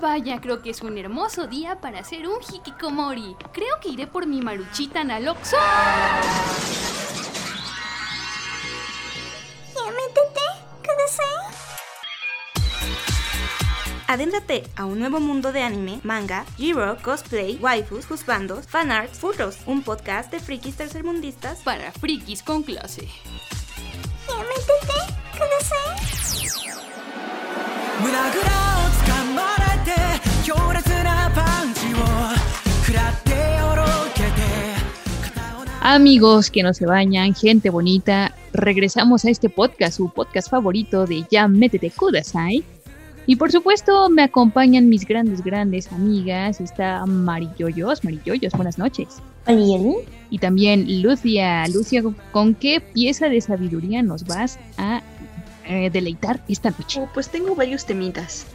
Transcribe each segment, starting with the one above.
Vaya, creo que es un hermoso día para hacer un hikikomori. Creo que iré por mi maruchita Naloxo. Adéntrate a un nuevo mundo de anime, manga, Giro, cosplay, waifus, juzbandos, fanarts, futos, un podcast de frikis tercermundistas para frikis con clase. Amigos que no se bañan, gente bonita, regresamos a este podcast, su podcast favorito de Ya Métete Kudasai. Y por supuesto me acompañan mis grandes, grandes amigas. Está Marilloyos. Marilloyos, buenas noches. Hola, Y también Lucia. Lucia, ¿con qué pieza de sabiduría nos vas a eh, deleitar esta noche? Oh, pues tengo varios temitas.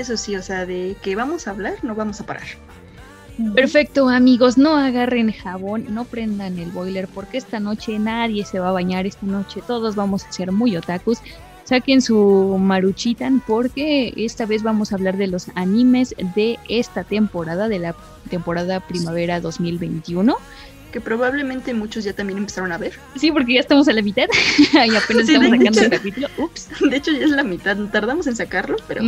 Eso sí, o sea, de que vamos a hablar, no vamos a parar. Perfecto, amigos, no agarren jabón, no prendan el boiler porque esta noche nadie se va a bañar, esta noche todos vamos a ser muy otakus. Saquen su maruchitan porque esta vez vamos a hablar de los animes de esta temporada, de la temporada primavera 2021 que probablemente muchos ya también empezaron a ver. Sí, porque ya estamos a la mitad y apenas estamos sacando el capítulo. Ups. De hecho, ya es la mitad. Tardamos en sacarlo, pero,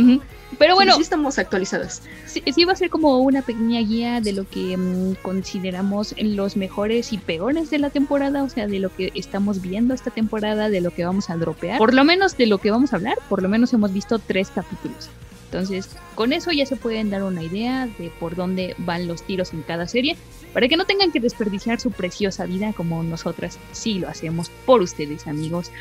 pero bueno. Sí, estamos actualizadas. Sí, va a ser como una pequeña guía de lo que mm, consideramos los mejores y peores de la temporada, o sea, de lo que estamos viendo esta temporada, de lo que vamos a dropear. Por lo menos de lo que vamos a hablar, por lo menos hemos visto tres capítulos. Entonces, con eso ya se pueden dar una idea de por dónde van los tiros en cada serie para que no tengan que desperdiciar su preciosa vida como nosotras sí lo hacemos por ustedes, amigos.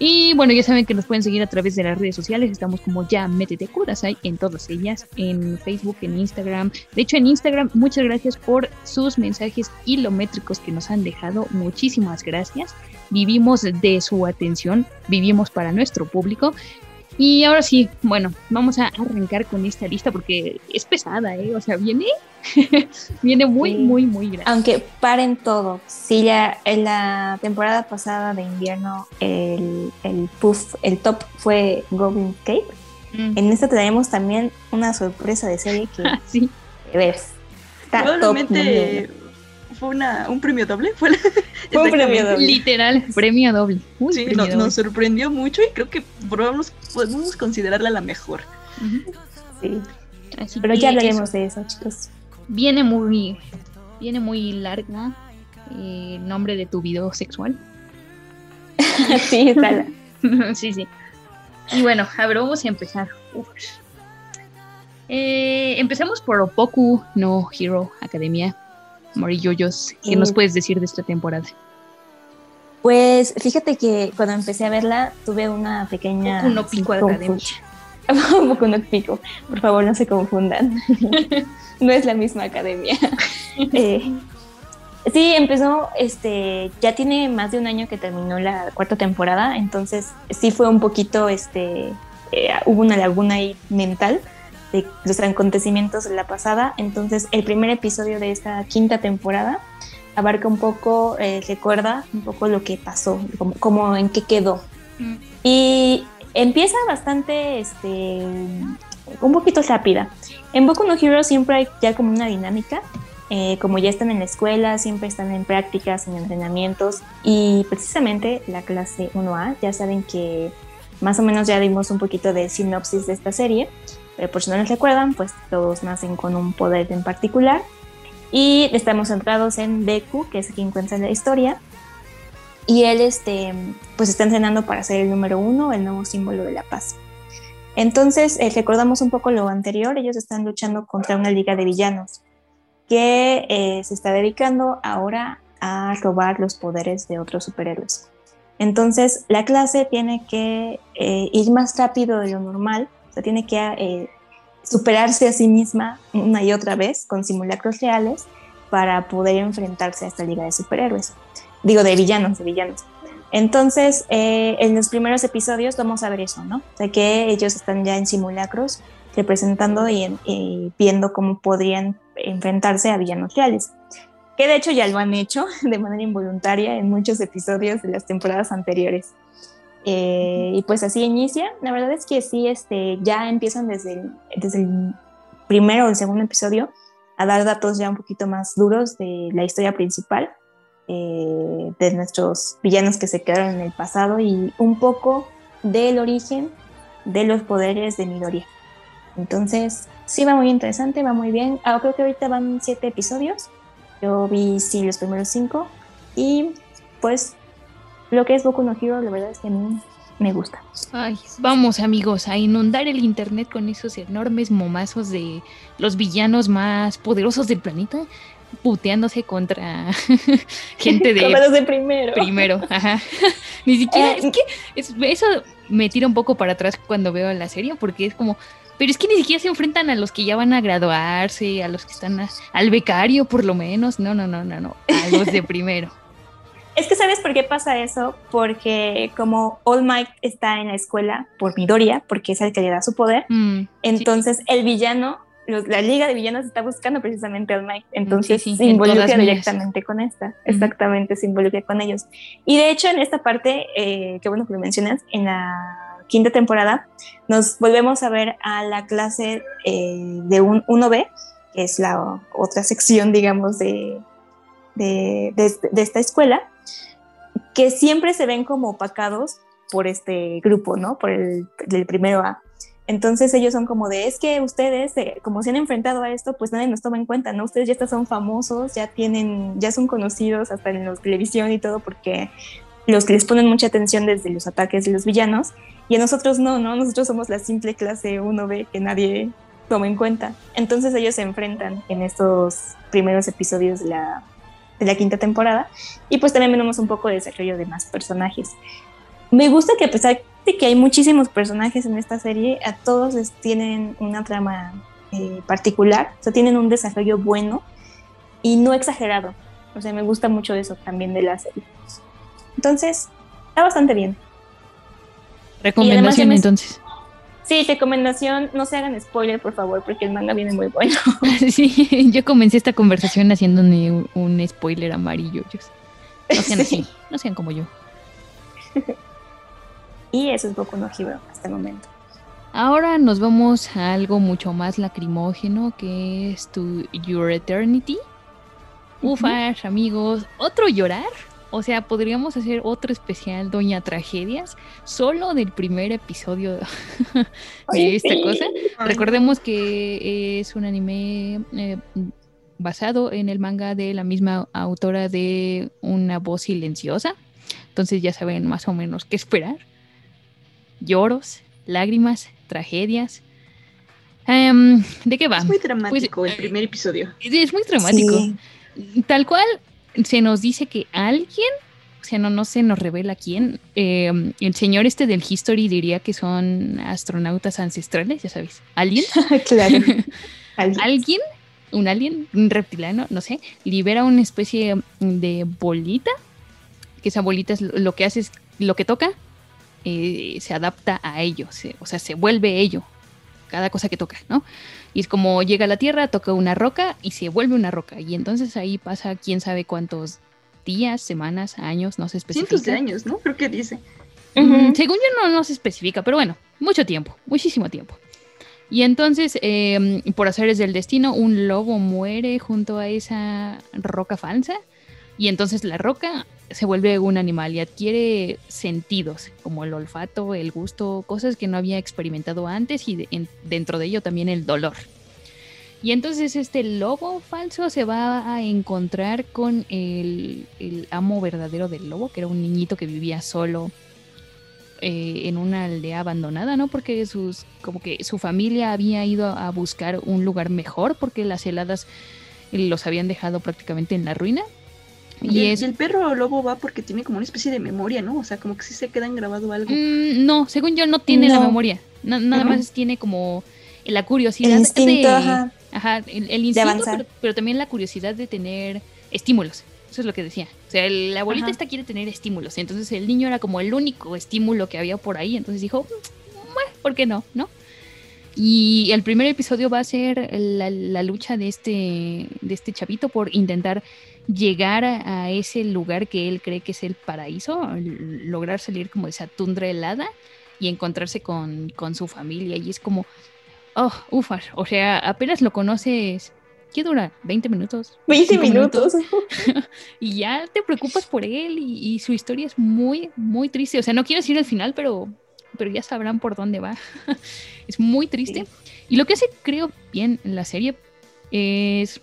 Y bueno, ya saben que nos pueden seguir a través de las redes sociales. Estamos como ya Métete Kudasai en todas ellas, en Facebook, en Instagram. De hecho, en Instagram, muchas gracias por sus mensajes kilométricos que nos han dejado. Muchísimas gracias. Vivimos de su atención, vivimos para nuestro público. Y ahora sí, bueno, vamos a arrancar con esta lista porque es pesada, ¿eh? O sea, viene, viene muy, muy, muy grande. Aunque paren todo, si ya en la temporada pasada de invierno el, el puff, el top fue Goblin Cape, mm. en esta tenemos también una sorpresa de serie que sí. ves. Probablemente fue una, un premio doble. Fue, un premio doble. Literal, premio doble. sí, nos, sorprendió mucho y creo que podemos, podemos considerarla la mejor. Sí. Pero ya hablaremos de eso, chicos. Viene muy, viene muy larga el eh, nombre de tu video sexual. sí, sí, sí. Y bueno, a ver, vamos a empezar. Eh, empecemos por Opoku no Hero Academia. Morilloyos, ¿qué nos puedes decir de esta temporada? Pues fíjate que cuando empecé a verla tuve una pequeña... Un pico academia. poco no pico, por favor no se confundan. no es la misma academia. Eh, sí, empezó, este, ya tiene más de un año que terminó la cuarta temporada, entonces sí fue un poquito, este, eh, hubo una laguna ahí mental de los acontecimientos de la pasada. Entonces, el primer episodio de esta quinta temporada abarca un poco, eh, recuerda un poco lo que pasó, como, en qué quedó. Mm. Y empieza bastante, este, un poquito rápida. En Boku no Hero siempre hay ya como una dinámica, eh, como ya están en la escuela, siempre están en prácticas, en entrenamientos y precisamente la clase 1A, ya saben que más o menos ya dimos un poquito de sinopsis de esta serie. Pero por si no les recuerdan, pues todos nacen con un poder en particular. Y estamos centrados en Deku, que es quien cuenta la historia. Y él este, pues está entrenando para ser el número uno, el nuevo símbolo de la paz. Entonces, eh, recordamos un poco lo anterior, ellos están luchando contra una liga de villanos que eh, se está dedicando ahora a robar los poderes de otros superhéroes. Entonces, la clase tiene que eh, ir más rápido de lo normal, sea, tiene que eh, superarse a sí misma una y otra vez con simulacros reales para poder enfrentarse a esta liga de superhéroes. Digo, de villanos, de villanos. Entonces, eh, en los primeros episodios vamos a ver eso, ¿no? O sea, que ellos están ya en simulacros representando y, viendo cómo podrían enfrentarse a villanos reales. Que de hecho ya lo han hecho de manera involuntaria en muchos episodios de las temporadas anteriores. Eh, y pues así inicia. La verdad es que sí, este, ya empiezan desde el, desde el primero o el segundo episodio a dar datos ya un poquito más duros de la historia principal, eh, de nuestros villanos que se quedaron en el pasado y un poco del origen de los poderes de Midoriya. Entonces, sí va muy interesante, va muy bien. Ah, creo que ahorita van siete episodios. Yo vi sí los primeros cinco. Y pues lo que es Boku no Hero, la verdad es que a mí me gusta. Ay, vamos amigos, a inundar el internet con esos enormes momazos de los villanos más poderosos del planeta, puteándose contra gente de... de primero. Primero, ajá. Ni siquiera, eh, es que eso me tira un poco para atrás cuando veo la serie, porque es como, pero es que ni siquiera se enfrentan a los que ya van a graduarse, a los que están al becario por lo menos. No, no, no, no, no. A los de primero. Es que sabes por qué pasa eso, porque como All Might está en la escuela por Midoriya, porque es el que le da su poder, mm, entonces el villano, la liga de villanos está buscando precisamente a All Might, entonces se involucra directamente con esta, exactamente, se involucra con ellos. Y de hecho en esta parte, eh, qué bueno que lo mencionas, en la quinta temporada, nos volvemos a ver a la clase eh, de un 1B, que es la otra sección, digamos, de, de, esta escuela, que siempre se ven como opacados por este grupo, ¿no? Por el primero A. Entonces ellos son como de, es que ustedes, eh, como se han enfrentado a esto, pues nadie nos toma en cuenta, ¿no? Ustedes ya son famosos, ya tienen, ya son conocidos hasta en la televisión y todo, porque los que les ponen mucha atención desde los ataques de los villanos, y a nosotros no, ¿no? Nosotros somos la simple clase 1B que nadie toma en cuenta. Entonces ellos se enfrentan en estos primeros episodios de la, de la quinta temporada y pues también vemos un poco de desarrollo de más personajes. Me gusta que a pesar de que hay muchísimos personajes en esta serie, a todos les tienen una trama eh, particular, o sea, tienen un desarrollo bueno y no exagerado. O sea, me gusta mucho eso también de la serie. Entonces, está bastante bien. Recomendación entonces. Sí, recomendación, no se hagan spoiler, por favor, porque el manga viene muy bueno. sí, yo comencé esta conversación haciéndome un, spoiler amarillo. No sean así, no sean como yo. y eso es Boku no Hero hasta el momento. Ahora nos vamos a algo mucho más lacrimógeno, que es tu Your Eternity. Ufas, amigos, ¿otro llorar? O sea, podríamos hacer otro especial Doña Tragedias, solo del primer episodio de esta cosa. Recordemos que es un anime eh, basado en el manga de la misma autora de Una voz silenciosa. Entonces ya saben más o menos qué esperar. Lloros, lágrimas, tragedias. Em, ¿De qué va? Es muy dramático el pues, primer episodio. Es muy dramático. Tal cual, se nos dice que alguien, o sea, no, no se nos revela quién, em, el señor este del History diría que son astronautas ancestrales, ya sabes, alguien. claro. ¿Alguien? un alien, un reptiliano, no sé, libera una especie de bolita, que esa bolita es lo que hace, es, lo que toca, eh, se adapta a ello, o sea, se vuelve ello, cada cosa que toca, ¿no? Y es como llega a la Tierra, toca una roca y se vuelve una roca. Y entonces ahí pasa quién sabe cuántos días, semanas, años, no se especifica. Cientos de años, ¿no? Creo que dice. Según yo no, se especifica, pero bueno, mucho tiempo, muchísimo tiempo. Y entonces, em, por haceres del destino, un lobo muere junto a esa roca falsa. Y entonces la roca se vuelve un animal y adquiere sentidos, como el olfato, el gusto, cosas que no había experimentado antes y dentro de ello también el dolor. Y entonces este lobo falso se va a encontrar con el, amo verdadero del lobo, que era un niñito que vivía solo eh, en una aldea abandonada, ¿no? Porque sus, como que su familia había ido a buscar un lugar mejor porque las heladas los habían dejado prácticamente en la ruina Y, es- y el perro lobo va porque tiene como una especie de memoria, ¿no? O sea, como que sí se queda en grabado algo. Mm, no, según yo no tiene la memoria. Na- nada más tiene como la curiosidad El instinto, de, ajá. Ajá, el, el instinto, pero, pero también la curiosidad de tener estímulos. Eso es lo que decía. O sea, el- la abuelita Ajá. esta quiere tener estímulos. Entonces el niño era como el único estímulo que había por ahí. Entonces dijo, "Mm, bueno, ¿por qué no? ¿No? Y el primer episodio va a ser la, la lucha de este, de este chavito por intentar llegar a, ese lugar que él cree que es el paraíso, lograr salir como de esa tundra helada y encontrarse con, con su familia. Y es como, oh, ufas, o sea, apenas lo conoces, ¿qué dura? ¿20 minutos? 20 ¿Cinco minutos. Y ya te preocupas por él y, y su historia es muy, muy triste. O sea, no quiero decir el final, pero, pero ya sabrán por dónde va. es muy triste. Y lo que hace, creo, bien en la serie es,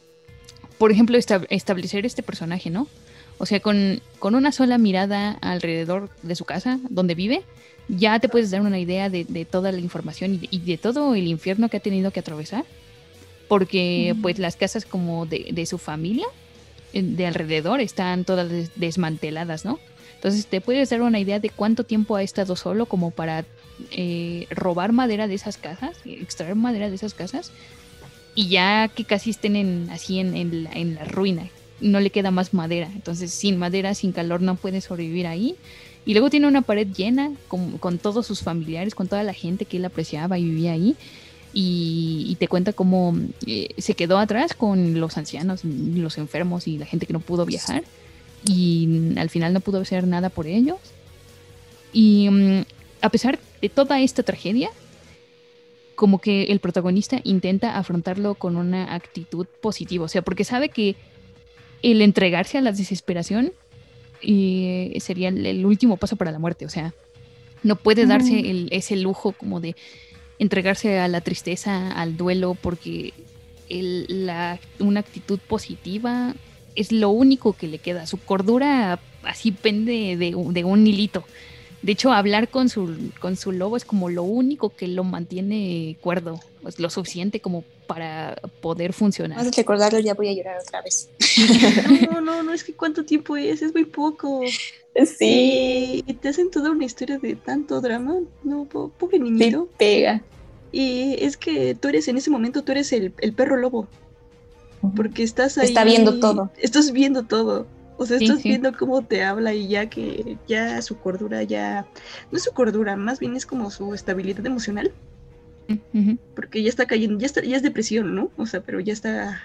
por ejemplo, estab- establecer este personaje, ¿no? O sea, con, con una sola mirada alrededor de su casa, donde vive, ya te puedes dar una idea de, de toda la información y de, y de todo el infierno que ha tenido que atravesar. Porque, pues, las casas como de, de su familia, eh, de alrededor, están todas des- desmanteladas, ¿no? Entonces, te puedes dar una idea de cuánto tiempo ha estado solo como para eh, robar madera de esas casas, extraer madera de esas casas, y ya que casi estén en, así en, en la, ruina, no le queda más madera. Entonces, sin madera, sin calor, no puede sobrevivir ahí. Y luego tiene una pared llena con, con todos sus familiares, con toda la gente que él apreciaba y vivía ahí. Y, y te cuenta cómo eh, se quedó atrás con los ancianos, los enfermos y la gente que no pudo viajar. Y al final no pudo hacer nada por ellos. Y mm, a pesar de toda esta tragedia, como que el protagonista intenta afrontarlo con una actitud positiva. O sea, porque sabe que el entregarse a la desesperación eh, sería el, el último paso para la muerte. O sea, no puede darse el- ese lujo como de entregarse a la tristeza, al duelo, porque el- la- una actitud positiva es lo único que le queda. Su cordura así pende de, un- de un hilito. De hecho, hablar con su, con su lobo es como lo único que lo mantiene cuerdo, pues, lo suficiente como para poder funcionar. Más de recordarlo ya voy a llorar otra vez. No, no, no, es que cuánto tiempo es, es muy poco. Sí, Y te hacen toda una historia de tanto drama. No, po- pobre niñito. pega. Y es que tú eres, en ese momento, tú eres el, el perro lobo. Porque estás ahí. Está viendo todo. Estás viendo todo. O sea, Sí, estás sí. viendo cómo te habla y ya que ya su cordura ya. No es su cordura, más bien es como su estabilidad emocional. Porque ya está cayendo, ya, está, ya es depresión, ¿no? O sea, pero ya está.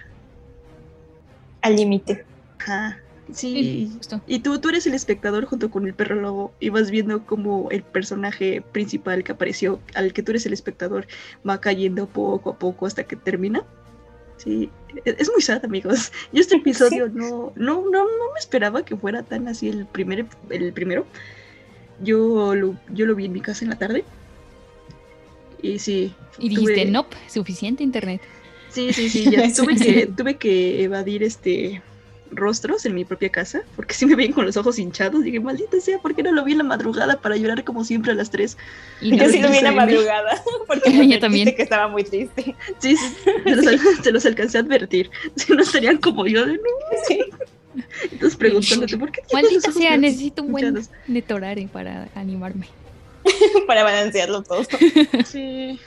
Al límite. Ajá. Sí, Sí. justo. Y tú, tú eres el espectador junto con el perro lobo y vas viendo cómo el personaje principal que apareció, al que tú eres el espectador, va cayendo poco a poco hasta que termina. Sí, e- es muy sad, amigos. Yo este episodio no, no, no, no me esperaba que fuera tan así el, primer, el primero. Yo lo, yo lo vi en mi casa en la tarde. Y sí. Y dijiste, tuve- no, suficiente internet. Sí, sí, sí, ya tuve que, tuve que evadir este rostros en mi propia casa, porque si me veían con los ojos hinchados, dije, maldita sea, ¿por qué no lo vi en la madrugada para llorar como siempre a las 3? Y Yo no- sí lo vi en la Yo madrugada, porque Yo me también. dijiste que estaba muy triste. Sí, sí, se los, al- se los alcancé a advertir, si no estarían como yo, de no. Sí. Entonces preguntándote, ¿por qué tienes Maldita sea, necesito un buen hinchados? netorare para animarme. Para balancearlo todo. Sí.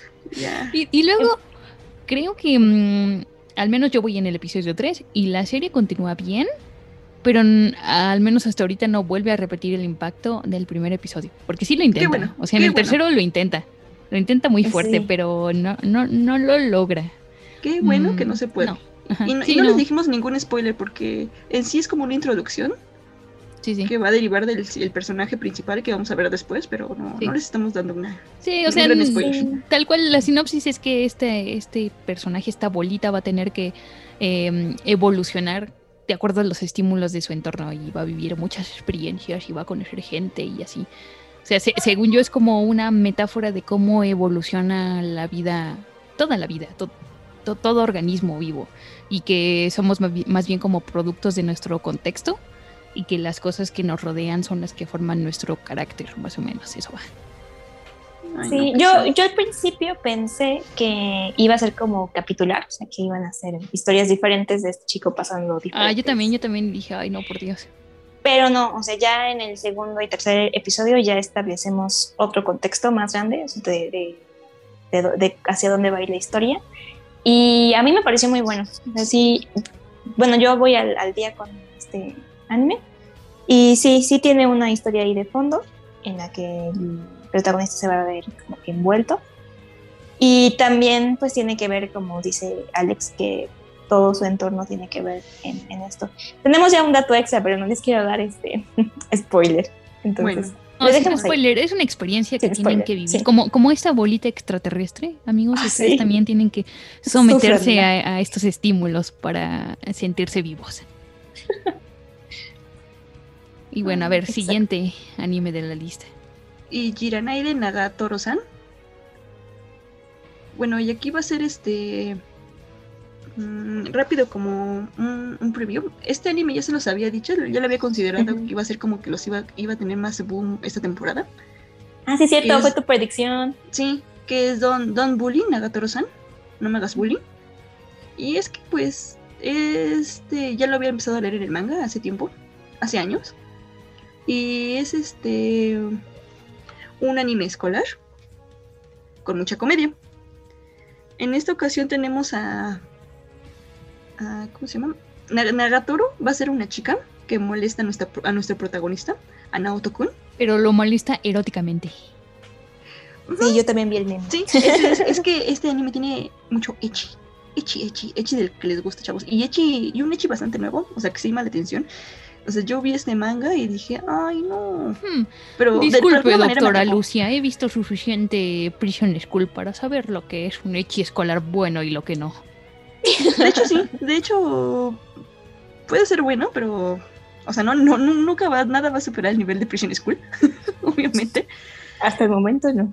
Y, y luego, creo que mm, al menos yo voy en el episodio 3 y la serie continúa bien, pero al menos hasta ahorita no vuelve a repetir el impacto del primer episodio. Porque sí lo intenta. bueno, o sea, en el bueno. tercero lo intenta. Lo intenta muy fuerte, Sí. pero no, no, no lo logra. Qué bueno que Mm, no se puede. no. Ajá, Y no, y no les dijimos ningún spoiler porque en sí es como una introducción Sí, sí. que va a derivar del el personaje principal que vamos a ver después, pero no, Sí. no les estamos dando una. Sí, o sea, tal cual la sinopsis es que este, este personaje, esta bolita, va a tener que eh, evolucionar de acuerdo a los estímulos de su entorno y va a vivir muchas experiencias y va a conocer gente y así. O sea, se- según yo es como una metáfora de cómo evoluciona la vida, toda la vida, to- to- todo organismo vivo y que somos más bien como productos de nuestro contexto y que las cosas que nos rodean son las que forman nuestro carácter, más o menos, eso va. Ay, Sí, no, yo, yo al principio pensé que iba a ser como capitular, o sea, que iban a ser historias diferentes de este chico pasando diferentes. Ah, yo también, yo también dije, ay, no, por Dios. Pero no, o sea, ya en el segundo y tercer episodio ya establecemos otro contexto más grande de, de- de de hacia dónde va a ir la historia. Y a mí me pareció muy bueno. O sea, sí, bueno, yo voy al, al día con este anime. Y sí, sí tiene una historia ahí de fondo en la que el protagonista se va a ver como que envuelto. Y también pues tiene que ver, como dice Alex, que todo su entorno tiene que ver en, en esto. Tenemos ya un dato extra, pero no les quiero dar este spoiler. Entonces, Bueno. No, ahí. spoiler, es una experiencia que Sin tienen spoiler, que vivir. sí. Como, como esta bolita extraterrestre, amigos, Ah, ustedes sí. también tienen que someterse a, a estos estímulos para sentirse vivos. Y bueno, a ver, Exacto. siguiente anime de la lista. Y Jiranai de Nagatoro-san. Bueno, y aquí va a ser este. mm, rápido como un, un preview. Este anime ya se los había dicho, ya lo había considerado que iba a ser como que los iba, iba a tener más boom esta temporada. Ah, sí, cierto, Es- fue tu predicción. Sí, que es Don, Don Bully, Nagatoro-san. No me hagas bully. Y es que pues, este, ya lo había empezado a leer en el manga hace tiempo, hace años. Y es este, un anime escolar con mucha comedia. En esta ocasión tenemos a, a ¿cómo se llama? Na- Nagatoro va a ser una chica que molesta a nuestra, pro- a nuestro protagonista, a Naoto-kun. Pero lo molesta eróticamente. Sí, yo también vi el meme. Sí, es, es- es que este anime tiene mucho echi. Echi, echi, echi del que les gusta, chavos. Y echi, y un echi bastante nuevo, o sea que sí llama la atención. O sea, yo vi este manga y dije, ay no. Hmm, Pero de- de Disculpe, doctora. Lucia, he visto suficiente Prison School para saber lo que es un echi escolar bueno y lo que no. De hecho, sí. De hecho, puede ser bueno, pero. O sea, no, no, no- nunca va, nada va a superar el nivel de Prison School, obviamente. Hasta el momento no.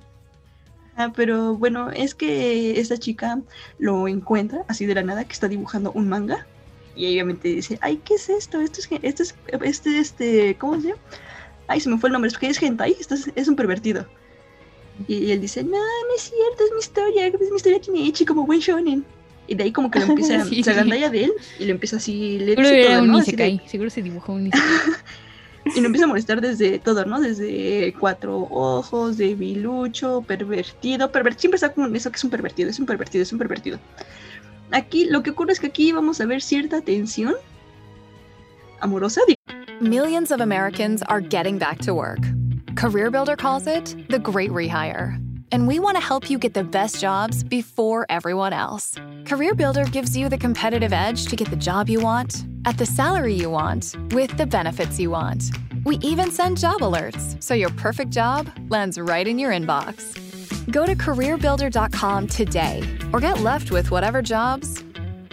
Ah, pero bueno, es que esta chica lo encuentra así de la nada que está dibujando un manga y obviamente dice, ay, ¿qué es esto? Esto es, esto es, este, este, ¿cómo se llama? Ay, se me fue el nombre, es que es hentai, esto es, es un pervertido. Y él dice, no, no es cierto, es mi historia, es mi historia tiene echi como buen shonen. Y de ahí como que lo empieza, Sí. se agandalla de él y lo empieza así, le Seguro era todo, un ¿no? Así de- isekai, seguro se dibujó un isekai. y lo empieza a molestar desde todo, ¿no? Desde cuatro ojos, debilucho, pervertido. Perver siempre está con eso que es un pervertido, es un pervertido, es un pervertido. Aquí lo que ocurre es que aquí vamos a ver cierta tensión amorosa. Millions of Americans are getting back to work. CareerBuilder calls it the great rehire. And we want to help you get the best jobs before everyone else. CareerBuilder gives you the competitive edge to get the job you want, at the salary you want, with the benefits you want. We even send job alerts, so your perfect job lands right in your inbox. Go to careerbuilder.com today or get left with whatever jobs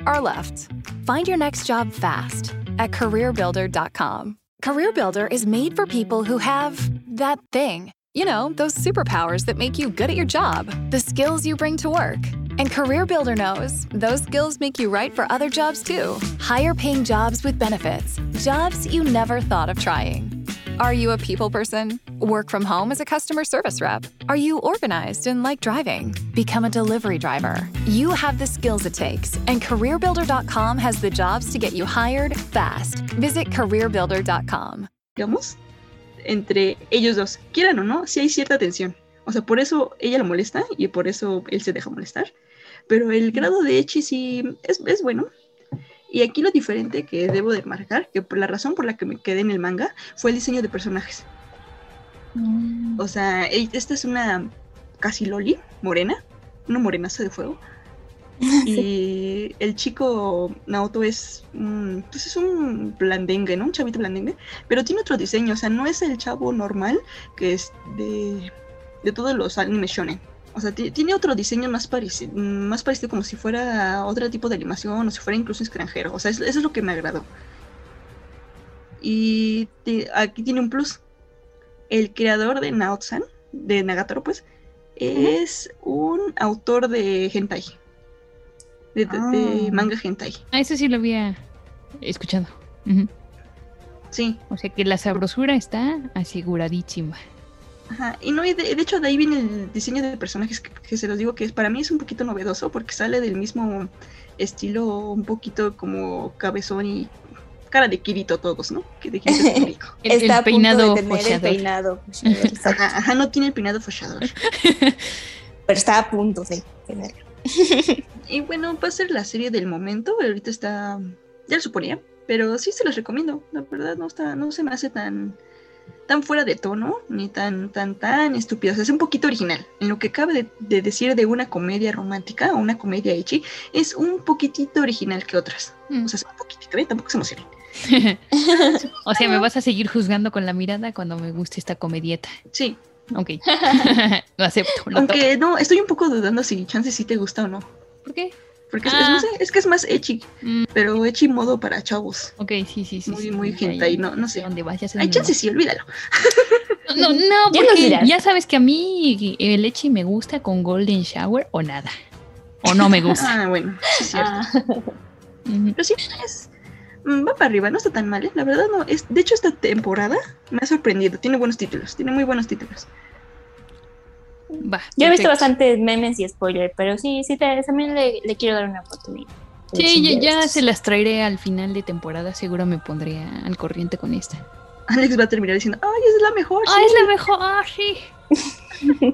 are left. Find your next job fast at careerbuilder.com. CareerBuilder is made for people who have that thing. You know, those superpowers that make you good at your job, the skills you bring to work. And CareerBuilder knows those skills make you right for other jobs too. Higher paying jobs with benefits, jobs you never thought of trying. Are you a people person? Work from home as a customer service rep? Are you organized and like driving? Become a delivery driver. You have the skills it takes, and CareerBuilder.com has the jobs to get you hired fast. Visit CareerBuilder.com. digamos, entre ellos dos, quieran o no, sí hay cierta tensión. O sea, por eso ella lo molesta y por eso él se deja molestar. Pero el grado de Echi sí es, es bueno. Y aquí lo diferente que debo de marcar, que por la razón por la que me quedé en el manga, fue el diseño de personajes. O sea, esta es una casi loli, morena, una morenaza de fuego. Y el chico Naoto es un, pues es un blandengue, ¿no? Un chavito blandengue. Pero tiene otro diseño, o sea, no es el chavo normal que es de, de todos los animes shonen. O sea, ti- tiene otro diseño más, pareci- más parecido como si fuera otro tipo de animación o si fuera incluso extranjero. O sea, es- eso es lo que me agradó. Y aquí tiene un plus. El creador de Naotsan, de Nagatoro, pues, es un autor de hentai. De, de- de Ah. manga hentai. Ah, eso sí lo había escuchado. Sí, O sea que la sabrosura está aseguradísima. Ajá, y no, y de, de hecho de ahí viene el diseño de personajes que, que se los digo que es, para mí es un poquito novedoso porque sale del mismo estilo un poquito como cabezón y cara de Kirito todos, ¿no? Que de Kirito es rico. El, el punto peinado de tener el peinado. Ajá, ajá, no tiene el peinado fochador. Pero está a punto de tenerlo. Y bueno, va a ser la serie del momento. Ahorita está. Ya lo suponía. Pero sí se los recomiendo. La verdad no está, no se me hace tan tan fuera de tono, ni tan, tan, tan estúpido. O sea, es un poquito original. En lo que cabe de, de decir de una comedia romántica o una comedia hechi, es un poquitito original que otras. Mm. O sea, es un poquitito, ¿eh? Tampoco se emocionen. o sea, me vas a seguir juzgando con la mirada cuando me guste esta comedieta. Sí. Ok. lo acepto. Lo Aunque no, estoy un poco dudando si chance sí te gusta o no. ¿Por qué? Porque es, Ah. es- no sé, es que es más echi, Mm, pero echi modo para chavos. ok, sí, sí, sí. Muy, sí, muy hentai, ya, no- no sé dónde vas, ya sé Ay, dónde chance vas. sí, olvídalo. No, no, Ya porque sabes que a mí el leche me gusta con golden shower o nada. O no me gusta. Ah, bueno, sí es cierto. Ah. Pero sí, es, mm, va para arriba, no está tan mal, ¿eh? La verdad no. Es, de hecho, esta temporada me ha sorprendido. Tiene buenos títulos, tiene muy buenos títulos. Va. yo he visto bastantes memes y spoilers, pero sí, sí, te- también le, le quiero dar una oportunidad. Sí, ya, se las traeré al final de temporada. Seguro me pondré al corriente con esta. Alex va a terminar diciendo, ay, es la mejor. ¡Ah, sí". es la mejor! ¡Ah, sí!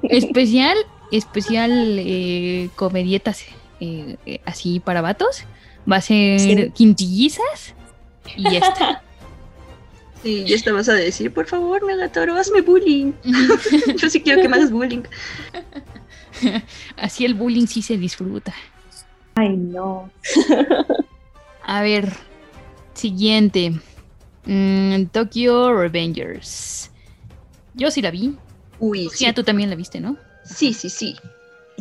especial, especial eh, comedietas eh, eh, así para vatos. Va a ser Sí. quintillizas y ya está. Sí, ya esta vas a decir, por favor, Megatoro, hazme bullying. Yo sí quiero que me hagas bullying. así el bullying sí se disfruta. Ay, no. A ver, siguiente. Mm, Tokyo Revengers. Yo sí la vi. Uy, sí, Ya tú también la viste, ¿no? sí, sí, sí.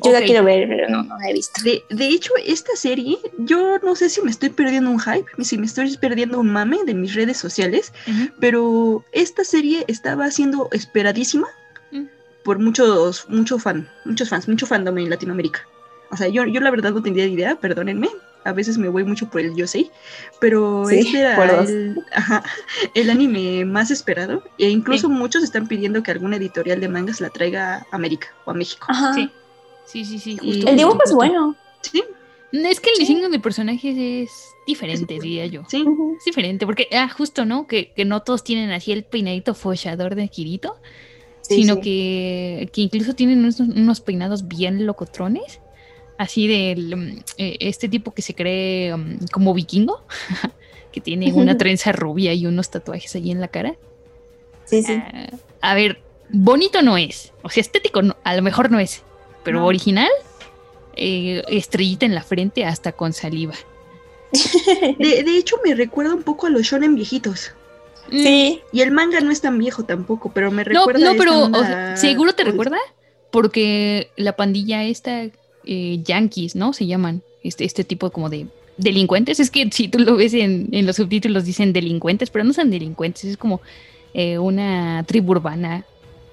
Yo la quiero ver, pero no, no la he visto. De, de hecho, esta serie, yo no sé si me estoy perdiendo un hype, si me estoy perdiendo un mame de mis redes sociales, pero esta serie estaba siendo esperadísima Mm. por muchos, mucho fan, muchos fans, mucho fandom en Latinoamérica. O sea, yo, yo la verdad no tenía idea, perdónenme. A veces me voy mucho por el yo sé, pero Sí, este era el, ajá, el anime más esperado. E incluso muchos están pidiendo que alguna editorial de mangas la traiga a América o a México. Ajá. Sí. Sí, sí, sí. Justo, El dibujo justo, es bueno. Sí, Es que el diseño de personajes es diferente, diría yo. sí. Es diferente, porque, ah, justo, ¿no? Que, que no todos tienen así el peinadito fochador de Kirito, Sí, sino sí. Que, que incluso tienen unos, unos peinados bien locotrones. Así del mm, eh, este tipo que se cree mm, como vikingo, que tiene una trenza rubia y unos tatuajes allí en la cara. Sí, sí. Ah, a ver, bonito no es. O sea, estético no- a lo mejor no es. Pero No. original, eh, estrellita en la frente hasta con saliva. De, de hecho, me recuerda un poco a los shonen viejitos. Sí. Y el manga no es tan viejo tampoco, pero me No, recuerda no, a esta pero o onda sea, seguro te recuerda porque la pandilla esta, eh, yankees, ¿no? Se llaman este, este tipo como de delincuentes. Es que si tú lo ves en, en los subtítulos dicen delincuentes, pero no son delincuentes, es como eh, una tribu urbana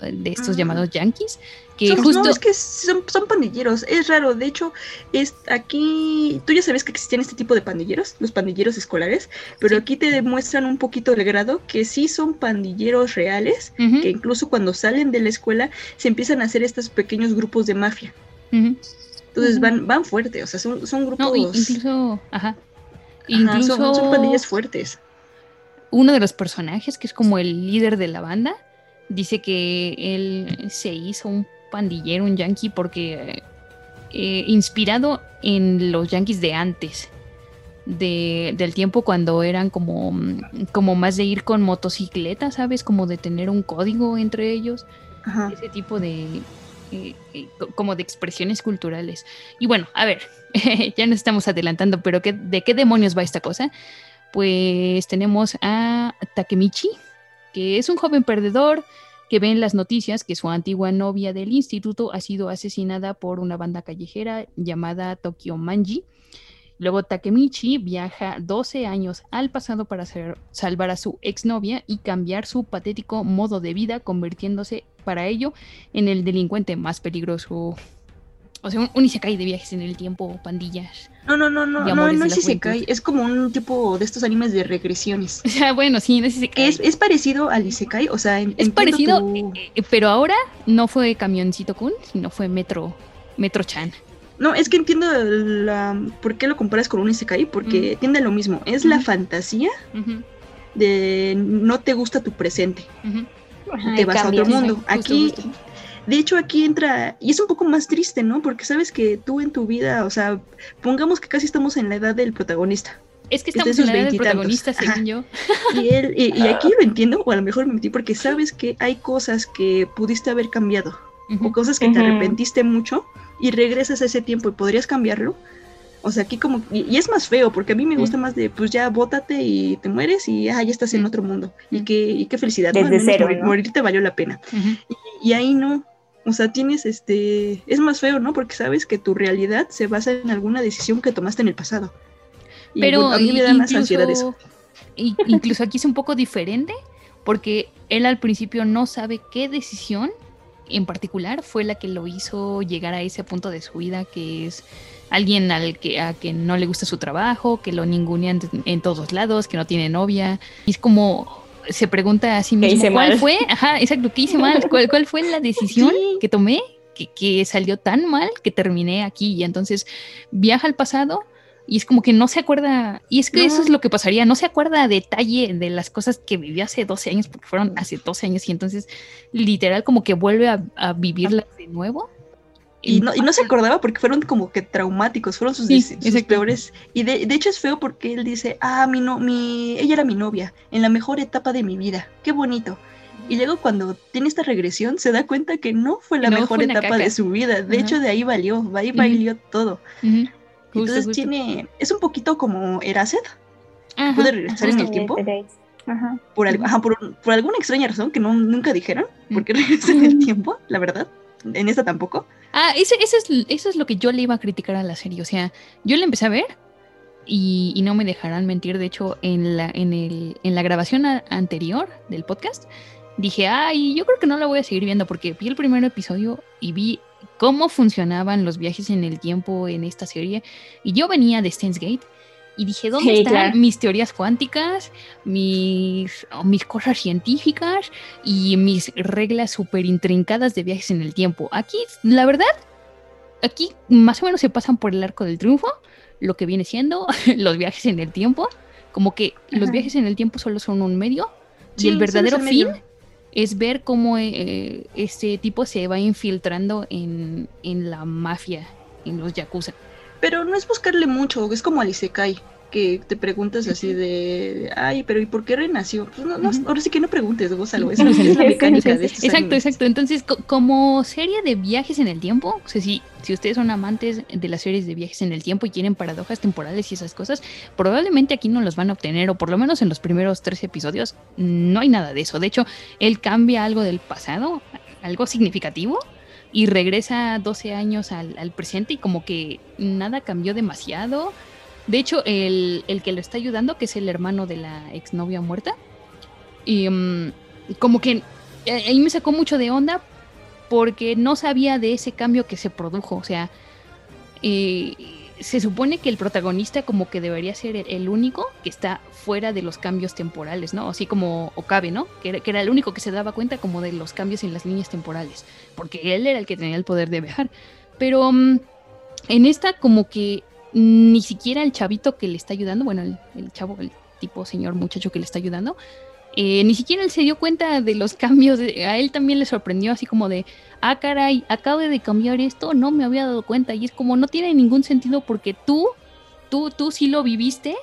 de estos llamados yankees que Son- justo No, es que son, son pandilleros, es raro. De hecho, es aquí. Tú ya sabes que existían este tipo de pandilleros, los pandilleros escolares, pero Sí. aquí te demuestran un poquito el grado que sí son pandilleros reales, que incluso cuando salen de la escuela se empiezan a hacer estos pequeños grupos de mafia. Entonces van, van fuerte, o sea, son, son grupos. No, incluso, ajá. ajá, Incluso son, son pandillas fuertes. uno de los personajes, que es como el líder de la banda, dice que él se hizo un pandillero, un yankee, porque eh, inspirado en los yankees de antes, de- del tiempo cuando eran como, mm, como más de ir con motocicleta, ¿sabes? Como de tener un código entre ellos, Ajá. ese tipo de... eh, eh, co- como de expresiones culturales. Y bueno, a ver, ya nos estamos adelantando, pero ¿qué, ¿de qué demonios va esta cosa? Pues tenemos a Takemichi, que es un joven perdedor que ve en las noticias que su antigua novia del instituto ha sido asesinada por una banda callejera llamada Tokyo Manji. Luego Takemichi viaja 12 años al pasado para salvar a su exnovia y cambiar su patético modo de vida, convirtiéndose para ello en el delincuente más peligroso O sea, un, un isekai de viajes en el tiempo, pandillas. No, no, no, no, no, no es Isekai, es como un tipo de estos animes de regresiones. O sea, bueno, sí, no es isekai. Es, es parecido al Isekai, o sea, en- Es parecido, tu- eh, eh, pero ahora no fue Camioncito Kun, sino fue Metro, Metro Chan. No, es que entiendo la... por qué lo comparas con un Isekai, porque tiende a lo mismo. Es la fantasía de no te gusta tu presente, te vas a otro sí, mundo. justo, Aquí, justo. De hecho, aquí entra, y es un poco más triste, ¿no? Porque sabes que tú en tu vida, o sea, pongamos que casi estamos en la edad del protagonista. Es que estamos en la edad del protagonista, según Ajá. yo. Y él, y, y aquí lo entiendo, o a lo mejor me metí porque sabes que hay cosas que pudiste haber cambiado, o cosas que te arrepentiste mucho y regresas a ese tiempo y podrías cambiarlo. O sea, aquí como, y, y es más feo, porque a mí me Mm. gusta más de, pues ya bótate y te mueres y ah, ya estás en otro mundo. Y qué, y qué felicidad, ¿no? Al Desde menos cero, morir- ¿no? morirte valió la pena. Y ahí no. O sea, tienes este. Es más feo, ¿no? Porque sabes que tu realidad se basa en alguna decisión que tomaste en el pasado. Y, Pero bueno, a mí me da más ansiedad eso. i- incluso aquí es un poco diferente porque él al principio no sabe qué decisión en particular fue la que lo hizo llegar a ese punto de su vida que es alguien al que a que no le gusta su trabajo, que lo ningunean en, en todos lados, que no tiene novia. Y es como se pregunta a sí ¿Qué mismo cuál mal? fue, ajá, exacto, qué hice mal, cuál, cuál fue la decisión Sí. que tomé que, que salió tan mal que terminé aquí y entonces viaja al pasado y es como que no se acuerda, y es que No. eso es lo que pasaría, no se acuerda a detalle de las cosas que vivió hace 12 años, porque fueron hace 12 años y entonces literal como que vuelve a, a vivirlas de nuevo. Y no, y no se acordaba porque fueron como que traumáticos, fueron sus, Sí, sus peores. Y de, de hecho es feo porque él dice, ah, mi no, mi, ella era mi novia, en la mejor etapa de mi vida, qué bonito. Y luego cuando tiene esta regresión se da cuenta que no fue la No, mejor fue etapa caca. de su vida. De Ajá. hecho de ahí valió, ahí Ujú. valió todo. Ujú. Justo, Entonces justo. tiene, es un poquito como Erased, puede regresar en el tiempo. Ajá. por, algo- ajá, por, por alguna extraña razón que no, nunca dijeron, porque regresa en el tiempo, la verdad. En esta tampoco. Ah, es, eso es lo que yo le iba a criticar a la serie. O sea, yo la empecé a ver y, no me dejarán mentir. De hecho, en la, grabación anterior del podcast, dije, ay, yo creo que no la voy a seguir viendo porque vi el primer episodio y vi cómo funcionaban los viajes en el tiempo en esta serie. Y yo venía de Steins Gate y dije, ¿dónde Sí, están claro. mis teorías cuánticas, mis, oh, mis cosas científicas y mis reglas súper intrincadas de viajes en el tiempo? Aquí, la verdad, aquí más o menos se pasan por el arco del triunfo, lo que viene siendo los viajes en el tiempo. Como que los viajes en el tiempo solo son un medio Sí, y el verdadero fin medio. es ver cómo eh, este tipo se va infiltrando en, en la mafia, en los yakuza. Pero no es buscarle mucho, es como al Isekai, que te preguntas así de, ay, pero ¿y por qué renació? Pues no, no, ahora sí que no preguntes, gózalo, Ujú. es la mecánica de estos Exacto, animes. exacto. Entonces, co- como serie de viajes en el tiempo, o sea, si, si ustedes son amantes de las series de viajes en el tiempo y quieren paradojas temporales y esas cosas, probablemente aquí no los van a obtener, o por lo menos en los primeros tres episodios, no hay nada de eso. De hecho, él cambia algo del pasado, algo significativo, y regresa 12 años al, al presente y como que nada cambió demasiado. De hecho, el, el que lo está ayudando, que es el hermano de la exnovia muerta, y mm, como que eh, ahí me sacó mucho de onda porque no sabía de ese cambio que se produjo. O sea, eh, se supone que el protagonista como que debería ser el, único que está fuera de los cambios temporales, ¿no? Así como Okabe, ¿no? Que era, el único que se daba cuenta como de los cambios en las líneas temporales, porque él era el que tenía el poder de viajar. Pero mm, en esta como que ni siquiera el chavito que le está ayudando, bueno, el chavo, el tipo señor muchacho que le está ayudando, eh, ni siquiera él se dio cuenta de los cambios. a él también le sorprendió así como de, ah, caray, acabo de cambiar esto, no me había dado cuenta. Y es como, no tiene ningún sentido porque tú, tú, tú sí lo viviste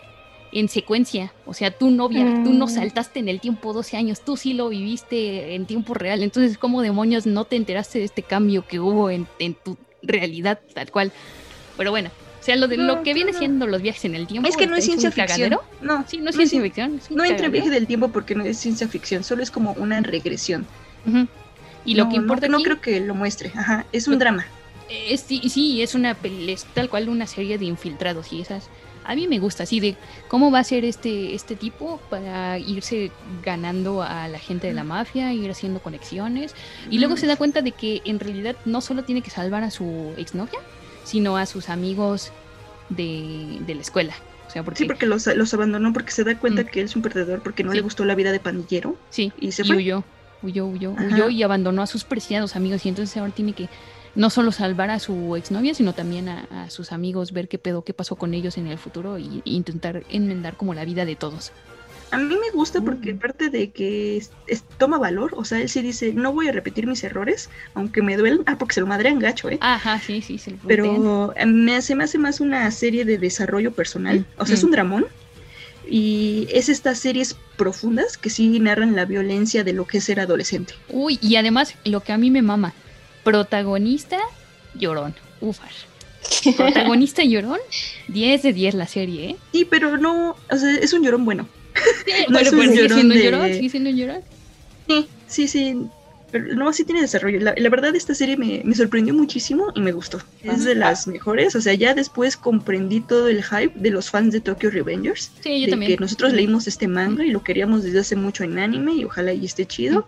en secuencia. O sea, tú no, via- tú no Mm. saltaste en el tiempo 12 años, tú sí lo viviste en tiempo real. Entonces, ¿cómo demonios no te enteraste de este cambio que hubo en, en tu realidad tal cual? Pero bueno. O sea, lo de No, lo que viene no. siendo los viajes en el tiempo. Es que no es hecho un ciencia ficción. No, Sí, no es No es ciencia cien- ficción. es un no entra en viaje del tiempo porque no es ciencia ficción, solo es como una regresión. Y lo No, que importa no, aquí, creo que lo muestre, ajá, es Lo- un drama. Es, sí, sí, es una es tal cual una serie de infiltrados y esas. A mí me gusta así de cómo va a ser este, este tipo para irse ganando a la gente de la mafia, ir haciendo conexiones. Y luego se da cuenta de que en realidad no solo tiene que salvar a su exnovia, sino a sus amigos de, de la escuela. O sea, porque Sí, porque los, los abandonó porque se da cuenta Mm. que él es un perdedor porque no Sí. le gustó la vida de pandillero. Sí, Y se y fue. huyó, huyó, huyó, Ajá. huyó y abandonó a sus preciados amigos y entonces ahora tiene que no solo salvar a su exnovia, sino también a, a sus amigos, ver qué pedo, qué pasó con ellos en el futuro y, y intentar enmendar como la vida de todos. A mí me gusta porque Mm. aparte de que es- es- toma valor, o sea, él sí dice, no voy a repetir mis errores, aunque me duelen, ah, porque se lo madrean gacho, ¿eh? Ajá, sí, sí, se lo. Pero me hace, me hace más una serie de desarrollo personal, Mm, o sea, es mm. un dramón. Y es estas series profundas que sí narran la violencia de lo que es ser adolescente. Uy, y además, lo que a mí me mama, protagonista llorón, ufar. Protagonista llorón, 10 de 10 la serie, ¿eh? Sí, pero no, o sea, es un llorón bueno. No bueno, pues sigue siendo de- llorón, sigue siendo llorón. Sí, sí, sí. Pero no, sí tiene desarrollo. La, la verdad, esta serie me, me sorprendió muchísimo y me gustó. Es de las mejores. O sea, ya después comprendí todo el hype de los fans de Tokyo Revengers. Sí, yo de también. que nosotros leímos este manga y lo queríamos desde hace mucho en anime y ojalá y esté chido.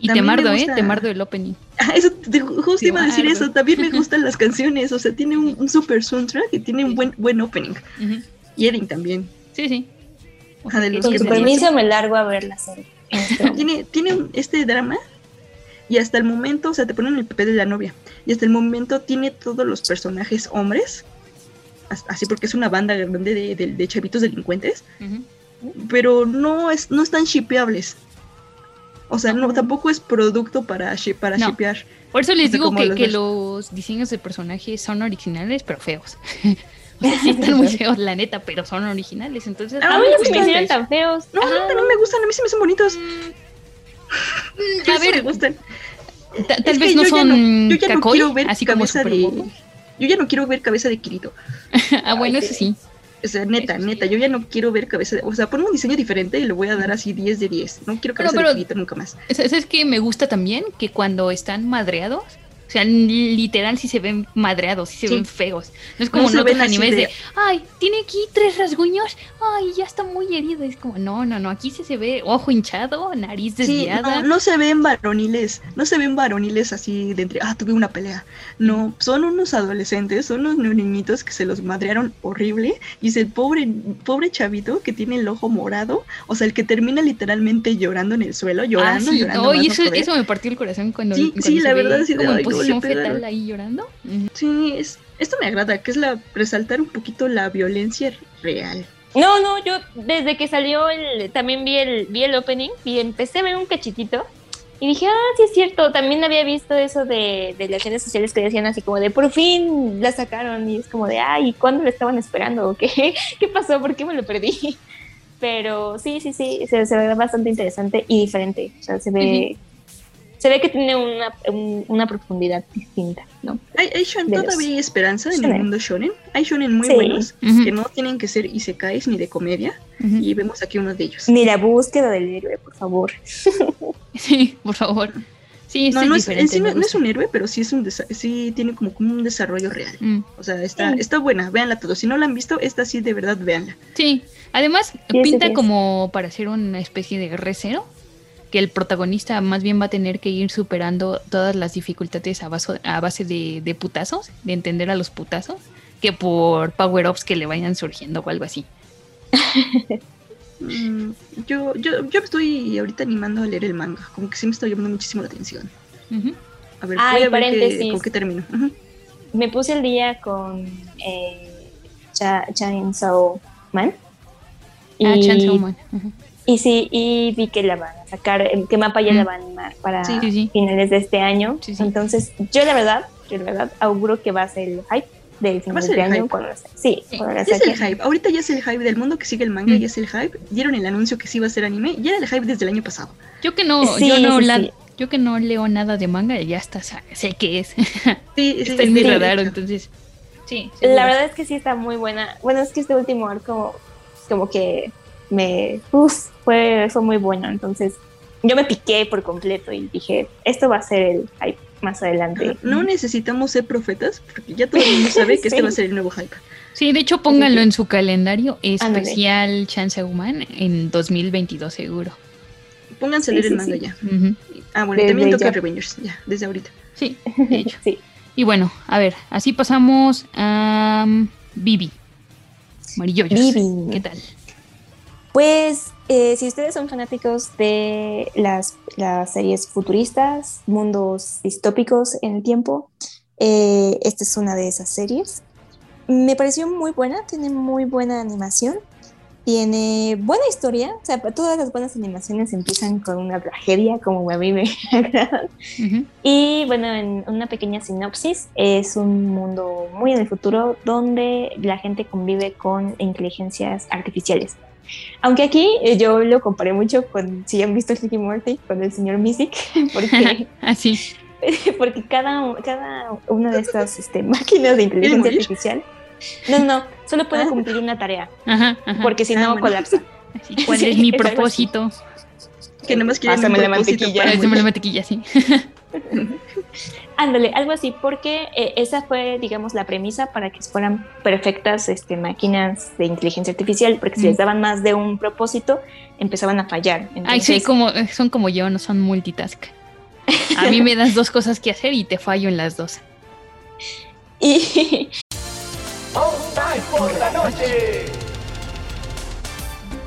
Y también me Temardo, ¿eh? gusta- Temardo el opening. Ah, eso te- justo iba a decir eso. También me gustan las canciones. O sea, tiene un, un super soundtrack y tiene un Sí. buen, buen opening. Ujú. Y Edding también. Sí, sí. Ajá, de los Con que su permiso me largo a ver la serie. Este, tiene, este drama y hasta el momento, o sea, te ponen el papel de la novia y hasta el momento tiene todos los personajes hombres, as- así porque es una banda grande de, de- de chavitos delincuentes, pero no, es, no están shipeables. O sea, no, tampoco es producto para, shi- para No. shipear. Por eso les O sea, digo que, los que los diseños de personajes son originales, pero feos. sí están muy feos, la neta, pero son originales. Entonces, Ah, a mí no se me hicieron tan feos. No, a mí también me gustan, a mí sí me son bonitos. Mm, Sí, a sí me ver, gustan. ta- tal Es vez no yo ya son no- yo ya no quiero ver así cabeza de... Yo ya no quiero ver cabeza de Kirito. Ah, bueno, Ay, eso sí. O sea, neta, Eso sí. neta, yo ya no quiero ver cabeza de... O sea, ponme un diseño diferente y le voy a dar así 10 de 10. No quiero cabeza pero- de Kirito nunca más. ¿Sabes es que me gusta también? Que cuando están madreados, o sea, literal sí se ven madreados, sí se Sí. ven feos. No es como No en otros animes de... de- ay, tiene aquí tres rasguños, ay, ya está muy herido. Es como, no, no, no, aquí sí se ve ojo hinchado, nariz Sí, desviada. no, no se ven varoniles, no se ven varoniles así de entre, ah, tuve una pelea. No, son unos adolescentes, son unos niñitos que se los madrearon horrible. Y es el pobre, pobre chavito que tiene el ojo morado, o sea, el que termina literalmente llorando en el suelo, llorando, ah, sí, llorando. no, y eso, me partió el corazón cuando, Sí, cuando sí, la ve verdad, sí, de, como en cómo le pegaron. fetal ahí llorando. Ujú. Sí, es, esto me agrada, que es la resaltar un poquito la violencia real. No, no, yo desde que salió el, también vi el, vi el opening y empecé a ver un cachitito y dije, ah, sí es cierto, también había visto eso de, de las redes sociales que decían así como de por fin la sacaron y es como de, ay, ¿cuándo lo estaban esperando? ¿O ¿Qué, ¿Qué pasó? ¿Por qué me lo perdí? Pero sí, sí, sí, se, se ve bastante interesante y diferente, o sea, se ve, se ve que tiene una, un- una profundidad distinta, ¿no? Hay, hay shon- De los todavía hay esperanza en el shonen. mundo shonen. Hay shonen muy Sí. buenos que no tienen que ser isekais ni de comedia. Y vemos aquí uno de ellos. Ni la búsqueda del héroe, por favor. Sí, por favor. Sí, No, este no es es, en sí no, no es un héroe, pero sí es un sí tiene como, como un desarrollo real. Mm, O sea, está, Sí. está buena, véanla todos. Si no la han visto, esta sí de verdad véanla. Sí, además sí, pinta sí. como para ser una especie de recero, que el protagonista más bien va a tener que ir superando todas las dificultades a, vaso- a base de, de putazos, de entender a los putazos, que por power-ups que le vayan surgiendo o algo así. Mm, yo, yo, yo me estoy ahorita animando a leer el manga, como que sí me está llamando muchísimo la atención. A ver, Ay, voy a ver qué, con qué termino. Me puse el día con eh, Cha- Chainsaw Man. Ah, Y- Chainsaw Man. Ujú. Y sí, y vi que la van a sacar, que Mapa ya Mm. la van a animar para Sí, sí, sí. finales de este año. Sí, sí. Entonces, yo la verdad, yo la verdad auguro que va a ser el hype del final ser de el año hype. cuando la Sí, cuando la es el hype. Ahorita ya es el hype del mundo que sigue el manga, Mm. ya es el hype. Dieron el anuncio que sí iba a ser anime, ya era el hype desde el año pasado. Yo que no, Sí, yo no sí, la- sí. yo que no leo nada de manga, ya está, sé qué es. Sí, sí, está en mi sí. radar, entonces. Sí, La verdad es que sí está muy buena. Bueno, es que este último arco, como que me. Uf, fue, fue muy bueno. Entonces, yo me piqué por completo y dije, esto va a ser el hype. más adelante. No necesitamos ser profetas, porque ya todo el mundo sabe que este va a ser el nuevo hype. Sí, de hecho pónganlo en su calendario especial Chance Woman en 2022 seguro. Pónganse a Sí, leer el manga sí. ya. Ah, bueno, y Desde también toca. Revengers, ya, desde ahorita. Sí, de hecho. Sí. Y bueno, a ver, así pasamos a um, Bibi. Bibi. ¿Qué tal? Pues eh, si ustedes son fanáticos de las, las series futuristas, mundos distópicos en el tiempo, eh, esta es una de esas series. Me pareció muy buena, tiene muy buena animación, tiene buena historia, o sea, todas las buenas animaciones empiezan con una tragedia, como a mí me agrada. Ujú. Y bueno, en una pequeña sinopsis, es un mundo muy en el futuro donde la gente convive con inteligencias artificiales. Aunque aquí eh, yo lo comparé mucho con, si han visto Ricky Morty, con el señor Music, porque, Así. porque cada, cada una de estas este, máquinas de inteligencia artificial, no, no, solo puede Ah. cumplir una tarea, Ajá, ajá. porque si Ah, no bueno. colapsa. Así, ¿Cuál Sí, es mi propósito? Que nada más quieren un Pásame la mantequilla. para Pásame la mantequilla, sí. Ándale, algo así, porque eh, esa fue, digamos, la premisa para que fueran perfectas este, máquinas de inteligencia artificial, porque si Mm. les daban más de un propósito, empezaban a fallar. Ay, sí, como, son como yo, no son multitask. A mí me das dos cosas que hacer y te fallo en las dos. y,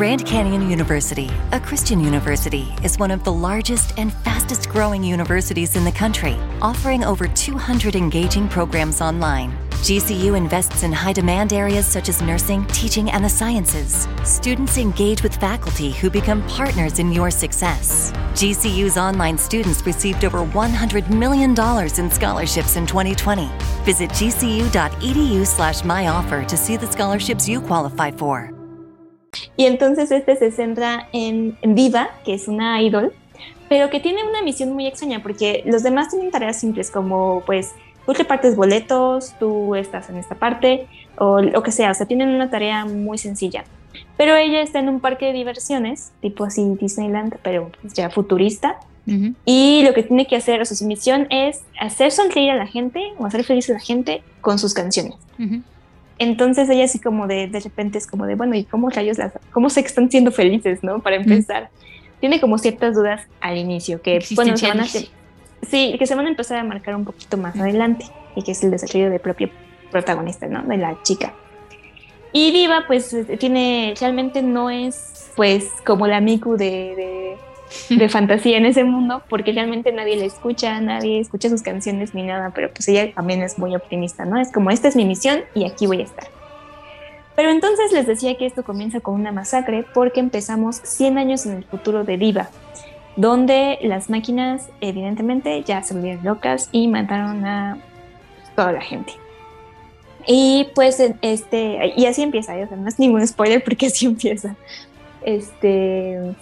Grand Canyon University, a Christian university, is one of the largest and fastest growing universities in the country, offering over 200 engaging programs online. GCU invests in high demand areas such as nursing, teaching, and the sciences. Students engage with faculty who become partners in your success. GCU's online students received over $100 million in scholarships in 2020. Visit gcu.edu/slash myoffer to see the scholarships you qualify for. Y entonces este se centra en Diva, que es una idol, pero que tiene una misión muy extraña, porque los demás tienen tareas simples como, pues, tú repartes boletos, tú estás en esta parte, o lo que sea, o sea, tienen una tarea muy sencilla. Pero ella está en un parque de diversiones, tipo así Disneyland, pero pues, ya futurista, y lo que tiene que hacer, o sea, su misión es hacer sonreír a la gente o hacer feliz a la gente con sus canciones. Ujú. Entonces ella así como de, de repente es como de, bueno, ¿y cómo rayos las, cómo se están siendo felices, no? Para empezar. Tiene como ciertas dudas al inicio que, bueno, se van a, sí, que se van a empezar a marcar un poquito más adelante y que es el desarrollo del propio protagonista, ¿no? De la chica. Y Diva, pues, eh, tiene, realmente no es, pues, como la Miku de, de, de fantasía en ese mundo, porque realmente nadie la escucha, nadie escucha sus canciones ni nada, pero pues ella también es muy optimista, ¿no? Es como, esta es mi misión y aquí voy a estar. Pero entonces les decía que esto comienza con una masacre porque empezamos 100 años en el futuro de Diva, donde las máquinas evidentemente ya se volvieron locas y mataron a toda la gente. Y pues este, y así empieza, o sea, no es ningún spoiler porque así empieza. Este,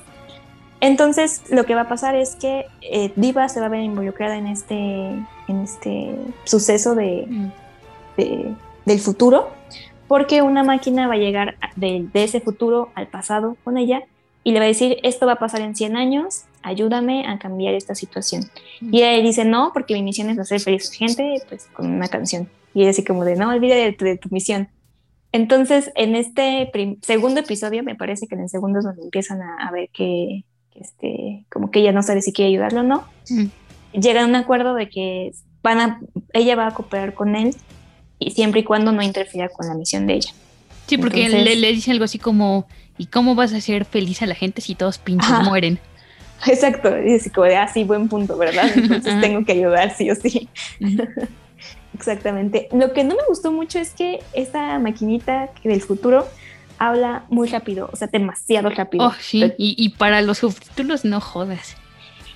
entonces lo que va a pasar es que eh, Diva se va a ver involucrada en este, en este suceso de, Mm. de- del futuro, porque una máquina va a llegar de, de ese futuro al pasado con ella y le va a decir, esto va a pasar en 100 años, ayúdame a cambiar esta situación. Y ella dice, no, porque mi misión es hacer feliz a gente, pues con una canción. Y ella así como de, no, olvídate de, tu- de tu misión. Entonces, en este segundo episodio, me parece que en el segundo es donde empiezan a, a ver que este, como que ella no sabe si quiere ayudarlo o no. Mm. Llegan a un acuerdo de que van a, ella va a cooperar con él y siempre y cuando no interfiera con la misión de ella. Sí, porque Entonces- le, le dice algo así como, ¿y cómo vas a hacer feliz a la gente si todos pinches Ajá. mueren? Exacto, y así como de, ah, sí, buen punto, ¿verdad? Entonces tengo que ayudar, sí o sí. Exactamente. Lo que no me gustó mucho es que esta maquinita del futuro habla muy rápido, o sea, demasiado rápido. Oh, sí, y, y para los subtítulos no jodas.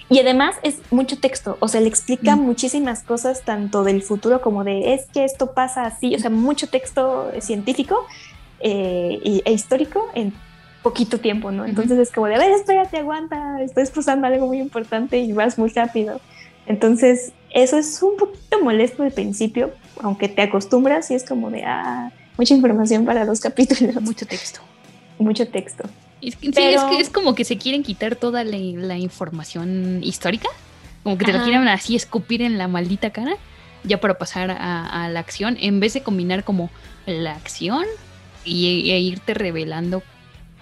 Y además es mucho texto, o sea, le explica muchísimas cosas, tanto del futuro como de es que esto pasa así, o sea, mucho texto científico eh, e histórico en poquito tiempo, ¿no? Entonces es como de, a ver, espérate, aguanta, estoy expresando algo muy importante y vas muy rápido. Entonces, eso es un poquito molesto al principio, aunque te acostumbras y es como de, ah, mucha información para dos capítulos. Mucho texto. Mucho texto. sí, es que es como que se quieren quitar toda la, información histórica, como que te lo quieren así escupir en la maldita cara, ya para pasar a, la acción, en vez de combinar como la acción y, e irte revelando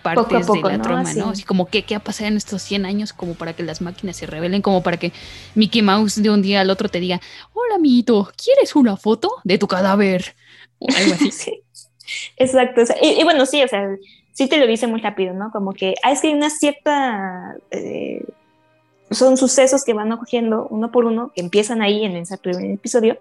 partes de la trama, ¿no? Así como ¿qué, qué ha pasado en estos 100 años como para que las máquinas se revelen, como para que Mickey Mouse de un día al otro te diga, hola amiguito, ¿quieres una foto de tu cadáver? Algo así. sí. Exacto. y, bueno, sí, o sea, sí te lo dice muy rápido, ¿no? Como que ah, es que hay una cierta... Eh, son sucesos que van ocurriendo uno por uno, que empiezan ahí en ese primer episodio,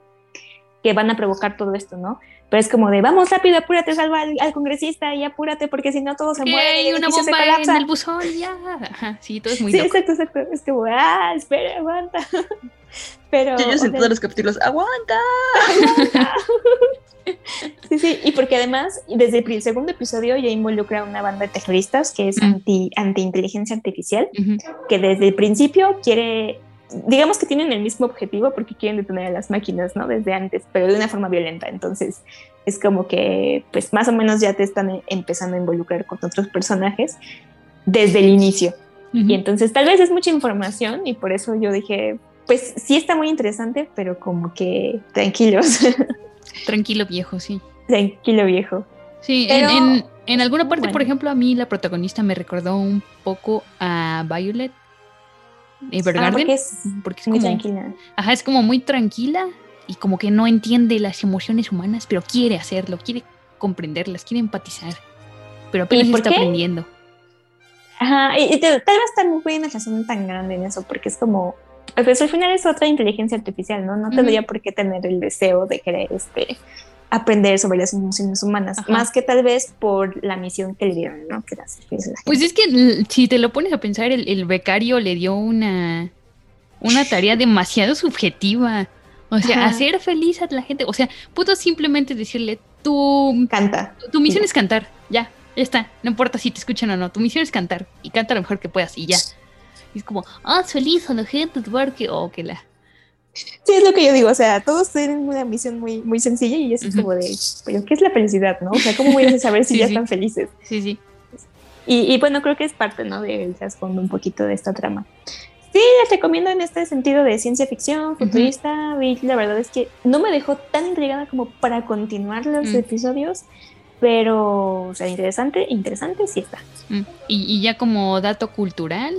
que van a provocar todo esto, ¿no? Pero es como de, vamos rápido, apúrate, salva al, congresista y apúrate porque si no todo se muere. Hay una bomba en el buzón, ya. sí, todo es muy Sí, exacto, exacto. Es como, ah, espera, aguanta. Pero... Yo, yo en todos los capítulos, aguanta. aguanta. Sí, sí, y porque además desde el segundo episodio ya involucra a una banda de terroristas que es anti, anti inteligencia artificial, que desde el principio quiere digamos que tienen el mismo objetivo porque quieren detener a las máquinas, ¿no? Desde antes, pero de una forma violenta. Entonces, es como que, pues, más o menos ya te están e, empezando a involucrar con otros personajes desde el inicio. Y entonces, tal vez es mucha información y por eso yo dije, pues, sí está muy interesante, pero como que tranquilos. Tranquilo viejo, sí. Tranquilo viejo. Sí, en, en, alguna parte, por ejemplo, a mí la protagonista me recordó un poco a Violet Porque es, porque es muy tranquila. Ajá, es como muy tranquila y como que no entiende las emociones humanas, pero quiere hacerlo, quiere comprenderlas, quiere empatizar, pero apenas está aprendiendo. Ajá, y, tal vez también fue una razón tan grande en eso, porque es como, pues al final es otra inteligencia artificial, ¿no? No tendría por qué tener el deseo de querer este, aprender sobre las emociones humanas, más que tal vez por la misión que le dieron, ¿no? Que pues es que si te lo pones a pensar, el, becario le dio una, una tarea demasiado subjetiva. O sea, hacer feliz a la gente. O sea, puedo simplemente decirle, tú... Canta. Tu, misión es cantar, ya, ya está. No importa si te escuchan o no, tu misión es cantar. Y canta lo mejor que puedas y ya. Y es como, ah, feliz a la gente, porque, oh, que la... Sí, es lo que yo digo, o sea, todos tienen una misión muy, muy sencilla y es como de, pero ¿qué es la felicidad, no? O sea, ¿cómo voy a saber si ya están felices? Sí, sí. Y, bueno, creo que es parte, ¿no? Del trasfondo un poquito de esta trama. Sí, les recomiendo en este sentido de ciencia ficción, futurista, y la verdad es que no me dejó tan intrigada como para continuar los mm. episodios, pero, o sea, interesante, interesante sí está. Mm. Y, y, ya como dato cultural,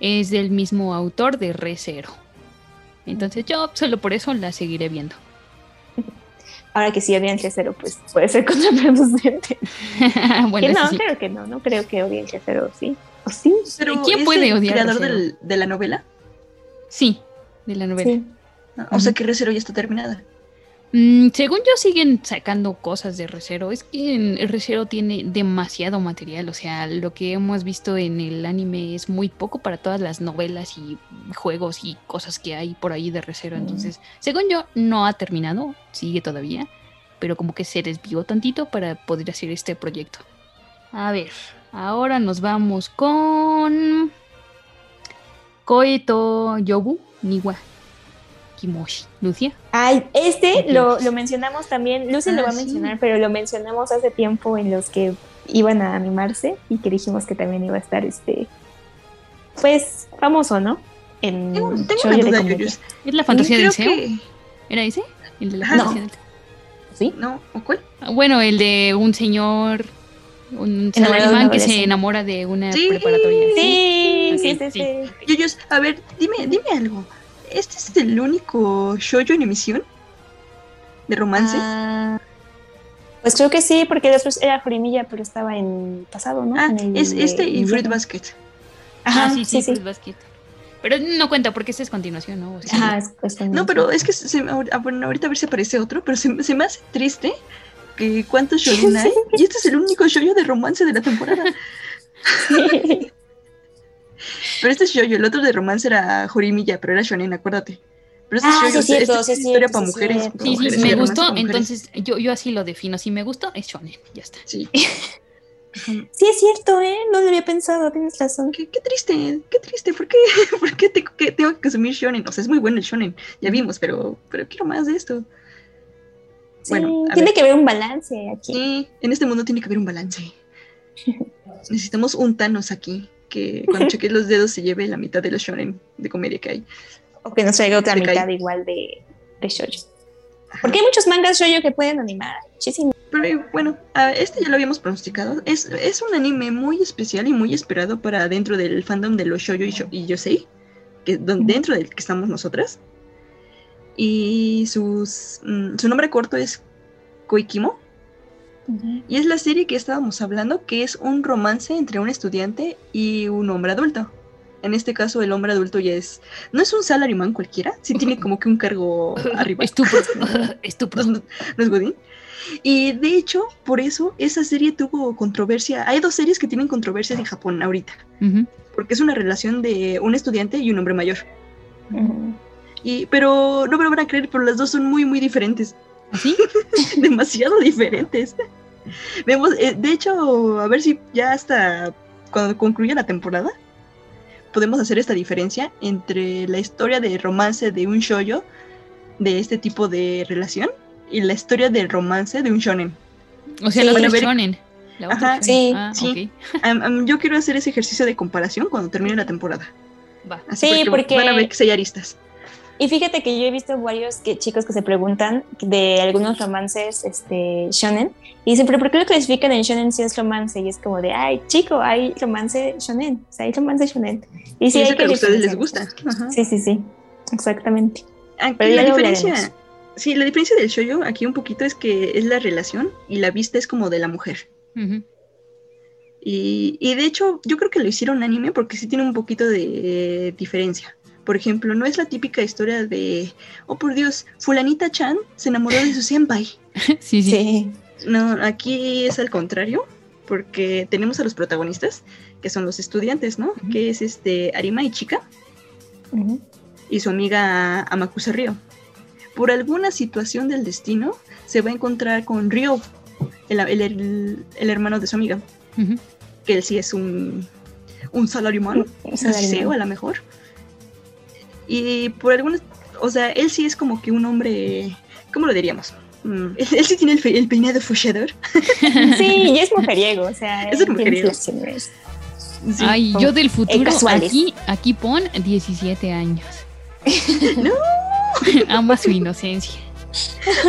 es del mismo autor de Re Zero. Entonces yo solo por eso la seguiré viendo. Ahora que sí Audiencia Cero, pues puede ser contraproducente. bueno, que no, creo que no, no creo que Audiencia Cero, sí. ¿O sí? Pero ¿Quién puede odiar? ¿Creador del, de la novela? Sí, de la novela. Ah, o sea que Recero ya está terminada. Mm, según yo siguen sacando cosas de Recero. Es que Recero tiene demasiado material. O sea, lo que hemos visto en el anime es muy poco para todas las novelas y juegos y cosas que hay por ahí de Recero. Entonces, según yo, no ha terminado. Sigue todavía. Pero como que se desvió tantito para poder hacer este proyecto. A ver, ahora nos vamos con... Koeto Yobu Niwa. Kimoshi. Lucia. Ay, este lo, mencionamos también, Lucy lo ah, va a mencionar, pero lo mencionamos hace tiempo en los que iban a animarse y que dijimos que también iba a estar este, pues, famoso, ¿no? En tengo, una duda, ¿Es la fantasía del CEO? ¿Era ese? El de la fantasía del ¿Sí? ¿No? ¿O cuál? Ah, bueno, el de un señor, un salaryman que se enamora de una preparatoria. Sí, sí, sí, sí. a ver, dime, dime algo. ¿Este es el único shoujo en emisión? ¿De romance? Ah, pues creo que sí, porque después era Jorimilla, pero estaba en pasado, ¿no? Ah, es este y Fruit Basket. Ajá, ah, sí, sí, Fruit Basket. Pero no cuenta porque esta es continuación, ¿no? Ajá, es, No, pero es que se, bueno, ahorita a ver si aparece otro, pero se, me hace triste que cuántos shoujo hay y este es el único shoujo de romance de la temporada. Pero este es shoujo, el otro de romance era Jorimilla, pero era shonen, acuérdate. Pero este Ah, es shoujo, sí, es cierto, este sí, es es historia cierto, para sí, mujeres. para Sí, sí, mujeres, me gustó, entonces yo, yo así lo defino. Si me gustó, es shonen, ya está. Sí. Sí, es cierto, ¿eh? No lo había pensado, tienes razón. Qué, qué triste, qué triste, ¿por qué, ¿Por qué te- que tengo que consumir shonen? O sea, es muy bueno el shonen, ya vimos, pero, pero quiero más de esto. Sí, Bueno, tiene ver. que haber un balance aquí. Sí, en este mundo tiene que haber un balance. Necesitamos un Thanos aquí, que cuando cheque los dedos se lleve la mitad de los shonen de comedia que hay. O que nos traiga otra Se cae. mitad igual de, de shoujo. Porque hay muchos mangas shoujo que pueden animar. Muchísimo. Pero eh, bueno, este ya lo habíamos pronosticado. Es, es un anime muy especial y muy esperado para dentro del fandom de los shoujo y, sho- y yosei, que dentro del que estamos nosotras. Y sus, mm, su nombre corto es Koikimo. Y es la serie que estábamos hablando, que es un romance entre un estudiante y un hombre adulto. En este caso, el hombre adulto ya es. No es un salaryman cualquiera, sí tiene como que un cargo arriba. Estupro. Estupro. No, no es Godín. Y de hecho, por eso esa serie tuvo controversia. Hay dos series que tienen controversias en Japón ahorita, porque es una relación de un estudiante y un hombre mayor. Y, pero no me lo van a creer, pero las dos son muy, muy diferentes. ¿Así? Demasiado diferentes. Vemos, eh, de hecho, a ver si ya hasta cuando concluya la temporada, podemos hacer esta diferencia entre la historia de romance de un shoujo de este tipo de relación y la historia del romance de un shonen. O sea, Sí. es ver- shonen. La otra Ajá, sí, Ah, sí. yo quiero hacer ese ejercicio de comparación cuando termine la temporada. Va. Así Sí, porque- van a ver que sí hay aristas. Y fíjate que yo he visto varios que, chicos que se preguntan de algunos romances este, shonen y dicen, pero ¿por qué lo clasifican en shonen si es romance? Y es como de, ay, chico, hay romance shonen, o sea, hay romance shonen. Y sí, Y hay eso que a ustedes les gusta. Ajá. Sí, sí, sí, exactamente. Aquí Pero la diferencia, hablaremos. sí, la diferencia del shoujo aquí un poquito es que es la relación y la vista es como de la mujer. Y, y de hecho, yo creo que lo hicieron anime porque sí tiene un poquito de eh, diferencia. Por ejemplo, no es la típica historia de, oh por Dios, fulanita Chan se enamoró de su senpai. Sí, sí. Sí. No, aquí es al contrario, porque tenemos a los protagonistas, que son los estudiantes, ¿no? Que es este Arima y Chica y su amiga Amakusa Ryo. Por alguna situación del destino, se va a encontrar con Ryo, el, el- el- el hermano de su amiga, que él sí es un, un salaryman, Un así sea, a lo mejor. Y por algunas, o sea, él sí es como que un hombre, ¿cómo lo diríamos? Mm, él, él sí tiene el, peinado fuchador. Sí, y es mujeriego, o sea, Es mujeriego. Sí. Ay, yo del futuro, casuales. aquí, aquí pon 17 años. No. Ama su inocencia.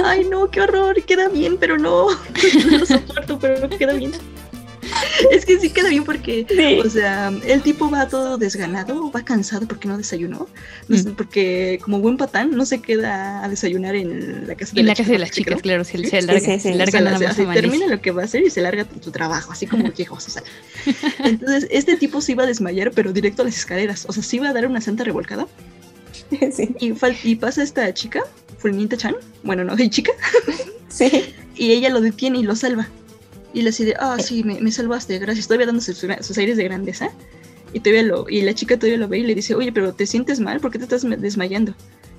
Ay, no, qué horror, queda bien, pero no. No lo soporto, pero no queda bien. Es que sí queda bien porque, Sí. o sea, el tipo va todo desganado, va cansado porque no desayunó. No sé, Mm. Porque como buen patán no se queda a desayunar en la casa de En la la casa chica, de las ¿sí chicas, creo? claro, se, larga, sí, sí. se larga nada se- más termina lo que va a hacer y se larga tu trabajo, así como viejos, o sea. Entonces, este tipo se iba a desmayar, pero directo a las escaleras. O sea, se iba a dar una santa revolcada. Sí, Y, y pasa esta chica, Fulanita Chan, bueno, no, hay chica, sí. y ella lo detiene y lo salva. Y le dice, ah, sí, me, me salvaste, gracias. Todavía dándose sus, sus aires de grandeza. Y, todavía lo, y la chica todavía lo ve y le dice, oye, pero ¿te sientes mal? ¿Por qué te estás desmayando?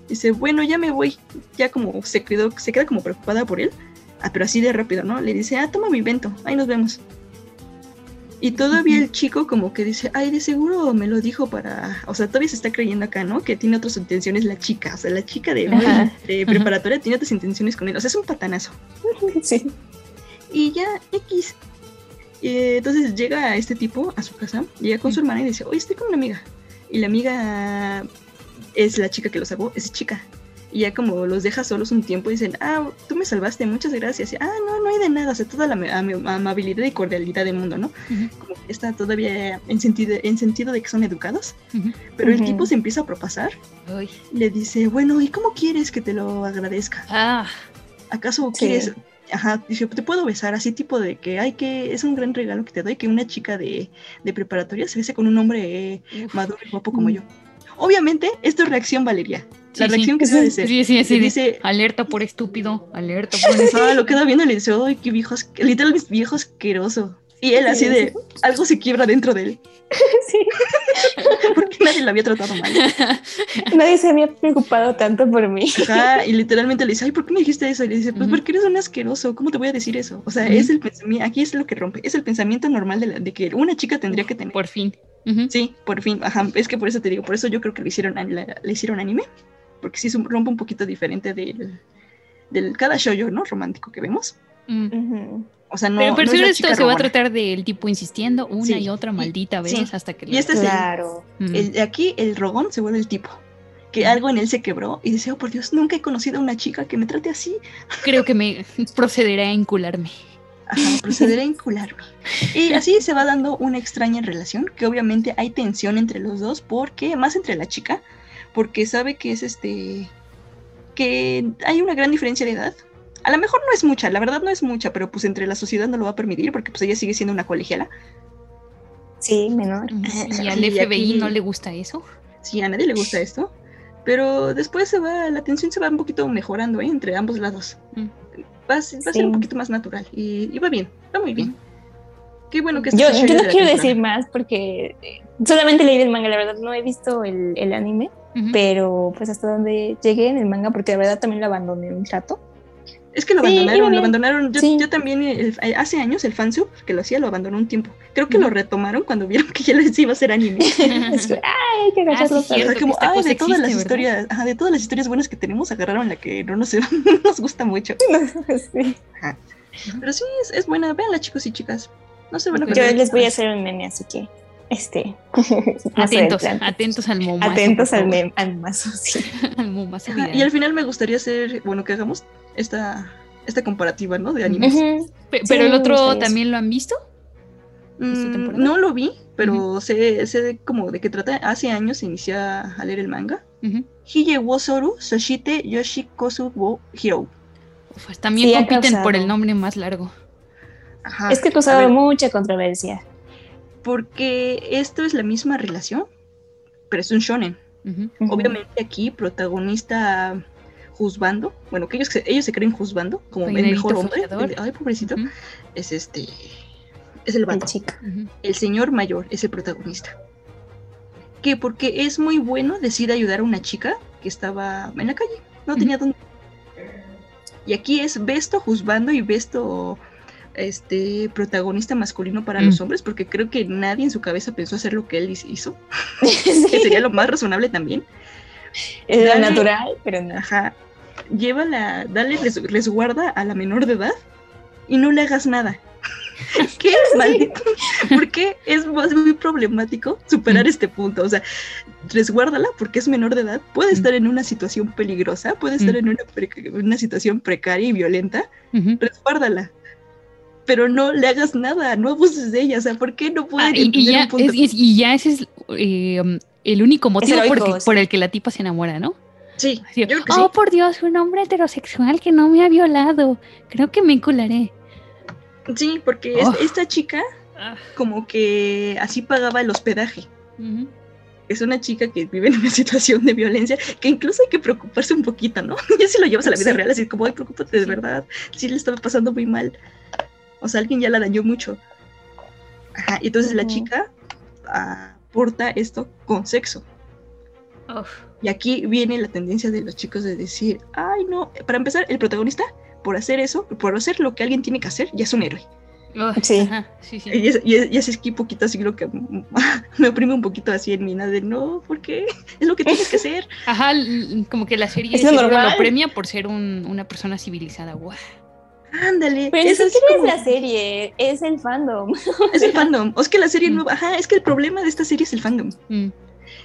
Dice, bueno, ya me voy. Ya como se, quedó, se queda como preocupada por él. Ah, pero así de rápido, ¿no? Le dice, ah, toma mi vento, ahí nos vemos. Y todavía el chico como que dice, ay, de seguro me lo dijo para... O sea, todavía se está creyendo acá, ¿no? Que tiene otras intenciones la chica. O sea, la chica de, de preparatoria tiene otras intenciones con él. O sea, es un patanazo. Sí. Y ya, X. Eh, entonces llega este tipo a su casa, llega con su hermana y dice, oye, estoy con una amiga. Y la amiga es la chica que lo salvó, es chica. Y ya como los deja solos un tiempo, dicen, ah, tú me salvaste, muchas gracias. Y, ah, no, no hay de nada, o sea, toda la ama- am- amabilidad y cordialidad del mundo, ¿no? Como que está todavía en sentido, en sentido de que son educados. Pero el tipo se empieza a propasar, le dice, bueno, ¿y cómo quieres que te lo agradezca? Ah, ¿Acaso Sí. quieres? Ajá, dice, te puedo besar, así tipo de que, ay, que es un gran regalo que te doy, que una chica de, de preparatoria se bese con un hombre eh, uf. maduro y guapo como Mm. yo. Obviamente, esto es reacción Valeria. La Sí, sí. reacción que se debe ser. Sí, sí, sí. Dice, Alerta por estúpido, alerta por ah, lo queda viendo y le dice, ay, qué viejo, asque- literal, viejo asqueroso. Y él así de, algo se quiebra dentro de él. Sí. porque nadie la había tratado mal. Nadie se había preocupado tanto por mí. Ajá, y literalmente le dice, ay, ¿por qué me dijiste eso? Y le dice, pues Ujú. porque eres un asqueroso, ¿cómo te voy a decir eso? O sea, Ujú. es el pensamiento, aquí es lo que rompe, es el pensamiento normal de, la- de que una chica tendría que tener. Por fin. Ujú. Sí, por fin, ajá, es que por eso te digo, por eso yo creo que le hicieron, le hicieron anime, porque sí es un- rompe un poquito diferente del, del cada shoujo, ¿no? Romántico que vemos. O sea, no. pero pero no es esto se va a tratar del tipo insistiendo una Sí. y otra Y- maldita vez sí. hasta que Y este es el- Claro. Mm. El, aquí el rogón se vuelve el tipo. Que algo en él se quebró y dice, oh por Dios, nunca he conocido a una chica que me trate así. Creo que me procederá a encularme. Ajá, procederé a encularme. Y así se va dando una extraña relación, que obviamente hay tensión entre los dos, porque, más entre la chica, porque sabe que es este, que hay una gran diferencia de edad. A lo mejor no es mucha, la verdad no es mucha, pero pues entre la sociedad no lo va a permitir, porque pues ella sigue siendo una colegiala. Sí, menor. Y al Y FBI aquí- no le gusta eso. Sí, a nadie le gusta esto. Pero después se va, la tensión se va un poquito mejorando ¿eh? entre ambos lados. Mm. Va, a ser- va a Sí. ser un poquito más natural. Y, y va bien, va muy bien. Qué bueno que Yo, yo no quiero temporada. decir más porque eh, solamente leí el manga, la verdad no he visto el, el anime, pero pues hasta donde llegué en el manga, porque la verdad también lo abandoné un rato. Es que lo Sí, abandonaron, lo abandonaron. Yo, Sí. yo también, el- eh, hace años, el fansub que lo hacía lo abandonó un tiempo. Creo que lo retomaron cuando vieron que ya les iba a hacer anime. Es que, ay, hay que agacharlo Ah, sí, cierto. como, ay, de todas las historias, ajá, de todas las historias buenas que tenemos, agarraron la que no nos, no nos gusta mucho. Sí. Pero sí, es, es buena. Véanla, chicos y chicas. No se van a. Yo les voy a hacer un meme, así que, este, Atentos, atentos al momazo. Atentos al, meme, al mazo, sí. Al momazo y al final me gustaría hacer, bueno, que hagamos esta, esta comparativa, ¿no? De animes. Sí, Pero el otro también lo han visto. Mm, no lo vi, pero sé, sé de, como de qué trata. Hace años inicié a leer el manga. Ujú. Hiye wo soru soshite yoshikosu wo hiro. Uf, también Sí, compiten por el nombre más largo. Ajá. Es que ha A causado mucha controversia. Porque esto es la misma relación, pero es un shonen. Obviamente aquí protagonista juzgando, bueno, que ellos, se- ellos se creen juzgando como el mejor hombre. el- Ay, pobrecito. Es este, es el El vato. chico. Ujú. el señor mayor es el protagonista. Que porque es muy bueno decide ayudar a una chica que estaba en la calle, no tenía dónde. Y aquí es Besto juzgando y Besto este protagonista masculino para Mm. los hombres, porque creo que nadie en su cabeza pensó hacer lo que él hizo, Sí, que sería lo más razonable también. es Dale. natural, pero no. Ajá. Llévala, dale res- resguarda a la menor de edad y no le hagas nada. ¿Qué maldito? Porque es muy problemático superar Mm. este punto. O sea, resguárdala porque es menor de edad, puede Mm. estar en una situación peligrosa, puede estar Mm. en una, una situación precaria y violenta, Ujú. resguárdala. Pero no le hagas nada, no abuses de ella. O sea, ¿por qué no Ah, pueden y, y entender ya, un punto? es- y- y ya ese es eh, um, el único motivo por, heroico, que- sí. por el que la tipa se enamora, ¿no? Sí, Así, yo creo que oh, sí. por Dios, un hombre heterosexual que no me ha violado. Creo que me encularé. Sí, porque es- Oh. esta chica como que así pagaba el hospedaje. Es una chica que vive en una situación de violencia que incluso hay que preocuparse un poquito, ¿no? Ya si lo llevas a la vida Sí. real, así como, ay, preocúpate de verdad, sí le estaba pasando muy mal. O sea, alguien ya la dañó mucho. Ajá, y entonces la chica aporta esto con sexo. Uf. Y aquí viene la tendencia de los chicos de decir, ay, no, para empezar, el protagonista, por hacer eso, por hacer lo que alguien tiene que hacer, ya es un héroe. Uf, Sí. ajá, sí, sí. Y, es, y, es- y así es que poquito así lo que me oprime un poquito así en mi nada de no, ¿por qué? Es lo que tienes que hacer. Ajá, como que la serie Es lo premia por ser un- una persona civilizada. Guau. Ándale. Pero ni es como- es la serie, es el fandom. Es el fandom. O es que la serie Mm. nueva. Ajá, es que el problema de esta serie es el fandom. Mm.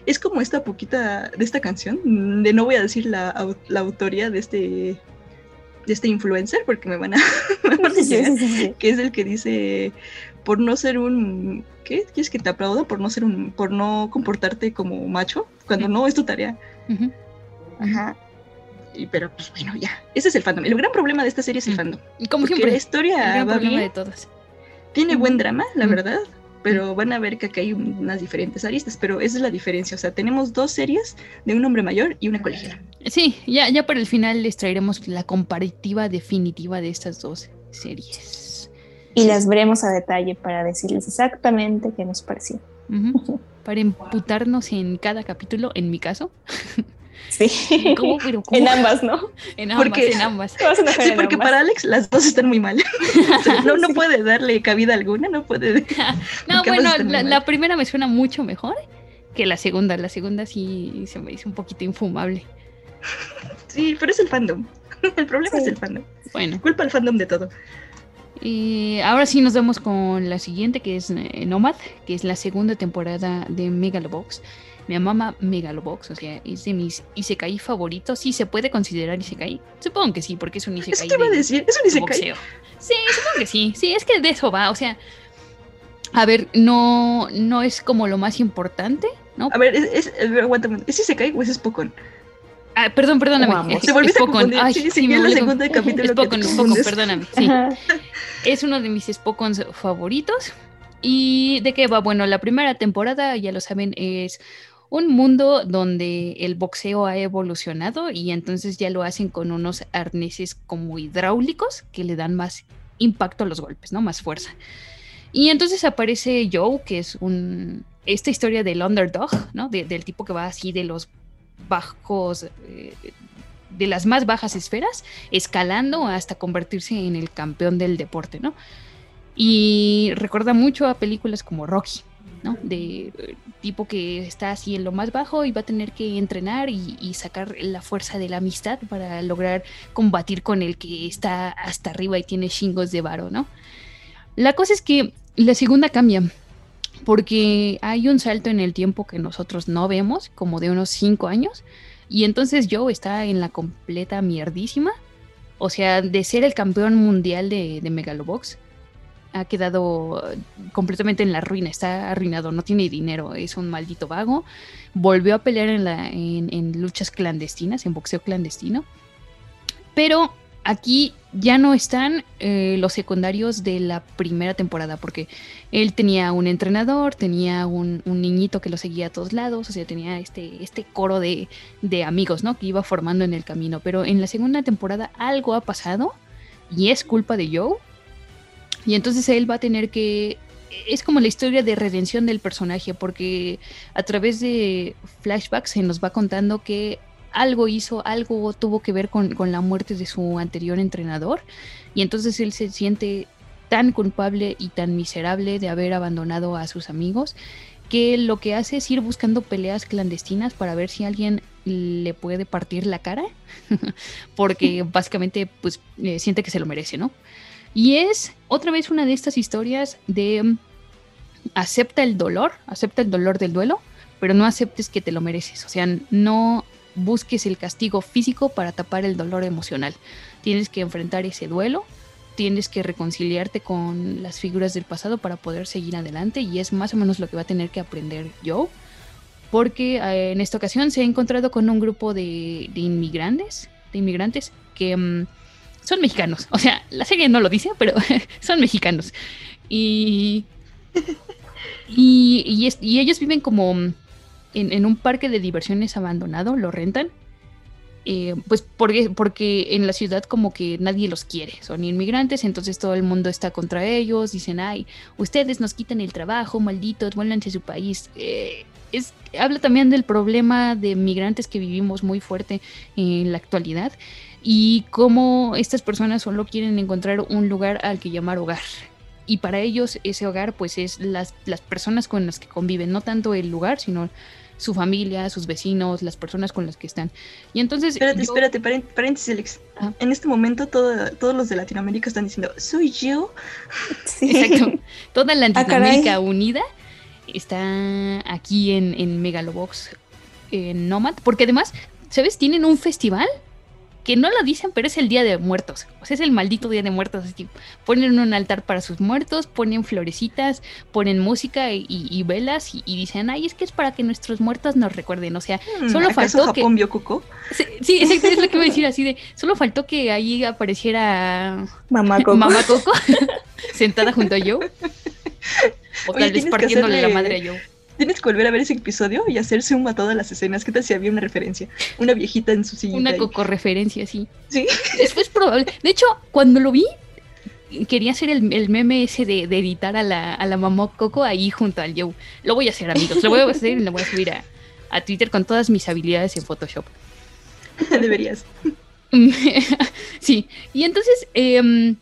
Es como esta poquita de esta canción. De no voy a decir la, la autoría de este. de este influencer, porque me van a. me van a Sí, sí, llegar, sí, sí. Que es el que dice. Por no ser un. ¿Qué? ¿Quieres que te aplauda? Por no ser un. por no comportarte como macho. Cuando no es tu tarea. Ajá. Y, pero pues bueno, ya. Ese es el fandom. El gran problema de esta serie es el Mm. fandom. Y Como siempre, la el historia gran va problema bien. de todas. Tiene buen drama, la Mm. verdad, pero van a ver que aquí hay un- unas diferentes aristas, pero esa es la diferencia. O sea, tenemos dos series de un hombre mayor y una colegiala. Sí, ya, ya para el final les traeremos la comparativa definitiva de estas dos series. Y las veremos a detalle para decirles exactamente qué nos pareció. Ujú. Para emputarnos en cada capítulo, en mi caso. Sí. ¿Cómo? Pero ¿cómo? En ambas, ¿no? En ambas, Porque- en ambas. Sí, porque ambas. para Alex las dos están muy mal. No, no puede darle cabida alguna, no puede. No, bueno, la, primera me suena mucho mejor que la segunda. La segunda sí se me hizo un poquito infumable. Sí, pero es el fandom. El problema Sí. es el fandom. Bueno, Culpa al fandom de todo. y ahora sí nos vamos con la siguiente, que es eh, Nomad, que es la segunda temporada de Megalobox. Me mama Megalobox, o sea, es de mis Isekai favoritos. Sí, se puede considerar Isekai. Supongo que sí, porque es un Eso Isekai te iba a de- decir, es un de isekai. boxeo. Sí, supongo que sí. Sí, es que de eso va. O sea, a ver, no, no es como lo más importante, ¿no? A ver, es, es, a ver, aguanta un momento. ¿Es isekai o es Spokon? Ah, perdón, perdóname. Te volviste es a confundir. Ay, Sí, sí, me la segunda capítulo Es que te Pokon, es Pokon, confundes. perdóname. Sí. Es uno de mis Spokons favoritos. ¿Y de qué va? Bueno, la primera temporada, ya lo saben, es un mundo donde el boxeo ha evolucionado y entonces ya lo hacen con unos arneses como hidráulicos que le dan más impacto a los golpes, ¿no? Más fuerza. Y entonces aparece Joe, que es un... Esta historia del underdog, ¿no? De- del tipo que va así de los bajos... eh, de las más bajas esferas, escalando hasta convertirse en el campeón del deporte, ¿no? Y recuerda mucho a películas como Rocky, De eh, tipo que está así en lo más bajo y va a tener que entrenar y, sacar la fuerza de la amistad para lograr combatir con el que está hasta arriba y tiene chingos de varo, ¿no? La cosa es que la segunda cambia, porque hay un salto en el tiempo que nosotros no vemos, como de unos 5 años, y entonces Joe está en la completa mierdísima. O sea, de ser el campeón mundial de, de Megalobox, ha quedado completamente en la ruina, está arruinado, no tiene dinero, es un maldito vago. Volvió a pelear en, luchas clandestinas, en boxeo clandestino. Pero aquí ya no están eh, los secundarios de la primera temporada, porque él tenía un entrenador, tenía un, niñito que lo seguía a todos lados, o sea, tenía este, este coro de, de amigos, ¿no? Que iba formando en el camino. Pero en la segunda temporada algo ha pasado y es culpa de Joe. Y entonces él va a tener que... Es como la historia de redención del personaje, porque a través de flashbacks se nos va contando que algo hizo, algo tuvo que ver con, con la muerte de su anterior entrenador. Y entonces él se siente tan culpable y tan miserable de haber abandonado a sus amigos que lo que hace es ir buscando peleas clandestinas para ver si alguien le puede partir la cara, porque básicamente pues eh, siente que se lo merece, ¿no? Y es otra vez una de estas historias de mm, acepta el dolor, acepta el dolor del duelo, pero no aceptes que te lo mereces, o sea, no busques el castigo físico para tapar el dolor emocional. Tienes que enfrentar ese duelo, tienes que reconciliarte con las figuras del pasado para poder seguir adelante y es más o menos lo que va a tener que aprender Joe, porque eh, en esta ocasión se ha encontrado con un grupo de, inmigrantes, de inmigrantes que mm, son mexicanos, o sea, la serie no lo dice, pero son mexicanos y y, y es- y ellos viven como en, en un parque de diversiones abandonado, lo rentan. eh, pues porque, porque en la ciudad como que nadie los quiere, son inmigrantes, entonces todo el mundo está contra ellos, dicen, ay, ustedes nos quitan el trabajo, malditos, vuélvanse a su país. Eh, es, habla también del problema de migrantes que vivimos muy fuerte en la actualidad y cómo estas personas solo quieren encontrar un lugar al que llamar hogar. Y para ellos ese hogar pues es las, las personas con las que conviven, no tanto el lugar, sino su familia, sus vecinos, las personas con las que están. Y entonces... Espérate, yo- espérate, paréntesis, Alex. Ah. En este momento todo- todos los de Latinoamérica están diciendo, soy yo. Sí. Exacto. Toda Ah, Latinoamérica unida está aquí en, en Megalobox, en Nomad, porque además, ¿sabes? Tienen un festival que no lo dicen, pero es el Día de Muertos. O sea, es el maldito Día de Muertos. Así, ponen un altar para sus muertos, ponen florecitas, ponen música y, velas y, y dicen, ay, es que es para que nuestros muertos nos recuerden. O sea, Hmm, Solo ¿Acaso faltó que- Japón vio Coco? sí, sí, exacto, es lo que iba a decir así de, solo faltó que ahí apareciera Mamá Coco. Mamá Coco sentada junto a Joe. O tal vez que partiéndole la madre a Joe. Tienes que volver a ver ese episodio y hacer zoom a todas las escenas. ¿Qué tal si había una referencia? Una viejita en su sillita. Una ahí. coco referencia, sí. Sí. Es, es probable. De hecho, cuando lo vi, quería hacer el, el meme ese de, de editar a la, a la mamá Coco ahí junto al Joe. Lo voy a hacer, amigos. Lo voy a hacer y lo voy a subir a, a Twitter con todas mis habilidades en Photoshop. Deberías. sí, y entonces em,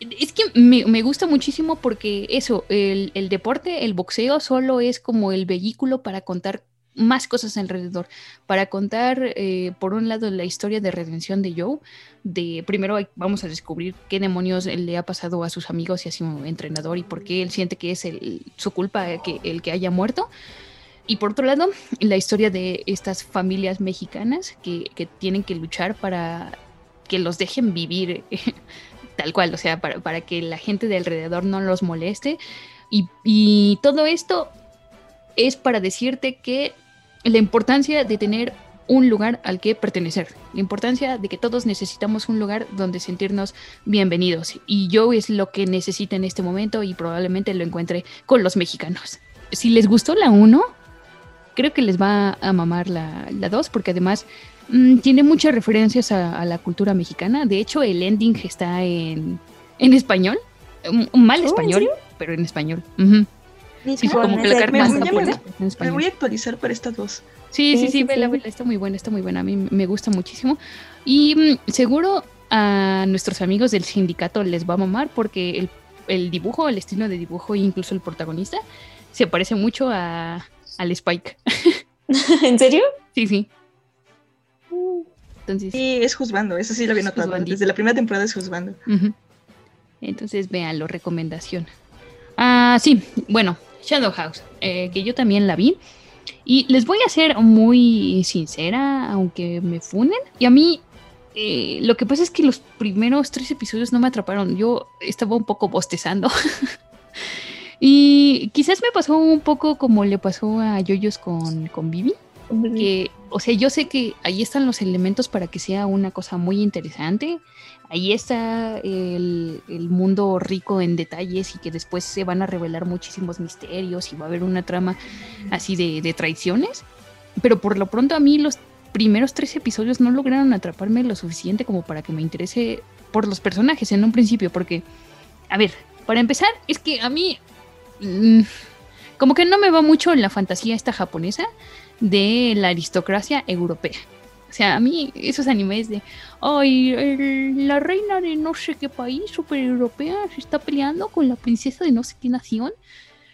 es que me, me gusta muchísimo porque eso, el, el deporte, el boxeo solo es como el vehículo para contar más cosas alrededor, para contar, eh, por un lado, la historia de redención de Joe, de primero vamos a descubrir qué demonios le ha pasado a sus amigos y a su entrenador y por qué él siente que es el- su culpa que, el que haya muerto. Y por otro lado, la historia de estas familias mexicanas que, que tienen que luchar para que los dejen vivir tal cual, o sea, para, que la gente de alrededor no los moleste. Y, todo esto es para decirte que la importancia de tener un lugar al que pertenecer, la importancia de que todos necesitamos un lugar donde sentirnos bienvenidos. Y Joe es lo que necesita en este momento y probablemente lo encuentre con los mexicanos. Si les gustó la 1, creo que les va a mamar la, la 2 porque además mm, tiene muchas referencias a, a la cultura mexicana. De hecho, el ending está en, en español, un, un mal Oh, ¿en español, pero en español. Sí, Con como que la me voy Me voy a actualizar para estas dos. Sí, sí, Sí, sí, sí, vela, vela, está muy buena, está muy buena. A mí me gusta muchísimo. Y mm, seguro a nuestros amigos del sindicato les va a mamar porque el, el dibujo, el estilo de dibujo e incluso el protagonista se parece mucho a, al Spike. ¿En serio? Sí, sí. Entonces, Sí, es juzgando, eso sí lo había notado. juzbandito. Desde la primera temporada es juzgando. ujú. Entonces véanlo, recomendación. Ah, sí, bueno, Shadow House, eh, que yo también la vi. Y les voy a ser muy sincera, aunque me funen. Y a mí, eh, lo que pasa es que los primeros tres episodios no me atraparon. Yo estaba un poco bostezando. y quizás me pasó un poco como le pasó a Yoyos con, con Vivi. Que, o sea, yo sé que ahí están los elementos para que sea una cosa muy interesante. Ahí está el, mundo rico en detalles y que después se van a revelar muchísimos misterios y va a haber una trama así de, traiciones. Pero por lo pronto a mí los primeros tres episodios no lograron atraparme lo suficiente como para que me interese por los personajes en un principio. Porque, a ver, para empezar, es que a mí mm, como que no me va mucho en la fantasía esta japonesa de la aristocracia europea. O sea, a mí esos animes de, ay, el- la reina de no sé qué país super europea se está peleando con la princesa de no sé qué nación.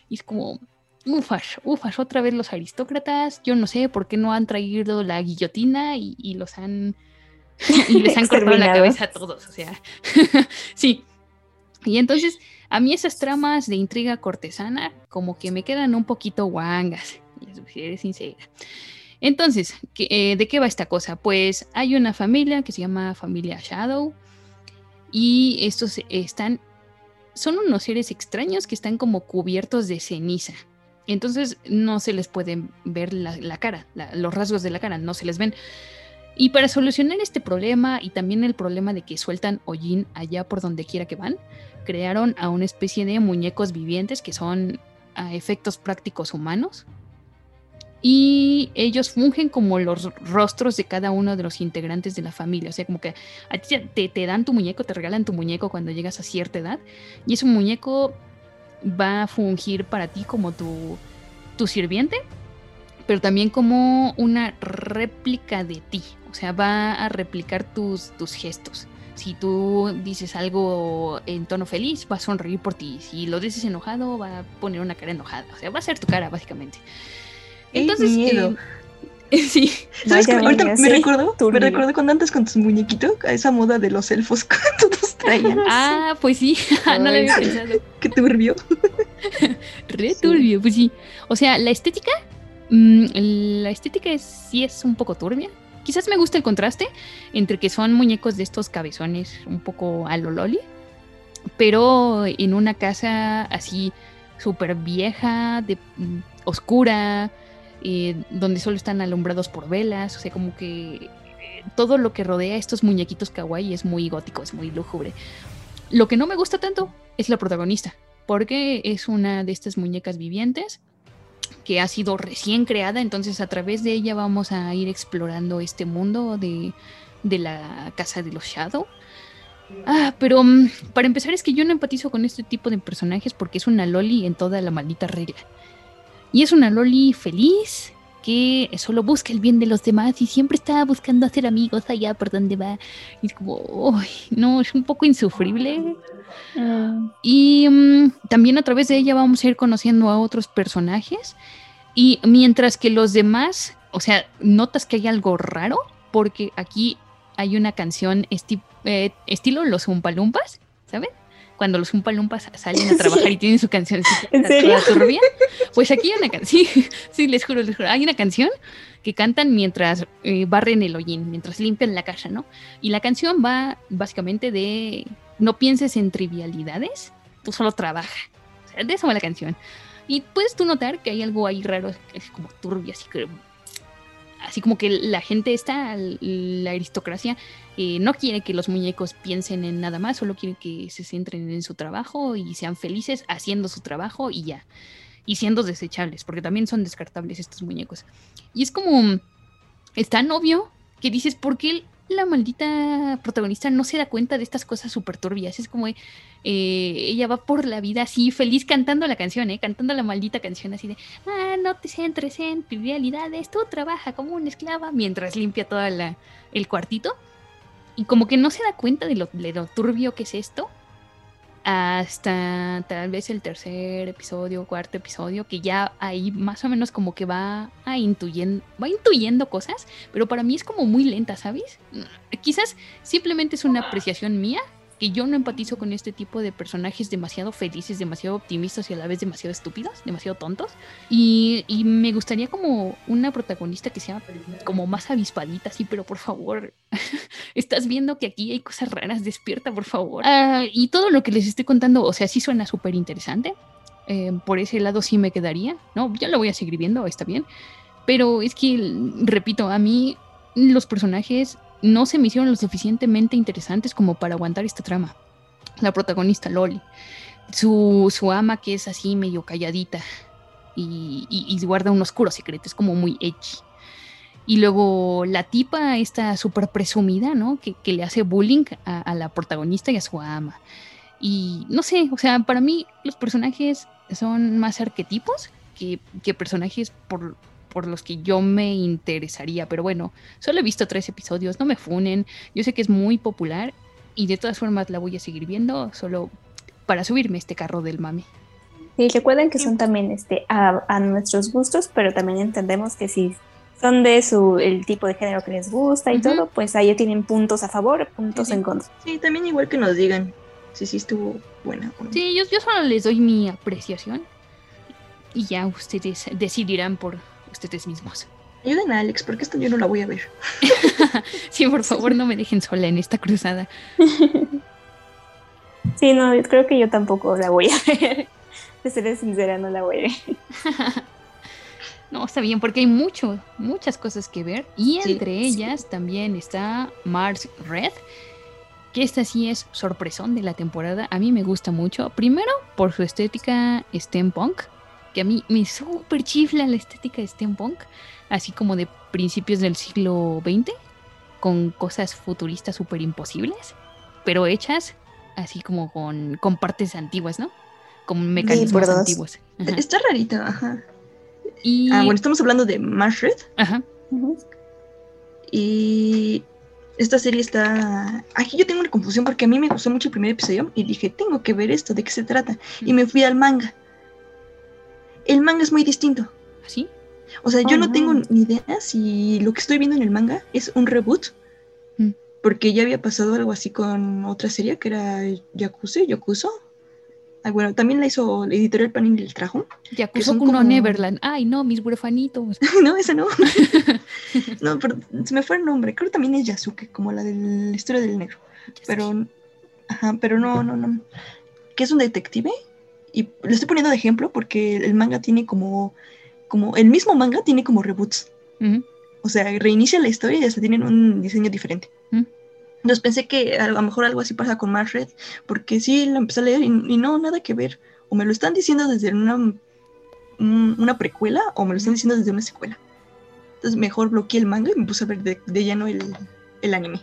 Y es como, ufas, ufas, otra vez los aristócratas. Yo no sé por qué no han traído la guillotina y, y los han... y les han cortado la cabeza a todos. O sea, sí. Y entonces, a mí esas tramas de intriga cortesana como que me quedan un poquito guangas, les seré sincera. Entonces, ¿qué- eh, ¿de qué va esta cosa? Pues hay una familia que se llama familia Shadow y estos están, son unos seres extraños que están como cubiertos de ceniza. Entonces no se les puede ver la, la cara, la- los rasgos de la cara, no se les ven. Y para solucionar este problema y también el problema de que sueltan hollín allá por donde quiera que van, crearon a una especie de muñecos vivientes que son a efectos prácticos humanos. Y ellos fungen como los rostros de cada uno de los integrantes de la familia. O sea, como que a ti te, te dan tu muñeco, te regalan tu muñeco cuando llegas a cierta edad. Y ese muñeco va a fungir para ti como tu, tu sirviente, pero también como una réplica de ti. O sea, va a replicar tus, tus gestos. Si tú dices algo en tono feliz, va a sonreír por ti. Si lo dices enojado, va a poner una cara enojada. O sea, va a ser tu cara, básicamente. ¡Qué Entonces, miedo! eh, sí. ¿Sabes? Vaya, Ahorita me sí, recuerdo, me recuerdo cuando antes con tus muñequitos, a esa moda de los elfos que todos traían. Ah, pues sí, no lo había pensado. Qué turbio. Re turbio, pues sí. O sea, la estética, mm, la estética es, sí es un poco turbia. Quizás me gusta el contraste entre que son muñecos de estos cabezones un poco a lo loli, pero en una casa así súper vieja, de, mm, oscura, eh, donde solo están alumbrados por velas, o sea, como que eh, todo lo que rodea a estos muñequitos kawaii es muy gótico, es muy lúgubre. Lo que no me gusta tanto es la protagonista, porque es una de estas muñecas vivientes que ha sido recién creada, entonces a través de ella vamos a ir explorando este mundo de, la casa de los Shadow. Ah, pero mm, para empezar es que yo no empatizo con este tipo de personajes porque es una loli en toda la maldita regla. Y es una loli feliz que solo busca el bien de los demás y siempre está buscando hacer amigos allá por donde va. Y es como, uy, no, es un poco insufrible. Mm, Y mm, también a través de ella vamos a ir conociendo a otros personajes. Y mientras que los demás, o sea, notas que hay algo raro, porque aquí hay una canción esti- eh, estilo Los Umpalumpas, ¿saben? Cuando los Umpalumpas salen a trabajar y tienen su canción ¿En serio? turbia. Pues aquí hay una canción, sí, sí, les juro, les juro. Hay una canción que cantan mientras eh, barren el hollín, mientras limpian la casa, ¿no? Y la canción va básicamente de no pienses en trivialidades, tú solo trabaja. O sea, de eso va la canción. Y puedes tú notar que hay algo ahí raro, es como turbio, así que así como que la gente está, la aristocracia, eh, no quiere que los muñecos piensen en nada más, solo quiere que se centren en su trabajo y sean felices haciendo su trabajo y ya. Y siendo desechables, porque también son descartables estos muñecos. Y es como, es tan obvio que dices, ¿por qué la maldita protagonista no se da cuenta de estas cosas súper turbias? Es como, eh, ella va por la vida así, feliz cantando la canción, ¿eh? Cantando la maldita canción así de, ah, no te centres en trivialidades, tú trabaja como una esclava mientras limpia todo el cuartito. Y como que no se da cuenta de lo, de lo turbio que es esto hasta tal vez el tercer episodio, cuarto episodio, que ya ahí más o menos como que va a intuyendo, va intuyendo cosas, pero para mí es como muy lenta, ¿sabes? Quizás simplemente es una apreciación mía, que yo no empatizo con este tipo de personajes demasiado felices, demasiado optimistas y a la vez demasiado estúpidos, demasiado tontos. Y, y me gustaría como una protagonista que sea como más avispadita, sí, pero por favor, estás viendo que aquí hay cosas raras, despierta, por favor. Ah, y todo lo que les estoy contando, o sea, sí suena súper interesante. Eh, por ese lado sí me quedaría, ¿no? Ya lo voy a seguir viendo, está bien. Pero es que, repito, a mí los personajes no se me hicieron lo suficientemente interesantes como para aguantar esta trama. La protagonista, Loli. Su, su ama, que es así medio calladita y, y, guarda un oscuro secreto, es como muy edgy. Y luego la tipa, esta súper presumida, ¿no? Que, que, le hace bullying a, a, la protagonista y a su ama. Y no sé, o sea, para mí los personajes son más arquetipos que, que personajes por, por los que yo me interesaría. Pero bueno, solo he visto tres episodios, no me funen. Yo sé que es muy popular y de todas formas la voy a seguir viendo solo para subirme este carro del mame. Y recuerden que son también este, a, a, nuestros gustos, pero también entendemos que si son de su el tipo de género que les gusta y uh -huh. todo, pues ahí tienen puntos a favor, puntos sí, en contra. Sí, también igual que nos digan si sí estuvo buena. O no. Sí, yo, yo solo les doy mi apreciación y ya ustedes decidirán por ustedes mismos. Ayuden a Alex, porque esto yo no la voy a ver. sí, por favor, no me dejen sola en esta cruzada. sí, no, creo que yo tampoco la voy a ver. De ser sincera, no la voy a ver. no, está bien, porque hay mucho, muchas cosas que ver. Y entre sí, ellas sí. también está Mars Red, que esta sí es sorpresón de la temporada. A mí me gusta mucho. Primero, por su estética steampunk que a mí me súper chifla la estética de steampunk, así como de principios del siglo XX, con cosas futuristas súper imposibles, pero hechas así como con, con partes antiguas, ¿no? Con mecanismos sí, antiguos. Ajá. Está rarita, ajá. Y... Ah, bueno, estamos hablando de Marshred. Ajá. Uh -huh. Y esta serie está... Aquí yo tengo una confusión porque a mí me gustó mucho el primer episodio y dije, tengo que ver esto, ¿de qué se trata? Y me fui al manga el manga es muy distinto. ¿Sí? O sea, yo oh, no tengo ni idea si lo que estoy viendo en el manga es un reboot. Mm. Porque ya había pasado algo así con otra serie que era Yakuza, Yakuza. Ah, bueno, también la hizo la editorial Panini y el trajo. Yakuza Kuno como... Neverland. Ay, no, mis huerfanitos. no, esa no. no, pero se me fue el nombre. Creo que también es Yasuke, como la de la historia del negro. Pero, ajá, pero no, no, no. Que es un detective y lo estoy poniendo de ejemplo porque el manga tiene como, como el mismo manga tiene como reboots. Uh -huh. O sea, reinicia la historia y hasta tienen un diseño diferente. Uh -huh. Entonces pensé que a lo mejor algo así pasa con Mars Red, porque sí, lo empecé a leer y, y, no, nada que ver. O me lo están diciendo desde una, una precuela o me lo están diciendo desde una secuela. Entonces mejor bloqueé el manga y me puse a ver de, de lleno el, el anime.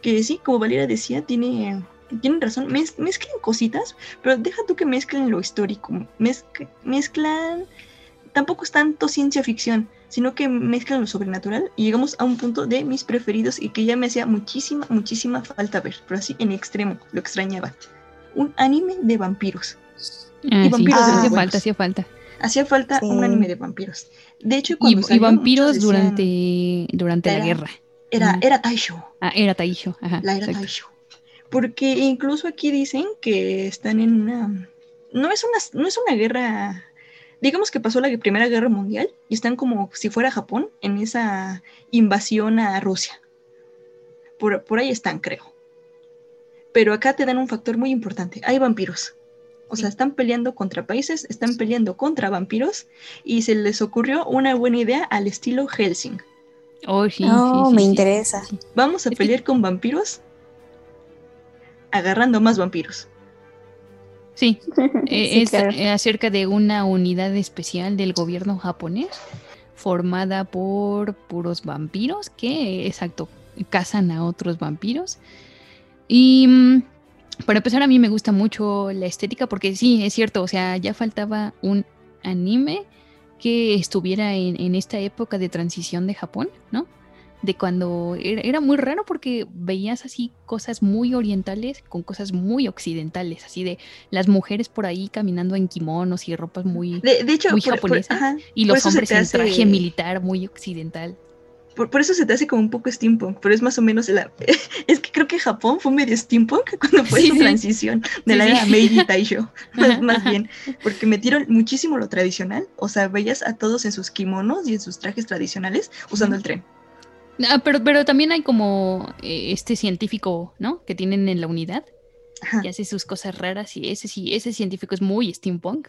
que sí, como Valeria decía, tiene, tienen razón, mez- mezclan cositas, pero deja tú que mezclen lo histórico, mezc- mezclan, tampoco es tanto ciencia ficción, sino que mezclan lo sobrenatural y llegamos a un punto de mis preferidos y que ya me hacía muchísima, muchísima falta ver, pero así en extremo, lo extrañaba. Un anime de vampiros. Ah, vampiros los hacía falta, hacía falta. Hacía falta Sí. un anime de vampiros. De hecho, Y, cuando y salió, vampiros durante, durante la guerra. Era, era Taisho. Ah, era Taisho. Ajá, La era exacto. Taisho. Porque incluso aquí dicen que están en una. No es una, no es una guerra. Digamos que pasó la Primera Guerra Mundial y están como si fuera Japón en esa invasión a Rusia. Por, por ahí están, creo. Pero acá te dan un factor muy importante. Hay vampiros. O sea, están peleando contra países, están peleando contra vampiros y se les ocurrió una buena idea al estilo Helsing. Oh, sí, No, sí, sí, me sí, interesa. Vamos a Es que- pelear con vampiros agarrando más vampiros. Sí, eh, Sí, es claro. eh, acerca de una unidad especial del gobierno japonés formada por puros vampiros que, exacto, cazan a otros vampiros. Y mm, para empezar, a mí me gusta mucho la estética porque sí, es cierto, o sea, ya faltaba un anime que estuviera en, en esta época de transición de Japón, ¿no? De cuando era, era muy raro porque veías así cosas muy orientales con cosas muy occidentales, así de las mujeres por ahí caminando en kimonos y ropas muy... De, de hecho, Muy por, por- japonesa, ajá, y los hombres en hace- traje militar muy occidental. Por, por eso se te hace como un poco steampunk, pero es más o menos la... Es que creo que Japón fue medio steampunk cuando fue Sí, su sí. transición de Sí, la sí. era Meiji Taisho, más, bien, porque metieron muchísimo lo tradicional, o sea, veías a todos en sus kimonos y en sus trajes tradicionales usando el tren. Ah, pero, pero también hay como eh, este científico, ¿no? Que tienen en la unidad, Ajá. que hace sus cosas raras y ese sí, ese científico es muy steampunk.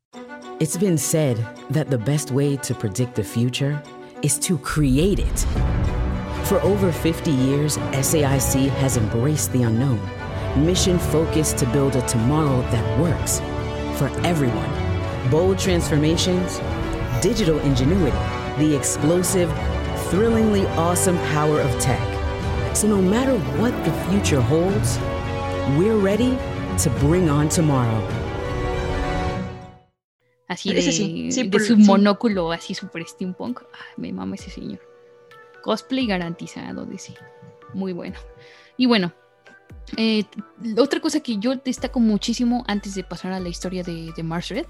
It's been said that the best way to predict the future is to create it. For over 50 years, SAIC has embraced the unknown, mission focused to build a tomorrow that works for everyone. Bold transformations, digital ingenuity, the explosive, thrillingly awesome power of tech. So, no matter what the future holds, we're ready to bring on tomorrow. Así de, Ese sí, sí, de por- su sí. monóculo así super steampunk. Ah, me mama ese señor. Cosplay garantizado, dice. Muy bueno. Y bueno, eh, otra cosa que yo destaco muchísimo antes de pasar a la historia de, de Mars Red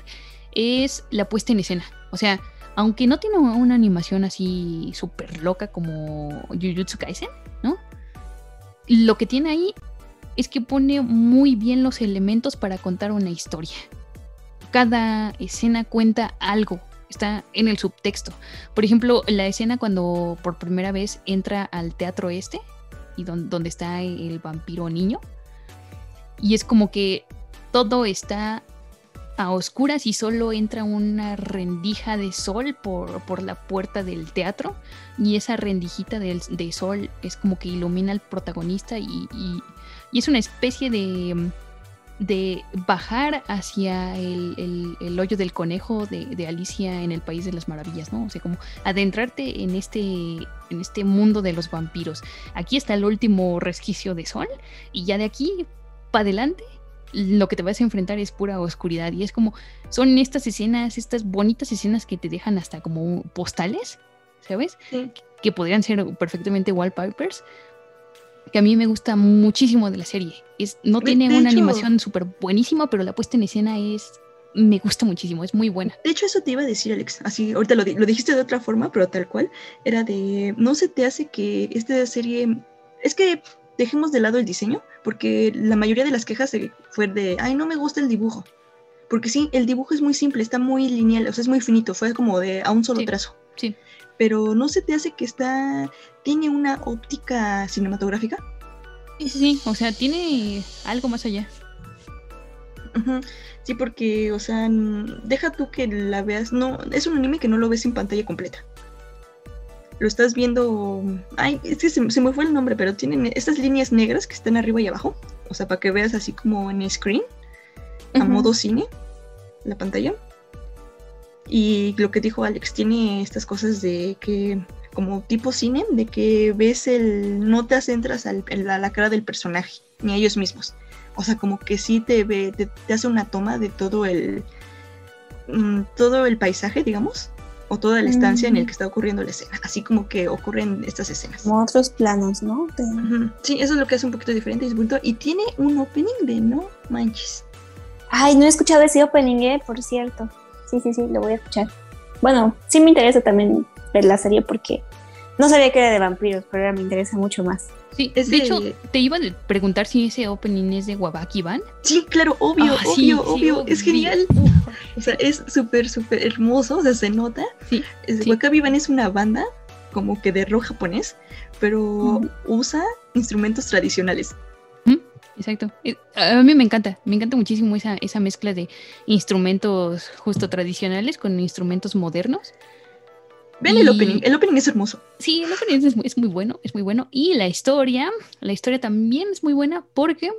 es la puesta en escena. O sea, aunque no tiene una animación así súper loca como Jujutsu Kaisen, ¿no? Lo que tiene ahí es que pone muy bien los elementos para contar una historia cada escena cuenta algo, está en el subtexto. Por ejemplo, la escena cuando por primera vez entra al teatro este y don- donde está el vampiro niño. Y es como que todo está a oscuras y solo entra una rendija de sol por, por la puerta del teatro. Y esa rendijita del- de sol es como que ilumina al protagonista y- y es una especie de de bajar hacia el, el- el hoyo del conejo de, de Alicia en el País de las Maravillas, ¿no? O sea, como adentrarte en este, en este mundo de los vampiros. Aquí está el último resquicio de sol y ya de aquí para adelante lo que te vas a enfrentar es pura oscuridad y es como son estas escenas, estas bonitas escenas que te dejan hasta como postales, ¿sabes? Sí. Que podrían ser perfectamente wallpapers que a mí me gusta muchísimo de la serie. Es, no De- tiene de una hecho- animación súper buenísima, pero la puesta en escena es. Me gusta muchísimo, es muy buena. De hecho, eso te iba a decir, Alex. Así, ahorita lo, lo dijiste de otra forma, pero tal cual. Era de. No se te hace que esta serie. Es que dejemos de lado el diseño, porque la mayoría de las quejas fue de. Ay, no me gusta el dibujo. Porque sí, el dibujo es muy simple, está muy lineal, o sea, es muy finito, fue como de a un solo Sí, trazo. sí. Pero no se te hace que está. Tiene una óptica cinematográfica Sí, sí, sí, o sea, tiene algo más allá. Sí, porque, o sea, deja tú que la veas. No, es un anime que no lo ves en pantalla completa. Lo estás viendo. Ay, es que se, se me fue el nombre, pero tienen estas líneas negras que están arriba y abajo. O sea, para que veas así como en screen, a modo cine, la pantalla. Y lo que dijo Alex, tiene estas cosas de que, como tipo cine, de que ves el. No te centras en la, la cara del personaje, ni a ellos mismos. O sea, como que sí te ve, te, te hace una toma de todo el. mm, todo el paisaje, digamos. O toda la estancia en el que está ocurriendo la escena. Así como que ocurren estas escenas. Como otros planos, ¿no? De-. Sí, eso es lo que hace un poquito diferente. Y tiene un opening de no manches. Ay, no he escuchado ese opening, eh, por cierto. Sí, sí, sí, lo voy a escuchar. Bueno, sí me interesa también ver la serie porque no sabía que era de vampiros, pero ahora me interesa mucho más. Sí, Es de de- hecho, te iba a preguntar si ese opening es de Wabaki Ban. Sí, claro, obvio, Ah, sí, obvio, sí, obvio. Es obvio. genial. O sea, es súper, súper hermoso. O sea, se nota. Sí. Wakabi Ban es una banda como que de rock japonés, pero usa instrumentos tradicionales. Exacto. Eh, A mí me encanta, me encanta muchísimo esa, esa mezcla de instrumentos justo tradicionales con instrumentos modernos. Vean el Y- opening. El opening es hermoso. Sí, el opening es muy, es muy bueno, es muy bueno. Y la historia, la historia también es muy buena porque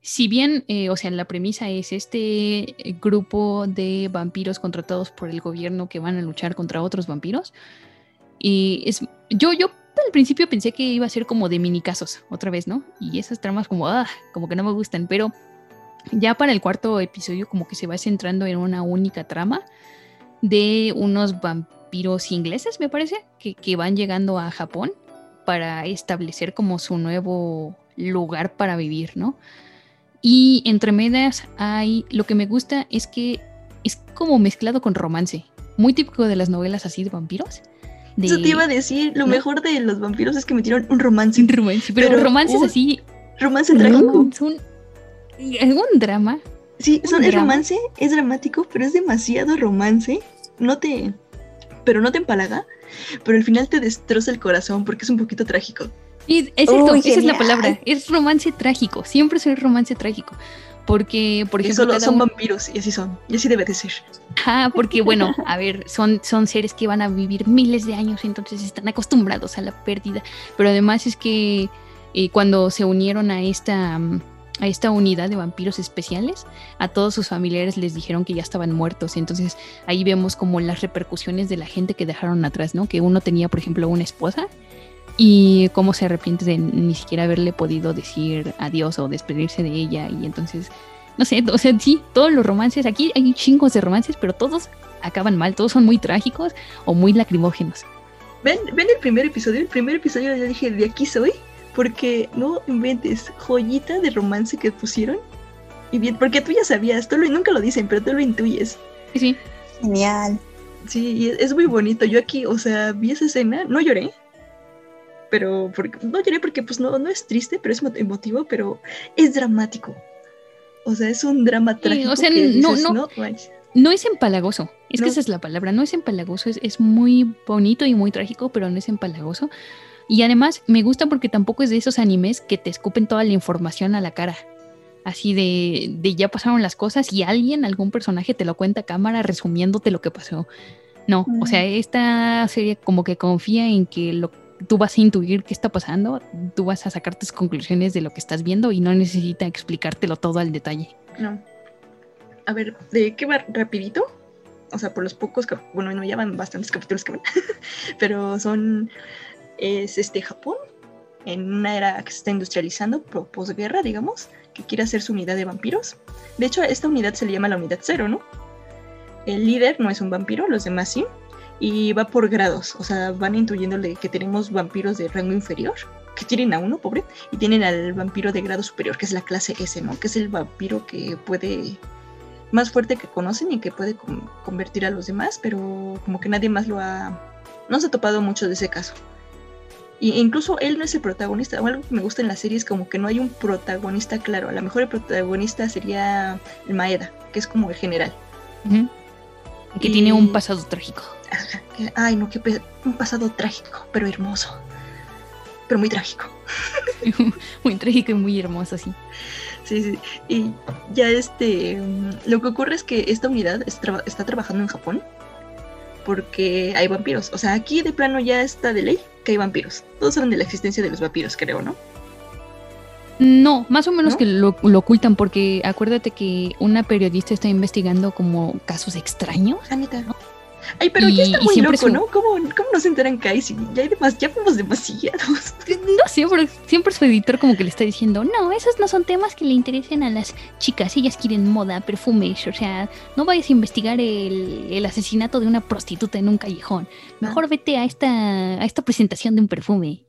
si bien, eh, o sea, la premisa es este grupo de vampiros contratados por el gobierno que van a luchar contra otros vampiros, y es, yo, yo al principio pensé que iba a ser como de mini casos, otra vez, ¿no? Y esas tramas como, ah, como que no me gustan, pero ya para el cuarto episodio como que se va centrando en una única trama de unos vampiros ingleses, me parece, que, que van llegando a Japón para establecer como su nuevo lugar para vivir, ¿no? Y entre medias hay, lo que me gusta es que es como mezclado con romance, muy típico de las novelas así de vampiros. De- Eso te iba a decir. Lo ¿no? mejor de los vampiros es que metieron un romance. Un romance, pero, Pero romances un así, Romance trágico. es un, es un drama. Sí, un son, el drama. romance es dramático, pero es demasiado romance. No te. Pero no te empalaga. Pero al final te destroza el corazón porque es un poquito trágico. Y, exacto, Uy, esa es la palabra. Es romance trágico. Siempre es romance trágico. Porque, por Y ejemplo, solo son vampiros y así son. Y así debe de ser. Ajá, porque bueno, a ver, son, son seres que van a vivir miles de años, entonces están acostumbrados a la pérdida. Pero además es que eh, cuando se unieron a esta, a esta unidad de vampiros especiales, a todos sus familiares les dijeron que ya estaban muertos. Entonces ahí vemos como las repercusiones de la gente que dejaron atrás, ¿no? Que uno tenía, por ejemplo, una esposa y cómo se arrepiente de ni siquiera haberle podido decir adiós o despedirse de ella. Y entonces no sé, o sea, sí, todos los romances, aquí hay chingos de romances, pero todos acaban mal, todos son muy trágicos o muy lacrimógenos. ¿Ven, ven el primer episodio. El primer episodio ya dije, de aquí soy. Porque no inventes joyita de romance que pusieron. Y bien, porque tú ya sabías, tú lo, nunca lo dicen, pero tú lo intuyes. Sí, sí. Genial. Sí, es muy bonito. Yo aquí, o sea, vi esa escena, no lloré. Pero, porque, no lloré porque pues no, no es triste, pero es mo- emotivo, pero es dramático. O sea, es un drama trágico. o sea, que no- dices, no- manches". No es empalagoso, es que esa es la palabra, no es empalagoso, es, es muy bonito y muy trágico, pero no es empalagoso. Y además me gusta porque tampoco es de esos animes que te escupen toda la información a la cara. Así de, de ya pasaron las cosas y alguien, algún personaje te lo cuenta a cámara resumiéndote lo que pasó. No, o sea, esta serie como que confía en que lo, tú vas a intuir qué está pasando, tú vas a sacar tus conclusiones de lo que estás viendo y no necesita explicártelo todo al detalle. No. A ver, ¿de qué va rapidito? O sea, por los pocos, bueno, no ya bastantes capítulos que van, pero son, es este Japón, en una era que se está industrializando, posguerra, digamos, que quiere hacer su unidad de vampiros. De hecho, a esta unidad se le llama la unidad cero, ¿no? El líder no es un vampiro, los demás sí, y va por grados, o sea, van intuyéndole que tenemos vampiros de rango inferior, que tienen a uno, pobre, y tienen al vampiro de grado superior, que es la clase S, ¿no? Que es el vampiro que puede más fuerte que conocen y que puede con- convertir a los demás, pero como que nadie más lo ha... No se ha topado mucho de ese caso. Y e incluso él no es el protagonista. O algo que me gusta en la serie es como que no hay un protagonista claro. A lo mejor el protagonista sería el Maeda, que es como el general. Que tiene un pasado trágico. Ajá, que- Ay, no, qué pe- un pasado trágico, pero hermoso. Pero muy trágico. muy trágico y muy hermoso, sí. Sí, sí. Y ya este, mm, lo que ocurre es que esta unidad es traba- está trabajando en Japón porque hay vampiros. O sea, aquí de plano ya está de ley que hay vampiros. Todos saben de la existencia de los vampiros, creo, ¿no? No, más o menos ¿No? que lo, lo ocultan porque acuérdate que una periodista está investigando como casos extraños. Ah, neta. Ay, pero ya Y- está muy loco, su- ¿no? ¿Cómo, ¿Cómo no se enteran que hay? Si ya hay demas, ya fuimos demasiados. No sé, pero siempre su editor como que le está diciendo, no, esos no son temas que le interesen a las chicas, ellas quieren moda, perfumes, o sea, no vayas a investigar el, el asesinato de una prostituta en un callejón, mejor vete a esta, a esta presentación de un perfume.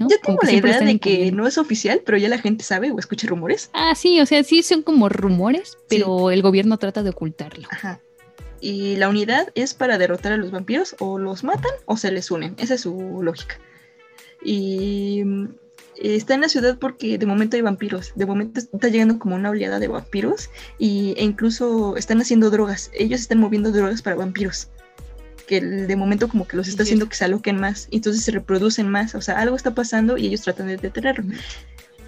¿No? Ya tengo la idea de que no es oficial, pero ya la gente sabe o escucha rumores. Ah, sí, o sea, sí son como rumores, pero el gobierno trata de ocultarlo. Ajá. Y la unidad es para derrotar a los vampiros, o los matan o se les unen. Esa es su lógica. Y mm, está en la ciudad porque de momento hay vampiros. De momento está llegando como una oleada de vampiros. Y, e incluso están haciendo drogas. Ellos están moviendo drogas para vampiros. Que de momento como que los está haciendo que se aloquen más. Y entonces se reproducen más. O sea, algo está pasando y ellos tratan de detenerlo.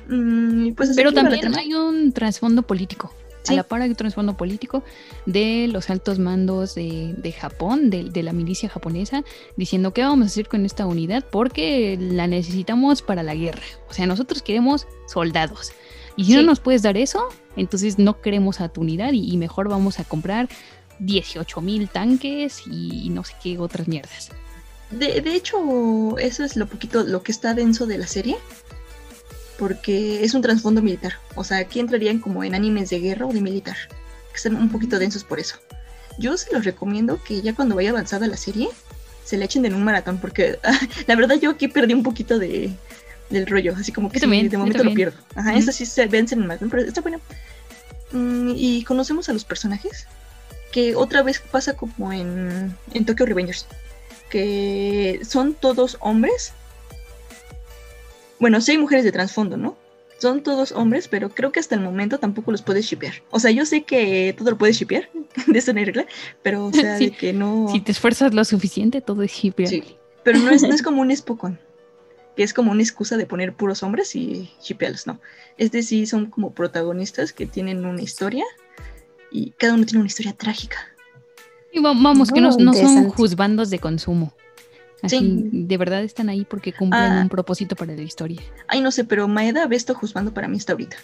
Mm, y pues Pero también hay un trasfondo político. Sí. A la par hay un trasfondo político de los altos mandos de, de Japón, de, de la milicia japonesa, diciendo qué vamos a hacer con esta unidad porque la necesitamos para la guerra. O sea, nosotros queremos soldados. Y si no Sí. nos puedes dar eso, entonces no queremos a tu unidad y, y mejor vamos a comprar 18 mil tanques y no sé qué otras mierdas. De, de hecho, eso es lo poquito, lo que está denso de la serie. Porque es un trasfondo militar. O sea, aquí entrarían como en animes de guerra o de militar. Que están un poquito densos por eso. Yo se los recomiendo que ya cuando vaya avanzada la serie, se le echen en un maratón. Porque la verdad yo aquí perdí un poquito de, del rollo. Así como que sí, de momento lo pierdo. Ajá, Ujú. esta sí se vence en el maratón, pero está bueno. Mm, y conocemos a los personajes. Que otra vez pasa como en, en Tokyo Revengers que son todos hombres. Bueno, sí hay mujeres de trasfondo, ¿no? Son todos hombres, pero creo que hasta el momento tampoco los puedes shipear. O sea, yo sé que todo lo puedes shipear, de eso no hay regla, pero o sea, Sí. de que no... Si te esfuerzas lo suficiente, todo es shippeable. Sí, pero no es, no es como un Spokon, que es como una excusa de poner puros hombres y shipearlos, no. Este sí son como protagonistas que tienen una historia y cada uno tiene una historia trágica. Y va- vamos, que no, no son juzbandos de consumo. Así, Sí. de verdad están ahí porque cumplen Ah. un propósito para la historia. Ay, no sé, pero Maeda ve esto juzgando para mí hasta ahorita.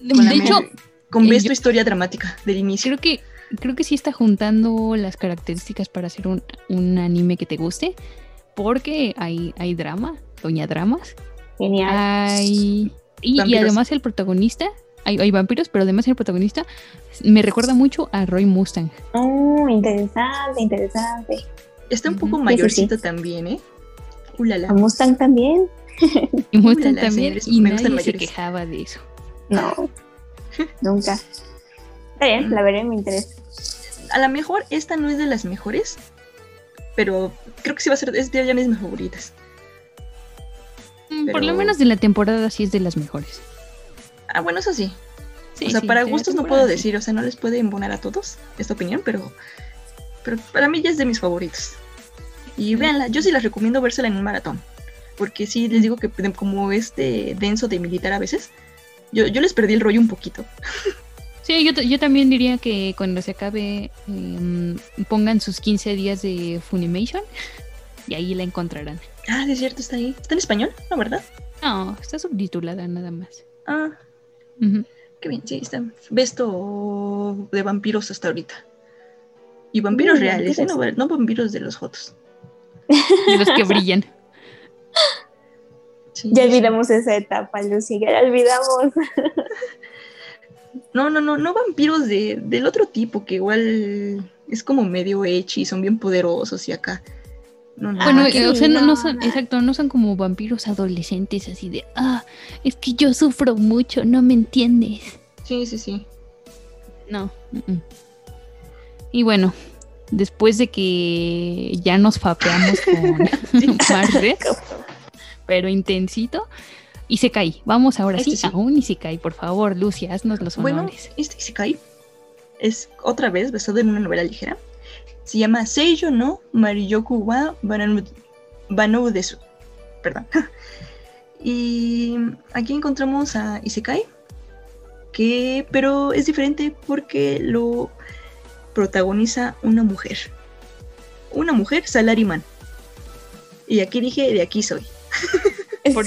De hecho, me- con eh, ves yo- tu historia dramática del inicio. creo que creo que sí está juntando las características para hacer un, un anime que te guste, porque hay, hay drama, doña dramas, Genial. hay y, y además el protagonista, hay, hay vampiros, pero además el protagonista me recuerda mucho a Roy Mustang. Oh, interesante, interesante. Está un poco mayorcito sí. también, ¿eh? Ulala. ¿A Mustang también? Y Mustang Ulala, también, señores, y me nadie se quejaba de eso. No, nunca. Está bien, la veré, me interesa. A lo mejor esta no es de las mejores, pero creo que sí va a ser, es de ya mis favoritas. Mm, Por lo menos de la temporada sí es de las mejores. Ah, bueno, eso sí. Sí, o sea, sí, para gustos no puedo decir, o sea, no les puede embonar a todos esta opinión, pero, pero para mí ya es de mis favoritos. Y véanla, yo sí las recomiendo vérsela en un maratón, porque sí les digo que como este denso de militar a veces, yo, yo les perdí el rollo un poquito. Sí, yo, yo también diría que cuando se acabe em, pongan sus 15 días de Funimation y ahí la encontrarán. Ah, de cierto, está ahí. ¿Está en español? ¿No, verdad? No, está subtitulada nada más. Ah, Qué bien, sí, está. Vesto de vampiros hasta ahorita. Y vampiros Mm, reales, ¿eh? no, vampiros. no vampiros de los fotos. De los que brillan. Sí, Ya sí. olvidamos esa etapa, Lucy, ya la olvidamos. No, no, no, no vampiros de, del otro tipo, que igual es como medio y son bien poderosos y acá. No, no. Bueno, Ah, eh, o sea, no, son, exacto, no son como vampiros adolescentes así de, ah, es que yo sufro mucho, no me entiendes. Sí, sí, sí. No. Y bueno, después de que ya nos fapeamos con Marvel, pero intensito, y se cae. Vamos ahora Este sí, sí. a un y se cae, por favor, Lucia, haznos los Bueno, honores. este Isekai es otra vez basado en una novela ligera. Se llama Seiyo no Mariyoku wa Banou- Desu. Perdón. Y aquí encontramos a Isekai, que, pero es diferente porque lo protagoniza una mujer. Una mujer salaryman. Y aquí dije, de aquí soy. Por,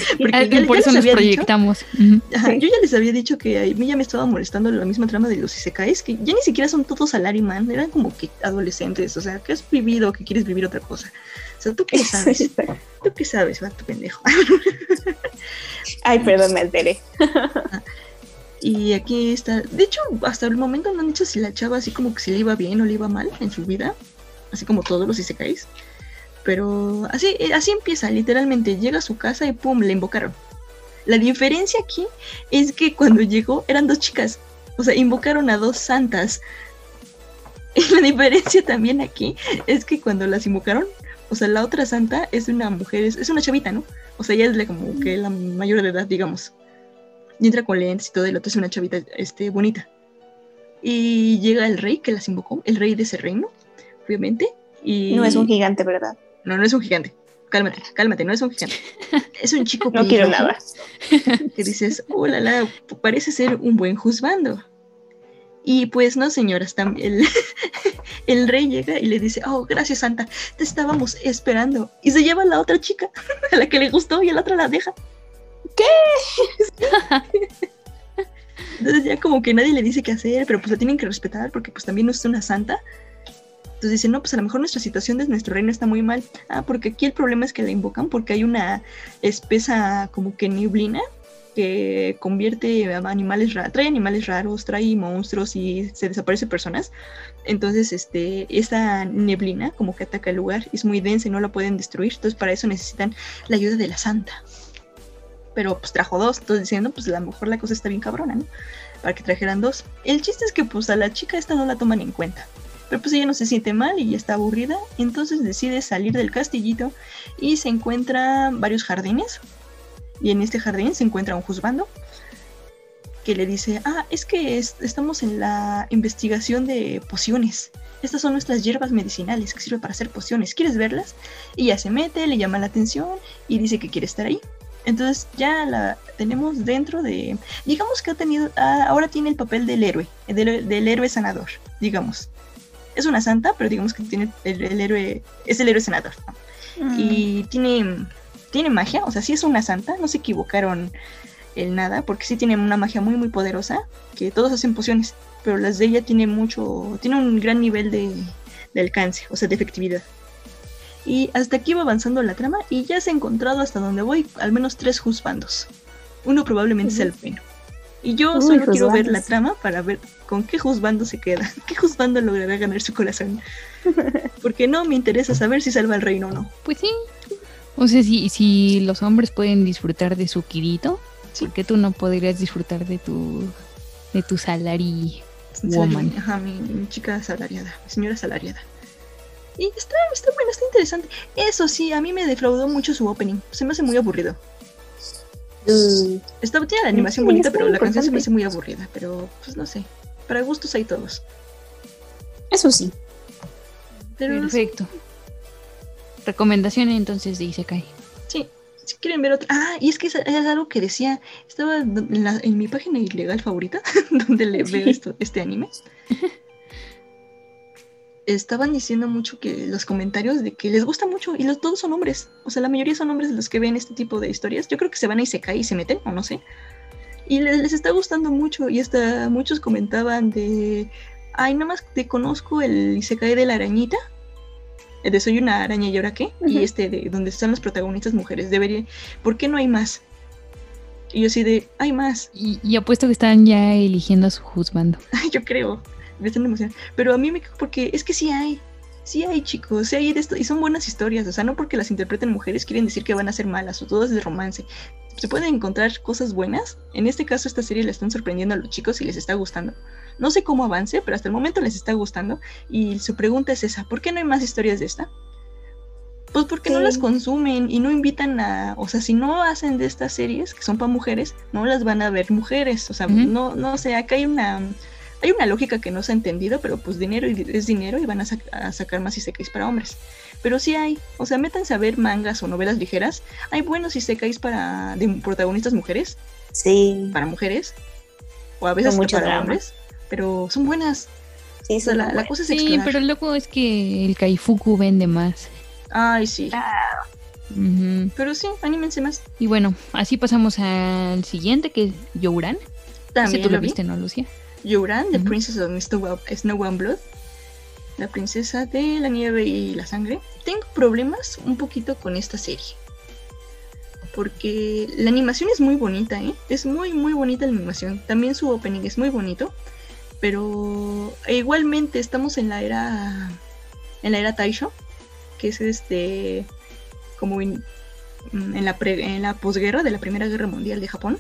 por eso nos proyectamos. Yo ya les había dicho que a mí ya me estaba molestando la misma trama de los Isekais, que ya ni siquiera son todos salaryman, eran como que adolescentes, o sea, que has vivido, que quieres vivir otra cosa. O sea, ¿tú qué sabes? ¿Tú qué sabes, va, tu pendejo? Ay, perdón, me alteré. Y aquí está. De hecho, hasta el momento no han dicho si la chava así como que si le iba bien o le iba mal en su vida. Así como todos los Isekais. Pero así, eh, así empieza, literalmente. Llega a su casa y pum, le invocaron. La diferencia aquí es que cuando llegó eran dos chicas. O sea, invocaron a dos santas. Y la diferencia también aquí es que cuando las invocaron, o sea, la otra santa es una mujer, es, una chavita, ¿no? O sea, ella es la, como que la mayor de edad, digamos. Y entra con lentes y todo, y la otra es una chavita este, bonita. Y llega el rey que las invocó, el rey de ese reino, obviamente. Y... No es un gigante, ¿verdad? No, no es un gigante. Cálmate, cálmate, no es un gigante. Es un chico No quiero nada. Que dices, hola, la, parece ser un buen juzgando. Y pues no, señoras, el, el rey llega y le dice, oh, gracias Santa, te estábamos esperando. Y se lleva a la otra chica, a la que le gustó y a la otra la deja. ¿Qué? Entonces ya como que nadie le dice qué hacer, pero pues la tienen que respetar porque pues también no es una santa. Entonces dicen, no, pues a lo mejor nuestra situación de nuestro reino está muy mal. Ah, porque aquí el problema es que la invocan porque hay una espesa como que neblina que convierte a animales raros, trae animales raros, trae monstruos y se desaparece personas. Entonces, este, esta neblina como que ataca el lugar, es muy densa y no la pueden destruir. Entonces, para eso necesitan la ayuda de la santa. Pero pues trajo dos, entonces diciendo, pues a lo mejor la cosa está bien cabrona, ¿no? Para que trajeran dos. El chiste es que pues a la chica esta no la toman en cuenta. Pero pues ella no se siente mal y ya está aburrida, entonces decide salir del castillito y se encuentra varios jardines. Y en este jardín se encuentra un juzgando que le dice, ah, es que estamos en la investigación de pociones. Estas son nuestras hierbas medicinales que sirven para hacer pociones. ¿Quieres verlas? Y ya se mete, le llama la atención y dice que quiere estar ahí. Entonces ya la tenemos dentro de, digamos que ha tenido, ah, ahora tiene el papel del héroe, del, del héroe sanador, digamos es una santa, pero digamos que tiene el, héroe, es el héroe senador. Mm. Y tiene, tiene magia, o sea, sí es una santa, no se equivocaron en nada, porque sí tiene una magia muy, muy poderosa, que todos hacen pociones, pero las de ella tiene mucho, tiene un gran nivel de, alcance, o sea, de efectividad. Y hasta aquí va avanzando la trama y ya se ha encontrado hasta donde voy al menos tres juzbandos. Uno probablemente sea el bueno. Y yo solo quiero ver la trama para ver con qué juzgando se queda, qué juzgando logrará ganar su corazón. Porque no me interesa saber si salva el reino o no. Pues sí. O sea, si, si los hombres pueden disfrutar de su Kirito, ¿por qué tú no podrías disfrutar de tu de tu salary woman? Ajá, mi, chica asalariada, mi señora asalariada. Y está, está bueno, está interesante. Eso sí, a mí me defraudó mucho su opening. Se me hace muy aburrido. Mm. Está, tiene la animación bonita, pero la canción se me hace muy aburrida. Pero, pues no sé. Para gustos hay todos. Eso sí. Perfecto. Recomendación entonces de Isekai. Sí, si quieren ver otra. Ah, y es que es, algo que decía. Estaba en, mi página ilegal favorita, donde le veo esto, este anime. estaban diciendo mucho que los comentarios de que les gusta mucho y los, todos son hombres. O sea, la mayoría son hombres los que ven este tipo de historias. Yo creo que se van a Isekai y se meten, o no sé. Y les, está gustando mucho y hasta muchos comentaban de, ay, nada más te conozco el Isekai de la arañita. De soy una araña y ahora qué. Y este de donde están los protagonistas mujeres. Debería, ¿por qué no hay más? Y yo así de, hay más. Y, apuesto que están ya eligiendo a su juzgando. yo creo me están emocionando. Pero a mí me porque es que sí hay, sí hay chicos, sí hay de esto, y son buenas historias, o sea, no porque las interpreten mujeres quieren decir que van a ser malas o todo es de romance. Se pueden encontrar cosas buenas. En este caso, esta serie le están sorprendiendo a los chicos y les está gustando. No sé cómo avance, pero hasta el momento les está gustando. Y su pregunta es esa: ¿por qué no hay más historias de esta? Pues porque no las consumen y no invitan a, o sea, si no hacen de estas series que son para mujeres, no las van a ver mujeres, o sea, no, no sé, acá hay una, hay una lógica que no se ha entendido, pero pues dinero es dinero y van a, sacar más isekais para hombres. Pero sí hay, o sea, métanse a ver mangas o novelas ligeras. Hay buenos isekais para de protagonistas mujeres. Sí. Para mujeres. O a veces para drama. hombres. Pero son buenas. Sí, O sea, son la, la cosa es Sí, explorar. pero el loco es que el Kaifuku vende más. Ay, sí. Ujú. Pero sí, anímense más. Y bueno, así pasamos al siguiente, que es Youran. Ese También tú lo lo vi. viste, ¿no, Lucia? Yoran, The. Princess of Snow, Snow and Blood. La princesa de la nieve y la sangre. Tengo problemas un poquito con esta serie. Porque la animación es muy bonita, ¿eh? Es muy, muy bonita la animación. También su opening es muy bonito. Pero igualmente estamos en la era. En la era Taisho. Que es este. Como en, en la, pre- en la posguerra de la Primera Guerra Mundial de Japón.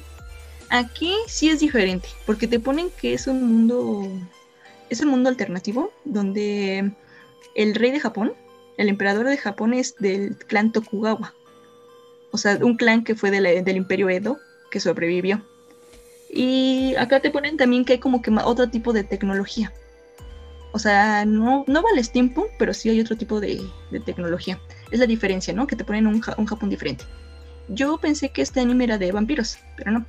Aquí sí es diferente, porque te ponen que es un mundo, es un mundo alternativo donde el rey de Japón, el emperador de Japón es del clan Tokugawa, o sea, un clan que fue del imperio Edo que sobrevivió. Y acá te ponen también que hay como que otro tipo de tecnología. O sea, no, no vale steampunk, pero sí hay otro tipo de, tecnología. Es la diferencia, ¿no? Que te ponen un Japón diferente. Yo pensé que este anime era de vampiros, pero no.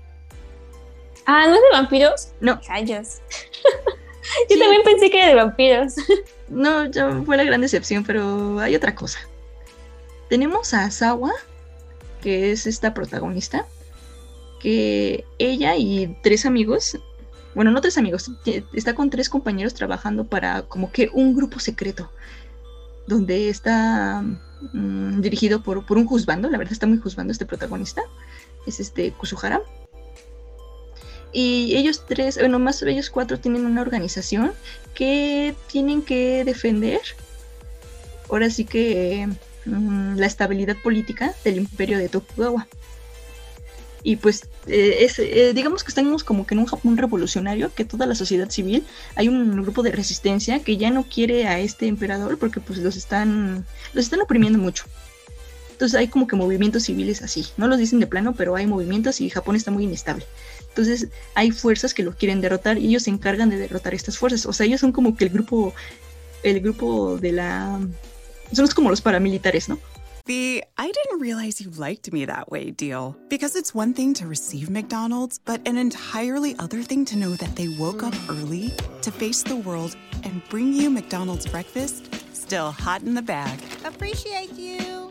Ah, ¿no es de vampiros? No. Rayos. Yo también pensé que era de vampiros. No, ya fue la gran decepción, pero hay otra cosa. Tenemos a Sawa, que es esta protagonista, que ella y tres amigos, bueno, no tres amigos, está con tres compañeros trabajando para como que un grupo secreto, donde está mm, dirigido por, por un juzgando, la verdad está muy juzgando este protagonista, es este Kusuhara. Y ellos tres, bueno, más ellos cuatro tienen una organización que tienen que defender, ahora sí que mm, la estabilidad política del imperio de Tokugawa. Y pues eh, es, eh, digamos que estamos como que en un Japón revolucionario, que toda la sociedad civil, hay un grupo de resistencia que ya no quiere a este emperador porque pues los están, los están oprimiendo mucho. Entonces hay como que movimientos civiles así, no los dicen de plano, pero hay movimientos y Japón está muy inestable. Entonces hay fuerzas que lo quieren derrotar y ellos se encargan de derrotar estas fuerzas. O sea, ellos son como que el grupo, el grupo de la... Son como los paramilitares, ¿no? The I didn't realize you liked me that way deal. Because it's one thing to receive McDonald's, but an entirely other thing to know that they woke up early to face the world and bring you McDonald's breakfast still hot in the bag. Appreciate you.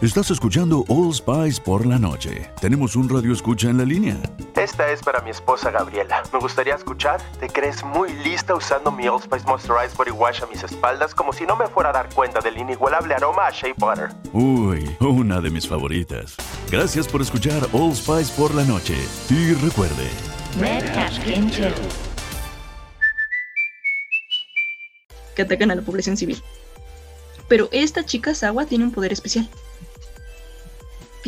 Estás escuchando All Spice por la noche. Tenemos un radio escucha en la línea. Esta es para mi esposa Gabriela. Me gustaría escuchar. ¿Te crees muy lista usando mi Old Spice Moisturized Body Wash a mis espaldas como si no me fuera a dar cuenta del inigualable aroma a Shea Butter? Uy, una de mis favoritas. Gracias por escuchar All Spice por la noche. Y recuerde, Red que atacan a la población civil. Pero esta chica Sawa tiene un poder especial.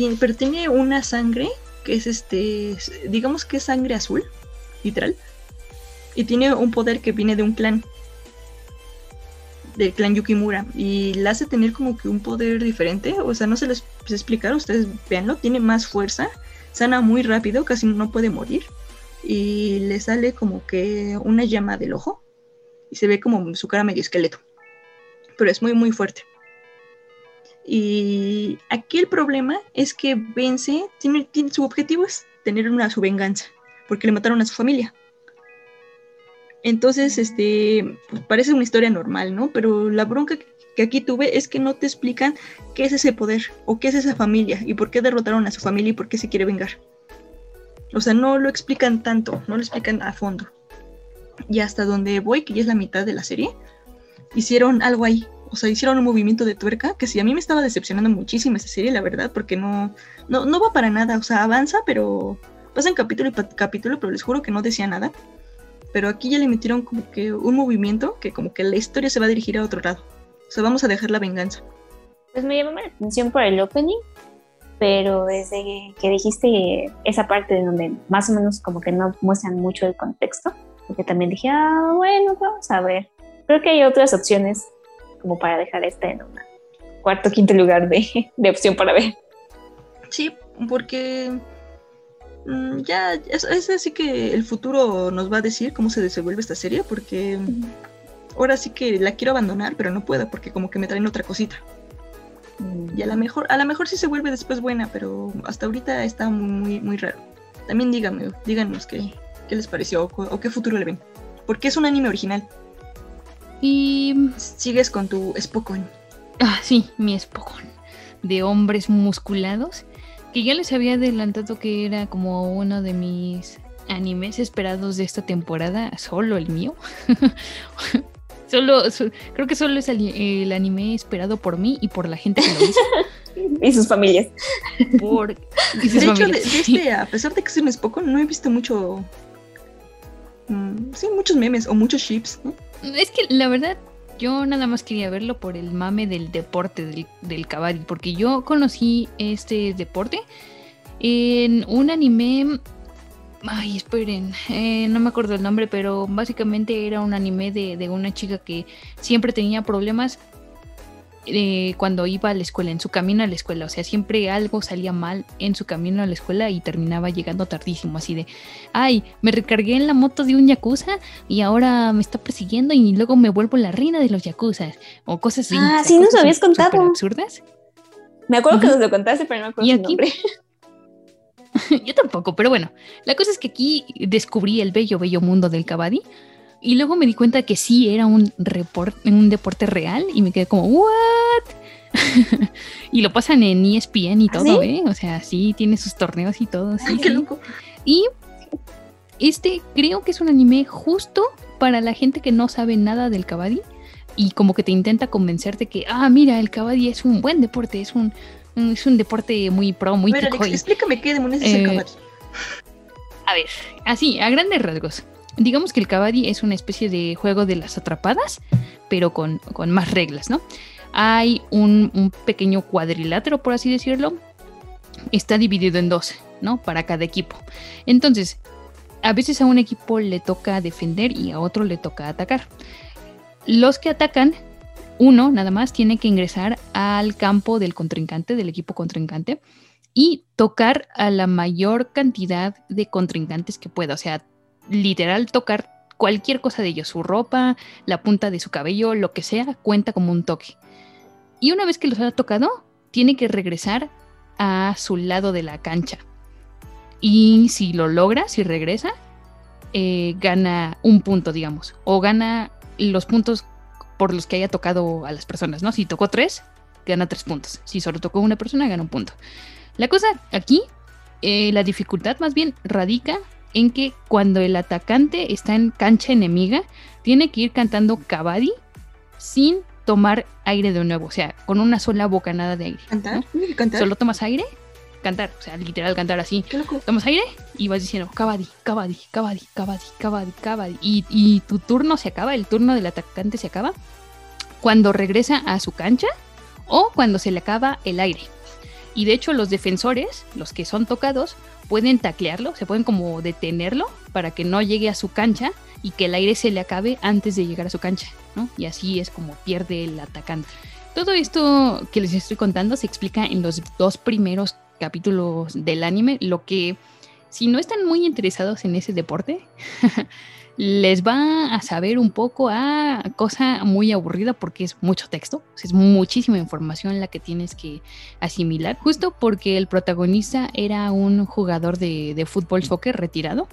Tien- pero tiene una sangre que es este, digamos que es sangre azul, literal. Y tiene un poder que viene de un clan. Del clan Yukimura. Y la hace tener como que un poder diferente. O sea, no se les explicar, ustedes véanlo. Tiene más fuerza. Sana muy rápido, casi no puede morir. Y le sale como que una llama del ojo y se ve como su cara medio esqueleto. Pero es muy, muy fuerte. Y aquí el problema es que vence, tiene, su objetivo es tener una, su venganza, porque le mataron a su familia. Entonces, este, pues, parece una historia normal, ¿no? Pero la bronca que- que aquí tuve es que no te explican qué es ese poder o qué es esa familia y por qué derrotaron a su familia y por qué se quiere vengar. O sea, no lo explican tanto, no lo explican a fondo y hasta donde voy, que ya es la mitad de la serie, hicieron algo ahí. O sea, hicieron un movimiento de tuerca que sí, a mí me estaba decepcionando muchísimo esa serie, la verdad, porque no, no, no va para nada. O sea, avanza, pero pasan capítulo y capítulo, pero les juro que no decía nada. Pero aquí ya le metieron como que un movimiento que como que la historia se va a dirigir a otro lado. O sea, vamos a dejar la venganza. Pues me llamó la atención por el opening, pero desde que dijiste esa parte de donde más o menos como que no muestran mucho el contexto, Porque también dije, ah, bueno, vamos a ver. Creo que hay otras opciones como para dejar esta en un cuarto quinto lugar de, de opción para ver. Sí, porque mm, ya es, es, así que el futuro nos va a decir cómo se desenvuelve esta serie, porque ahora sí que la quiero abandonar, pero no puedo, porque como que me traen otra cosita. Y a lo mejor, a lo mejor sí se vuelve después buena, pero hasta ahorita está muy, muy raro. También díganme, díganos qué, qué les pareció o, o, qué futuro le ven. Porque es un anime original. Y sigues con tu Spokon. Ah, sí, mi Spokon. De hombres musculados. Que ya les había adelantado que era como uno de mis animes esperados de esta temporada. Solo el mío. Solo, so, creo que solo es el, el, anime esperado por mí y por la gente que lo hizo. y sus familias. Por, y sus de familias. hecho, de, de este, a pesar de que soy un poco, no he visto mucho. Mm, sí, muchos memes o muchos ships. ¿no? Es que la verdad, yo nada más quería verlo por el mame del deporte del, del porque yo conocí este deporte en un anime Ay, esperen, eh, no me acuerdo el nombre, pero básicamente era un anime de, de una chica que siempre tenía problemas eh, cuando iba a la escuela, en su camino a la escuela. O sea, siempre algo salía mal en su camino a la escuela y terminaba llegando tardísimo, así de, ay, me recargué en la moto de un yakuza y ahora me está persiguiendo y luego me vuelvo la reina de los yakuzas. O cosas así. Ah, sí, nos habías contado. absurdas. Me acuerdo uh -huh. que nos lo contaste, pero no me acuerdo y su aquí, nombre. Yo tampoco, pero bueno, la cosa es que aquí descubrí el bello, bello mundo del kabaddi y luego me di cuenta que sí era un, report, un deporte real y me quedé como, ¿what? y lo pasan en ESPN y todo, ¿Sí? ¿eh? O sea, sí, tiene sus torneos y todo. Sí, Ay, qué loco. Y este creo que es un anime justo para la gente que no sabe nada del kabaddi y como que te intenta convencerte que, ah, mira, el kabaddi es un buen deporte, es un, es un deporte muy pro, muy Alex, explícame qué demonios es Eh, el kabaddi. A ver, así, a grandes rasgos. Digamos que el kabaddi es una especie de juego de las atrapadas, pero con, con más reglas, ¿no? Hay un, un, pequeño cuadrilátero, por así decirlo. Está dividido en dos, ¿no? Para cada equipo. Entonces, a veces a un equipo le toca defender y a otro le toca atacar. Los que atacan, uno nada más tiene que ingresar al campo del contrincante, del equipo contrincante, y tocar a la mayor cantidad de contrincantes que pueda. O sea, literal tocar cualquier cosa de ellos, su ropa, la punta de su cabello, lo que sea, cuenta como un toque. Y una vez que los haya tocado, tiene que regresar a su lado de la cancha. Y si lo logra, si regresa, eh, gana un punto, digamos, o gana los puntos por los que haya tocado a las personas, ¿no? Si tocó tres, gana tres puntos. Si solo tocó una persona, gana un punto. La cosa aquí, eh, la dificultad más bien radica en que cuando el atacante está en cancha enemiga, tiene que ir cantando kabaddi sin tomar aire de nuevo, o sea, con una sola bocanada de aire. ¿Cantar? ¿no? ¿Cantar? Solo tomas aire, cantar, o sea, literal cantar así. Tomas aire y vas diciendo kabaddi, kabaddi, kabaddi, kabaddi, kabaddi, kabaddi. Y, y tu turno se acaba, el turno del atacante se acaba cuando regresa a su cancha o cuando se le acaba el aire. Y de hecho los defensores, los que son tocados, pueden taclearlo, se pueden como detenerlo para que no llegue a su cancha y que el aire se le acabe antes de llegar a su cancha. Y así es como pierde el atacante. Todo esto que les estoy contando se explica en los dos primeros capítulos del anime, lo que si no están muy interesados en ese deporte, les va a saber un poco a cosa muy aburrida porque es mucho texto, es muchísima información la que tienes que asimilar, justo porque el protagonista era un jugador de, fútbol soccer retirado,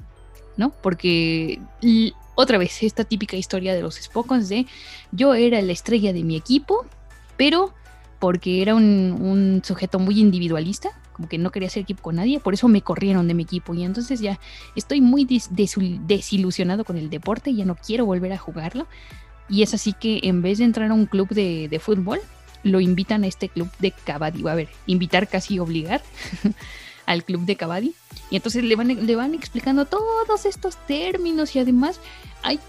¿no? Porque otra vez esta típica historia de los Spokons de yo era la estrella de mi equipo, pero porque era un sujeto muy individualista, como que no quería hacer equipo con nadie, por eso me corrieron de mi equipo. Y entonces ya estoy muy des des desilusionado con el deporte, ya no quiero volver a jugarlo. Y es así que en vez de entrar a un club de, de fútbol, lo invitan a este club de kabaddi, a ver, invitar casi obligar al club de kabaddi. Y entonces le van, le van explicando todos estos términos y además hay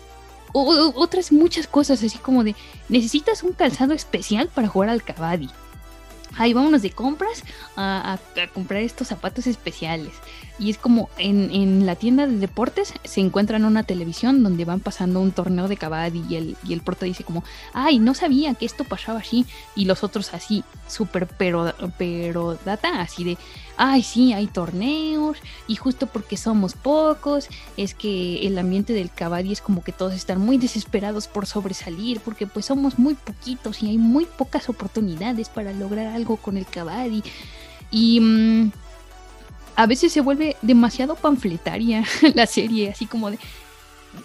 otras muchas cosas así como de necesitas un calzado especial para jugar al kabaddi ay, vámonos de compras a, comprar estos zapatos especiales. Y es como en, en la tienda de deportes se encuentran una televisión donde van pasando un torneo de kabaddi y el, y el prota dice como, ay, no sabía que esto pasaba así. Y los otros así, súper pero, pero data, así de, ay, sí, hay torneos y justo porque somos pocos, es que el ambiente del kabaddi es como que todos están muy desesperados por sobresalir porque pues somos muy poquitos y hay muy pocas oportunidades para lograr algo con el kabaddi. Y... mm, a veces se vuelve demasiado panfletaria la serie, así como de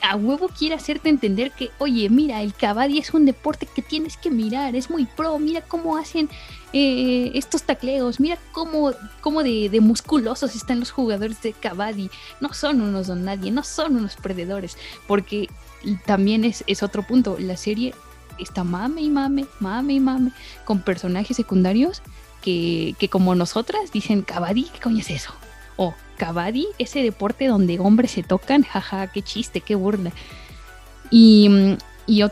a huevo quiere hacerte entender que, oye, mira, el kabaddi es un deporte que tienes que mirar, es muy pro, mira cómo hacen eh, estos tacleos, mira cómo, cómo de, de musculosos están los jugadores de kabaddi, no son unos don nadie, no son unos perdedores, porque también es, es otro punto, la serie está mame y mame, mame y mame, con personajes secundarios que, que como nosotras dicen, kabaddi, ¿qué coño es eso? O kabaddi, ese deporte donde hombres se tocan, jaja, qué chiste, qué burla. Y, mm,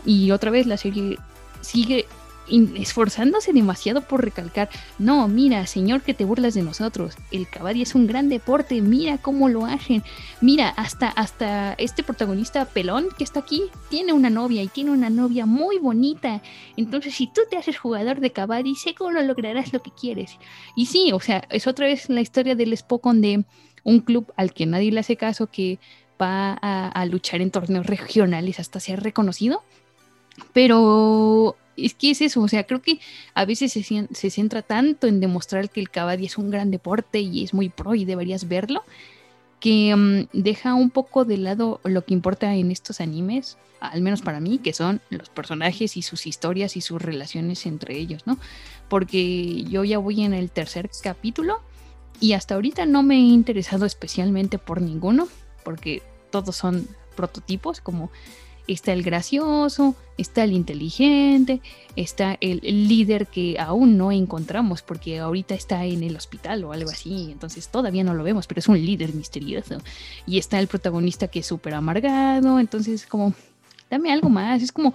y, otra vez la serie sigue esforzándose demasiado por recalcar, no, mira, señor, que te burlas de nosotros, el kabaddi es un gran deporte, mira cómo lo hacen, mira, hasta, hasta este protagonista pelón que está aquí tiene una novia y tiene una novia muy bonita, entonces si tú te haces jugador de kabaddi, seguro lograrás lo que quieres. Y sí, o sea, es otra vez la historia del Spokon de un club al que nadie le hace caso que va a, a luchar en torneos regionales hasta ser reconocido. Pero es que es eso, o sea, creo que a veces se, se centra tanto en demostrar que el kabaddi es un gran deporte y es muy pro y deberías verlo, que mm, deja un poco de lado lo que importa en estos animes, al menos para mí, que son los personajes y sus historias y sus relaciones entre ellos, ¿no? Porque yo ya voy en el tercer capítulo y hasta ahorita no me he interesado especialmente por ninguno, porque todos son prototipos, como está el gracioso, está el inteligente, está el, líder que aún no encontramos, porque ahorita está en el hospital o algo así, entonces todavía no lo vemos, pero es un líder misterioso. Y está el protagonista que es súper amargado, entonces como, dame algo más, es como,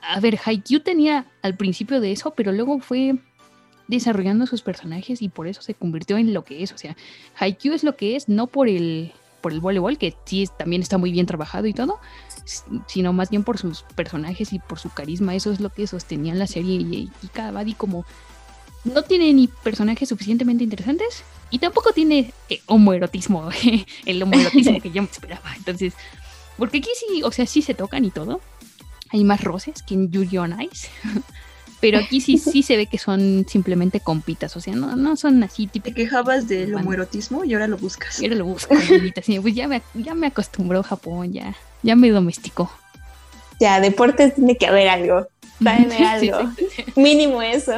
a ver, Haikyuu tenía al principio de eso, pero luego fue desarrollando sus personajes y por eso se convirtió en lo que es. O sea, Haikyuu es lo que es, no por el, por el voleibol, que sí también está muy bien trabajado y todo, sino más bien por sus personajes y por su carisma. Eso es lo que sostenía la serie y, y Kabaddi como no tiene ni personajes suficientemente interesantes y tampoco tiene eh, homoerotismo, el homoerotismo que yo me esperaba. Entonces, porque aquí sí, o sea, sí se tocan y todo. Hay más roces que en Yuri on Ice. Pero aquí sí, sí se ve que son simplemente compitas, o sea, no, no son así Te típicos. quejabas del homoerotismo y ahora lo buscas. Yo lo busco, maldita sea, pues ya me, ya me acostumbró Japón, ya, ya me domesticó. Ya, deportes tiene que haber algo. Sí, algo. exacto. Mínimo eso.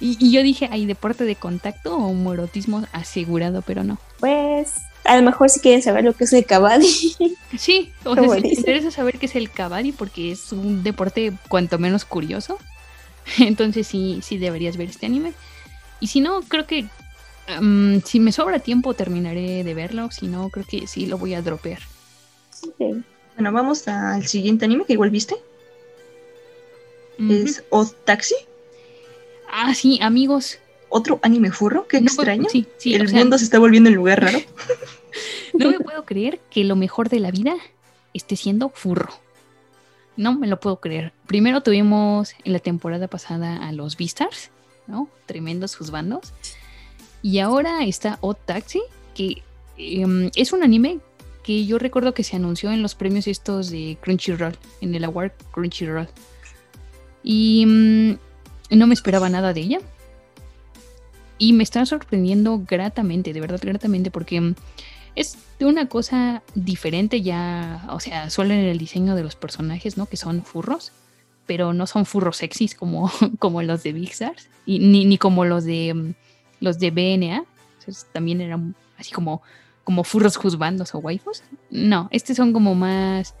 Y, y yo dije, hay deporte de contacto o homoerotismo asegurado, pero no. Pues, a lo mejor si quieren saber lo que es el kabaddi. Sí, o sea, si te dice. interesa saber qué es el kabaddi porque es un deporte cuanto menos curioso, entonces sí, sí deberías ver este anime. Y si no, creo que mm, si me sobra tiempo terminaré de verlo, si no, creo que sí lo voy a dropear. Bueno, vamos al siguiente anime que igual viste. Es Odd Taxi. Ah, sí, amigos. Otro anime furro, qué No, extraño. sí, sí, El sea- mundo se está volviendo un lugar raro. No me puedo creer que lo mejor de la vida esté siendo furro. No me lo puedo creer. Primero tuvimos en la temporada pasada a los Beastars, ¿no? Tremendos sus bandos. Y ahora está Odd Taxi, que em, es un anime que yo recuerdo que se anunció en los premios estos de Crunchyroll, en el Award Crunchyroll. Y mm, no me esperaba nada de ella. Y me está sorprendiendo gratamente, de verdad gratamente, porque mm, es de una cosa diferente ya, o sea, solo en el diseño de los personajes, ¿no? Que son furros, pero no son furros sexys como, como los de Big y ni, ni como los de mm, los de BNA, esos también eran así como, como furros juzbandos o waifus. No, estos son como más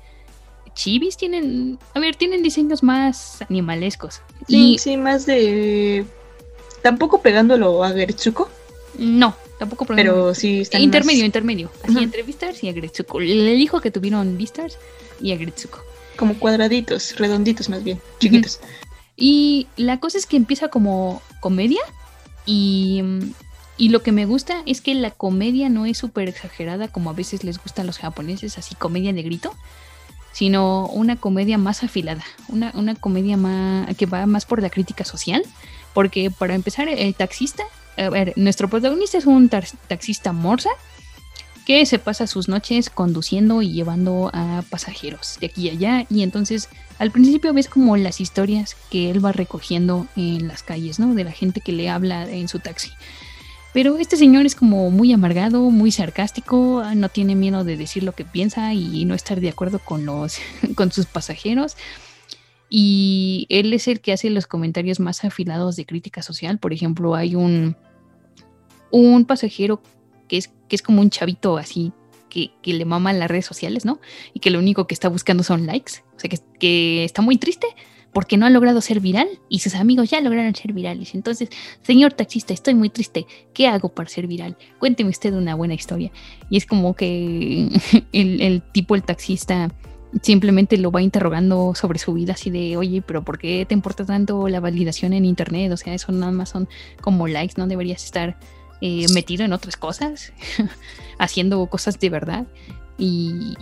chivis, tienen, a ver, tienen diseños más animalescos. Sí, y sí, más de. Tampoco pegándolo a Geritsuko, no, tampoco pero sí están intermedio, más intermedio. Así entre Beastars y Agretsuko. Le dijo que tuvieron Beastars y Agretsuko. como cuadraditos, redonditos más bien, chiquitos. Y la cosa es que empieza como comedia y, y lo que me gusta es que la comedia no es súper exagerada como a veces les gusta a los japoneses, así comedia de grito, sino una comedia más afilada, una, una comedia más, que va más por la crítica social, porque para empezar el taxista, a ver, nuestro protagonista es un taxista morsa que se pasa sus noches conduciendo y llevando a pasajeros de aquí y allá. Y entonces al principio ves como las historias que él va recogiendo en las calles, ¿no? De la gente que le habla en su taxi. Pero este señor es como muy amargado, muy sarcástico, no tiene miedo de decir lo que piensa y no estar de acuerdo con los con sus pasajeros. Y él es el que hace los comentarios más afilados de crítica social. Por ejemplo, hay un, un pasajero que es, que es como un chavito así que, que le maman las redes sociales, ¿no? Y que lo único que está buscando son likes. O sea, que, que está muy triste porque no ha logrado ser viral y sus amigos ya lograron ser virales. Entonces, señor taxista, estoy muy triste. ¿Qué hago para ser viral? Cuénteme usted una buena historia. Y es como que el, tipo, el taxista, simplemente lo va interrogando sobre su vida, así de, oye, pero ¿por qué te importa tanto la validación en Internet? O sea, eso nada más son como likes, no deberías estar eh, metido en otras cosas, haciendo cosas de verdad. Y,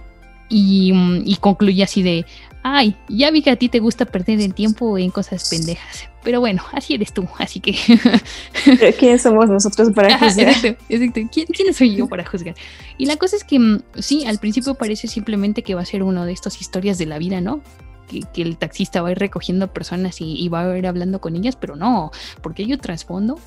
y, mm, y concluye así de, ay, ya vi que a ti te gusta perder el tiempo en cosas pendejas. Pero bueno, así eres tú, así que... ¿Quiénes somos nosotros para juzgar? exacto, exacto. ¿Quién, quién soy yo para juzgar? Y la cosa es que mm, sí, al principio parece simplemente que va a ser uno de estas historias de la vida, ¿no? Que, que el taxista va a ir recogiendo personas y, y va a ir hablando con ellas, pero no, porque hay un trasfondo.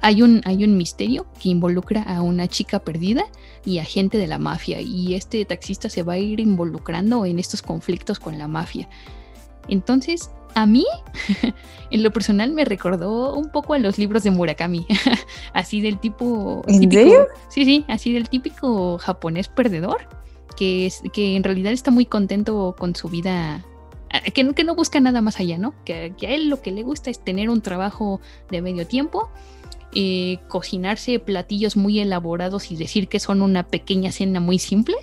Hay un, hay un misterio que involucra a una chica perdida y a gente de la mafia. Y este taxista se va a ir involucrando en estos conflictos con la mafia. Entonces, a mí, en lo personal, me recordó un poco a los libros de Murakami. así del tipo. ¿En típico- serio? Sí, sí, así del típico japonés perdedor. Que, es, que en realidad está muy contento con su vida. ah, Que, no- que no busca nada más allá, ¿no? Que, que a él lo que le gusta es tener un trabajo de medio tiempo, eh, cocinarse platillos muy elaborados y decir que son una pequeña cena muy simple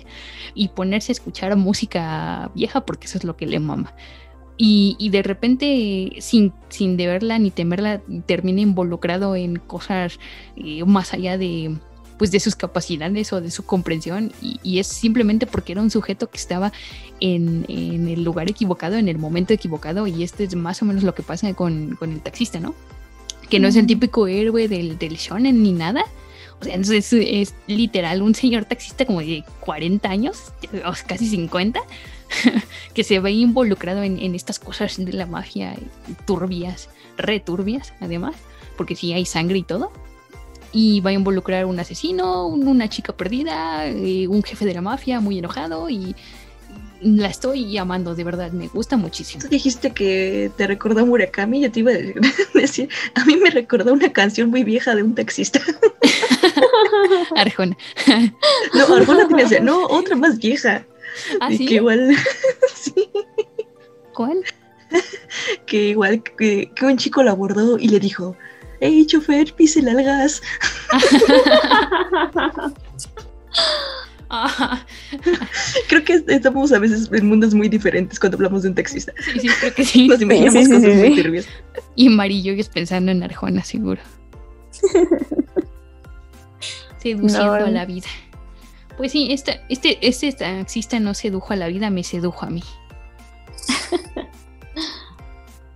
y ponerse a escuchar música vieja porque eso es lo que le mama. Y, de repente, sin, sin deberla ni temerla, termina involucrado en cosas eh, más allá de, pues, de sus capacidades o de su comprensión. Y, y es simplemente porque era un sujeto que estaba en, en el lugar equivocado, en el momento equivocado. Y esto es más o menos lo que pasa con, con el taxista, ¿no? Que no es el típico héroe del, del shonen ni nada. O sea, es, es literal un señor taxista como de 40 años, o casi 50, que se ve involucrado en, en estas cosas de la mafia turbias, returbias además, porque sí hay sangre y todo. Y va a involucrar un asesino, un- una chica perdida, eh, un jefe de la mafia muy enojado y la estoy amando, de verdad, me gusta muchísimo. Tú dijiste que te recordó a Murakami, yo te iba a decir, a mí me recordó una canción muy vieja de un taxista. Arjona. No, Arjona tiene no, otra más vieja. ¿Ah, Y sí? que igual, ¿Cuál? que igual que, que un chico la abordó y le dijo, hey, chofer, písele al gas. Ah, Creo que estamos a veces en mundos muy diferentes cuando hablamos de un taxista. sí, sí, creo que sí. Nos imaginamos Sí, sí, cosas sí, muy turbias. Y Marillo pensando en Arjona, seguro. Seduciendo No. a la vida. Pues sí, esta, este, este taxista no sedujo a la vida, me sedujo a mí.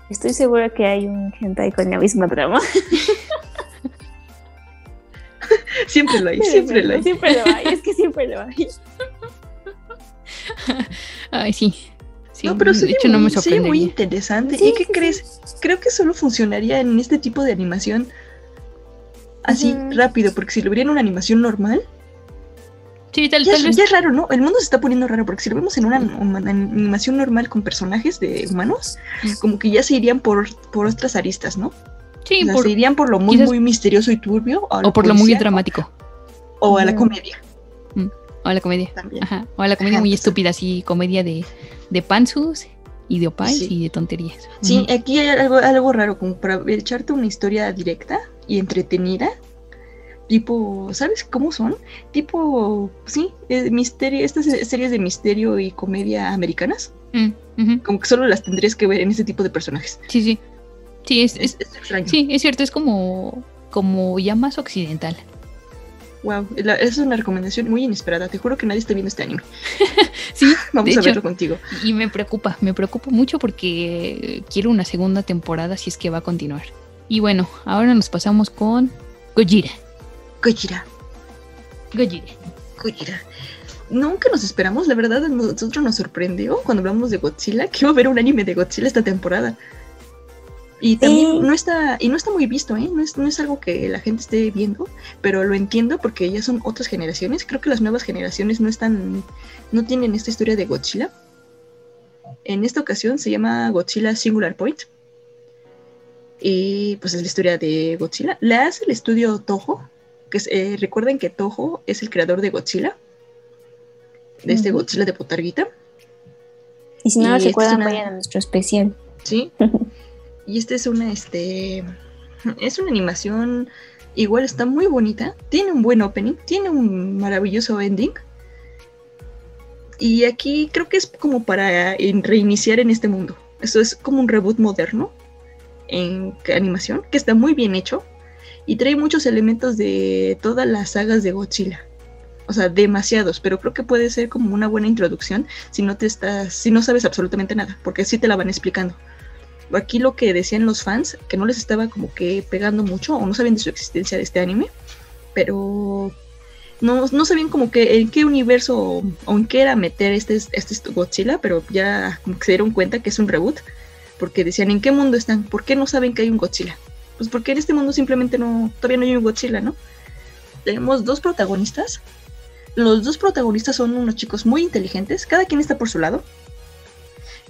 Estoy segura que hay un hentai con la misma trama. Siempre lo hay, siempre lo hay. Siempre lo hay, es que siempre lo hay. Ay, sí. Sí, no, pero de hecho no me muy, sería muy interesante. Sí, ¿Y qué sí, crees? Creo que solo funcionaría en este tipo de animación así rápido, porque si lo vería en una animación normal, Sí, tal, ya, tal es, vez. ya es raro, ¿no? El mundo se está poniendo raro, porque si lo vemos en una, uma- animación normal con personajes de humanos, como que ya se irían por, por otras aristas, ¿no? Sí, O sea, por- se irían por lo muy, quizás- muy misterioso y turbio, o por lo muy dramático. o a la Mm. comedia O a la comedia. también. Ajá. O a la comedia Ajá, muy entonces- estúpida, así, comedia de, de pansus y de opais Sí. y de tonterías. Sí, aquí hay algo, algo raro, como para echarte una historia directa y entretenida. Tipo, ¿sabes cómo son? Tipo, sí, eh, misterio, estas se- series de misterio y comedia americanas, Mm, como que solo las tendrías que ver en este tipo de personajes. Sí, sí. Sí, es, extraño. Sí, es cierto, es como, como ya más occidental. Wow, esa es una recomendación muy inesperada. Te juro que nadie está viendo este anime. sí, vamos a verlo contigo. Y me preocupa, me preocupa mucho porque quiero una segunda temporada si es que va a continuar. Y bueno, ahora nos pasamos con Gojira. Gojira. Gojira. Gojira. Nunca nos esperamos, la verdad, a nosotros nos sorprendió cuando hablamos de Godzilla que iba a haber un anime de Godzilla esta temporada. Y también no está, y no está muy visto, ¿eh? No es, no es algo que la gente esté viendo, pero lo entiendo porque ya son otras generaciones. Creo que las nuevas generaciones no están, no tienen esta historia de Godzilla. En esta ocasión se llama Godzilla Singular Point. Y pues es la historia de Godzilla. La hace el estudio Toho, que eh, recuerden que Toho es el creador de Godzilla, de este Godzilla de Potarguita. Y si no lo recuerdan, vayan a nuestro especial. Sí. Y esta es una, este, es una animación, igual está muy bonita, tiene un buen opening, tiene un maravilloso ending. Y aquí creo que es como para reiniciar en este mundo. Eso es como un reboot moderno en animación, que está muy bien hecho y trae muchos elementos de todas las sagas de Godzilla. O sea, demasiados, pero creo que puede ser como una buena introducción si no te estás, si no sabes absolutamente nada, porque así te la van explicando aquí lo que decían los fans, que no les estaba como que pegando mucho o no sabían de su existencia de este anime, pero no, no sabían como que en qué universo o en qué era meter este, este Godzilla, pero ya como que se dieron cuenta que es un reboot, porque decían en qué mundo están, ¿por qué no saben que hay un Godzilla? Pues porque en este mundo simplemente no, todavía no hay un Godzilla, ¿no? Tenemos dos protagonistas. Los dos protagonistas son unos chicos muy inteligentes, cada quien está por su lado,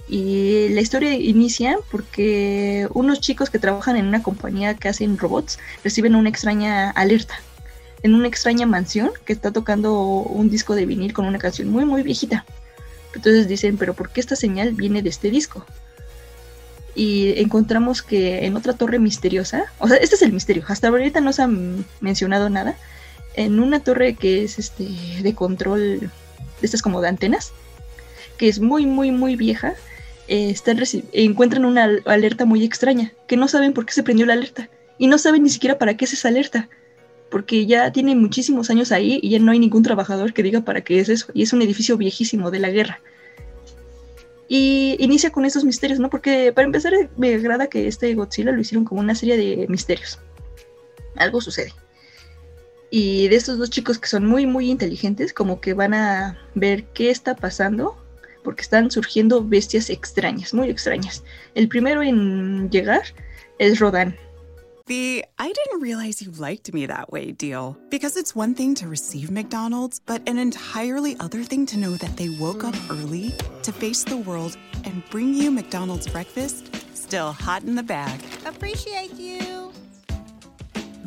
y la historia inicia porque unos chicos que trabajan en una compañía que hacen robots reciben una extraña alerta en una extraña mansión que está tocando un disco de vinil con una canción muy muy viejita. Entonces dicen, pero ¿por qué esta señal viene de este disco? Y encontramos que en otra torre misteriosa, o sea, este es el misterio, hasta ahorita no se ha mencionado nada, en una torre que es este de control, estas como de antenas, que es muy muy muy vieja, eh, encuentran una alerta muy extraña, que no saben por qué se prendió la alerta y no saben ni siquiera para qué es esa alerta, porque ya tiene muchísimos años ahí y ya no hay ningún trabajador que diga para qué es eso, y es un edificio viejísimo de la guerra. Y inicia con esos misterios, ¿no? Porque para empezar me agrada que este Godzilla lo hicieron como una serie de misterios. Algo sucede. Y de estos dos chicos que son muy, muy inteligentes, como que van a ver qué está pasando porque están surgiendo bestias extrañas, muy extrañas. El primero en llegar es Rodan. The I didn't realize you liked me that way deal. Because it's one thing to receive McDonald's, but an entirely other thing to know that they woke up early to face the world and bring you McDonald's breakfast still hot in the bag. Appreciate you.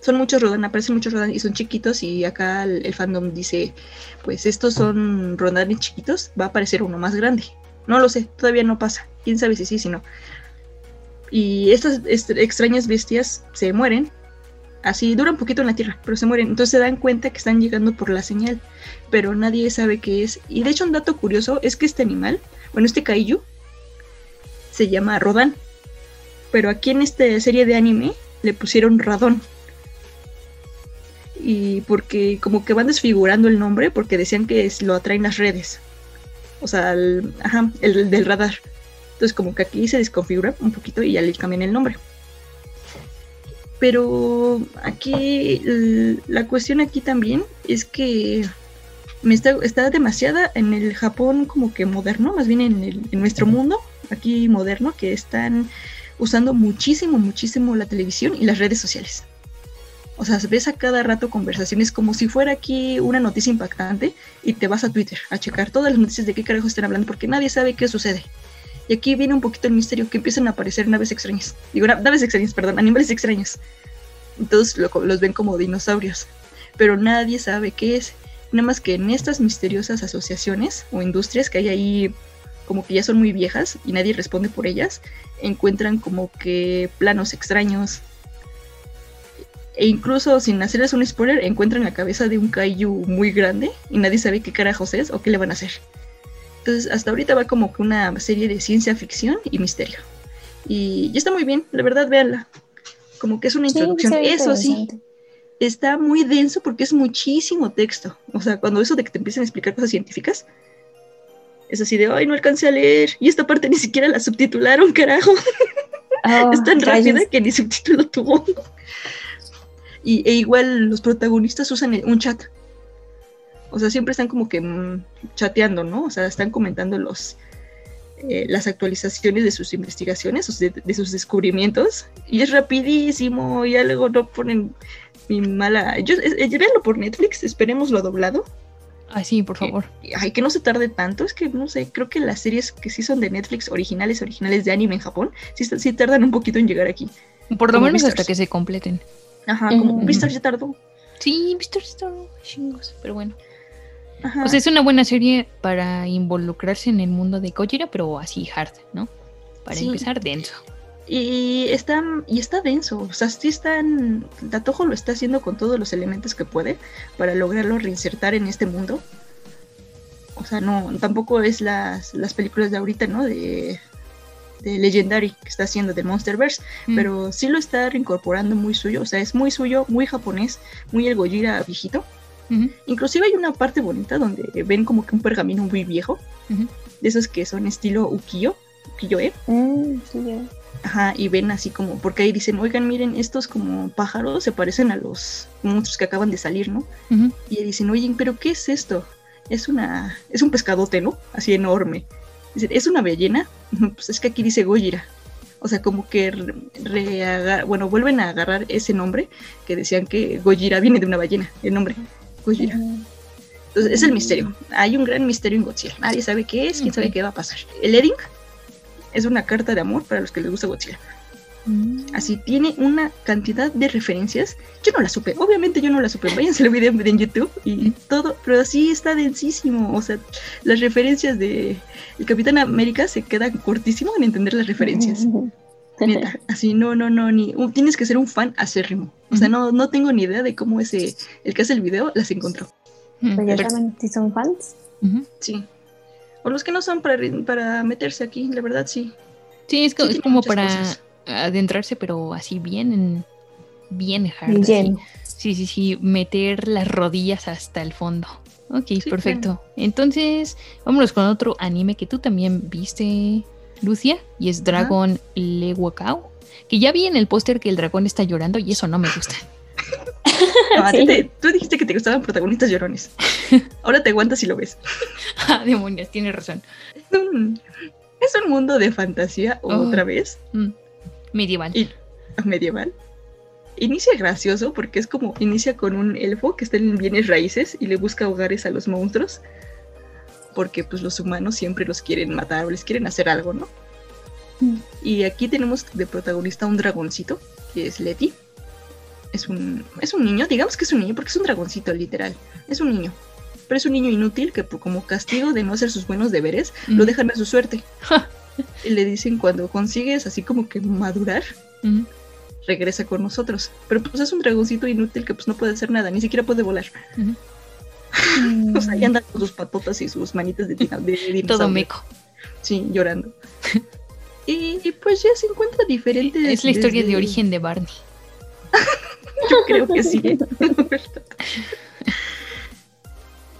son muchos Rodan, aparecen muchos Rodan y son chiquitos y acá el, fandom dice, pues estos son Rodanes chiquitos, va a aparecer uno más grande. No lo sé, todavía no pasa. Quién sabe si sí, si no. Y estas extrañas bestias se mueren. Así duran un poquito en la tierra, pero se mueren. Entonces se dan cuenta que están llegando por la señal, pero nadie sabe qué es. Y de hecho un dato curioso es que este animal, bueno, este kaiju, se llama Rodan. Pero aquí en esta serie de anime le pusieron Radón y porque como que van desfigurando el nombre porque decían que lo atraen las redes. O sea, el, ajá, el del radar. Entonces como que aquí se desconfigura un poquito y ya le cambian el nombre. Pero aquí la cuestión aquí también es que me está, está demasiada en el Japón como que moderno, más bien en, el- en nuestro mundo, aquí moderno, que están usando muchísimo, muchísimo la televisión y las redes sociales. O sea, ves a cada rato conversaciones como si fuera aquí una noticia impactante y te vas a Twitter a checar todas las noticias de qué carajo están hablando porque nadie sabe qué sucede. Y aquí viene un poquito el misterio que empiezan a aparecer naves extrañas. Digo, na- naves extrañas, perdón, animales extraños. Entonces lo- los ven como dinosaurios. Pero nadie sabe qué es. Nada más que en estas misteriosas asociaciones o industrias que hay ahí como que ya son muy viejas y nadie responde por ellas, encuentran como que planos extraños. E incluso sin hacerles un spoiler, encuentran la cabeza de un kaiju muy grande y nadie sabe qué carajos es o qué le van a hacer. Entonces, hasta ahorita va como que una serie de ciencia ficción y misterio. Y ya está muy bien, la verdad, véanla. Como que es una introducción. Eso sí, está muy denso porque es muchísimo texto. O sea, cuando eso de que te empiezan a explicar cosas científicas, es así de, ay, no alcancé a leer. Y esta parte ni siquiera la subtitularon, carajo. Oh, es tan rápida que ni subtítulo tuvo. Y, e igual los protagonistas usan un chat. O sea, siempre están como que mm, chateando, ¿no? O sea, están comentando los, eh, las actualizaciones de sus investigaciones, o sea, de, de sus descubrimientos. Y es rapidísimo, y ya luego no ponen mi mala... Yo, es, es- véanlo por Netflix, esperemoslo doblado. Ah, sí, por favor. Ay, que no se tarde tanto, es que no sé, creo que las series que sí son de Netflix originales, originales de anime en Japón, sí, sí tardan un poquito en llegar aquí. Por lo menos hasta que se completen. Ajá, como Ujú. Beastars ya tardó. Sí, Beastars tardó chingos, pero bueno. Ajá. O sea, es una buena serie para involucrarse en el mundo de Gojira, pero así hard, ¿no? Para Sí. empezar denso. Y está, y está denso, o sea, sí están, Tatojo lo está haciendo con todos los elementos que puede para lograrlo reinsertar en este mundo. O sea, no, tampoco es las, las películas de ahorita, ¿no? De, de Legendary que está haciendo de Monsterverse, Mm. pero sí lo está reincorporando muy suyo, o sea, es muy suyo, muy japonés, muy el Gojira viejito. Inclusive hay una parte bonita donde ven como que un pergamino muy viejo, de esos que son estilo ukiyo, ukiyo-e. Mm. Ajá, y ven así como, porque ahí dicen, oigan, miren, estos como pájaros se parecen a los monstruos que acaban de salir, ¿no? Ujú. Y dicen, oye, pero ¿qué es esto? Es una, es un pescadote, ¿no? Así enorme. Dicen, ¿es una ballena? Pues es que aquí dice Gojira. O sea, como que re- bueno, vuelven a agarrar ese nombre que decían que Gojira viene de una ballena, el nombre, Gojira. Entonces, es el misterio. Hay un gran misterio en Godzilla. Nadie sabe qué es, quién sabe qué va a pasar. El Edding es una carta de amor para los que les gusta Godzilla. Mm. Así tiene una cantidad de referencias. Yo no la supe, obviamente yo no la supe. Váyanse al video en YouTube y todo, pero sí está densísimo. O sea, las referencias de el Capitán América se queda cortísimo en entender las referencias. Neta, así no, no, no, ni uh, tienes que ser un fan acérrimo. O sea, no, no tengo ni idea de cómo ese, el que hace el video las encontró. Mm, Pues ya pero- saben, si son fans. Sí. O los que no son para, para meterse aquí, la verdad sí. Sí, es, Sí como para cosas. Adentrarse, pero así bien, en- bien hard. así. Bien. Sí, sí, sí, meter las rodillas hasta el fondo. Ok, Sí, perfecto. Entonces, vámonos con otro anime que tú también viste, Lucia, y es Dragon Lewakao. Que ya vi en el póster que el dragón está llorando y eso no me gusta. No, a ti Sí. te- tú dijiste que te gustaban protagonistas llorones. Ahora te aguantas y lo ves. ah, demonios, tienes razón. Es un, es un mundo de fantasía Oh. otra vez, Mm, Medieval. y medieval. Inicia gracioso porque es como inicia con un elfo que está en bienes raíces y le busca hogares a los monstruos. Porque pues los humanos siempre los quieren matar o les quieren hacer algo, ¿no? Mm. Y aquí tenemos de protagonista un dragoncito, que es Leti. Es un, es un niño, digamos que es un niño porque es un dragoncito literal. Es un niño. Pero es un niño inútil que por- como castigo de no hacer sus buenos deberes, lo Mm. dejan a su suerte. y le dicen cuando consigues así como que madurar, Mm. regresa con nosotros. Pero pues es un dragoncito inútil que pues no puede hacer nada, ni siquiera puede volar. Ujú. O sea, ahí anda con sus patotas y sus manitas de, de. Todo meco. Sí, llorando. y, y, pues ya se encuentra diferentes. Es la historia de origen de Barney. Yo creo que sí.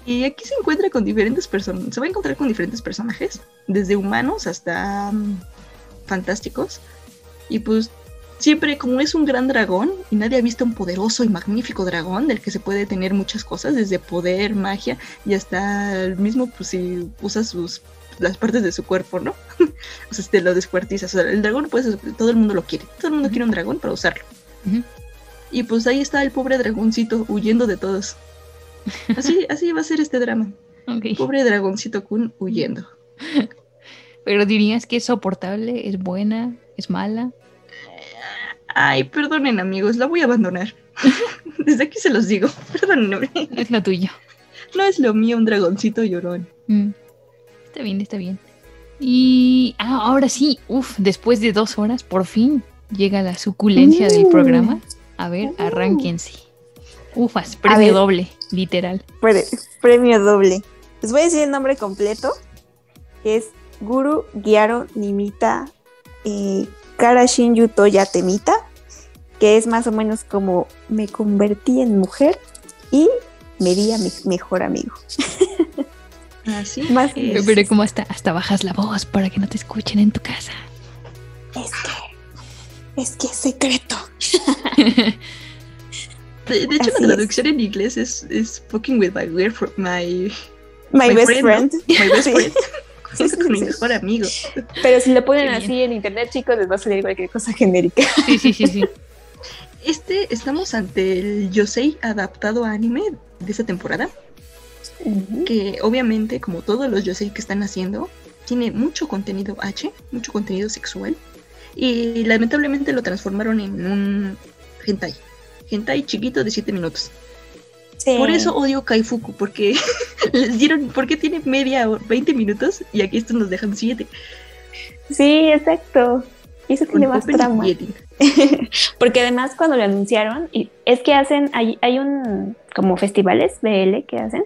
Y aquí se encuentra con diferentes personas. Se va a encontrar con diferentes personajes, desde humanos hasta mm, fantásticos. Y pues siempre, como es un gran dragón y nadie ha visto un poderoso y magnífico dragón del que se puede tener muchas cosas, desde poder, magia y hasta el mismo, pues si usa sus las partes de su cuerpo, ¿no? o sea, te lo descuartizas. O sea, el dragón, pues todo el mundo lo quiere. Todo el mundo quiere un dragón para usarlo. Y pues ahí está el pobre dragoncito huyendo de todos. Así, así va a ser este drama. Pobre dragoncito Kun huyendo. Pero dirías que es soportable, es buena, es mala. Ay, perdonen amigos, la voy a abandonar. Desde aquí se los digo, perdonen. Es lo tuyo. No es lo mío un dragoncito llorón. Mm. Está bien, está bien. Y ah, ahora sí, uff, después de dos horas, por fin llega la suculencia del mm. programa. A ver, uh. arránquense. Ufas, premio doble, literal. premio doble. Les voy a decir el nombre completo. es Guru Gyaro Nimita eh, Karashin Yuto Yatemita, que es más o menos como me convertí en mujer y me di a mi mejor amigo. Así. Más Pero como hasta, hasta bajas la voz para que no te escuchen en tu casa. Es que es que es secreto. de, hecho, la traducción en inglés es, es fucking with my, my, my, best friend. My best friend. es mi mejor amigo. Pero si lo ponen así en internet, chicos, les va a salir cualquier cosa genérica. Sí, sí, sí, sí. Este, estamos ante el Yosei adaptado a anime de esta temporada. Que obviamente, como todos los Yosei que están haciendo, tiene mucho contenido H, mucho contenido sexual. Y lamentablemente lo transformaron en un hentai. Hentai chiquito de 7 minutos. Por eso odio Kaifuku, porque les dieron, porque tiene media o 20 minutos y aquí estos nos dejan 7. Sí, exacto. Y eso tiene más trama. porque además cuando lo anunciaron, es que hacen, hay, hay un como festivales BL que hacen,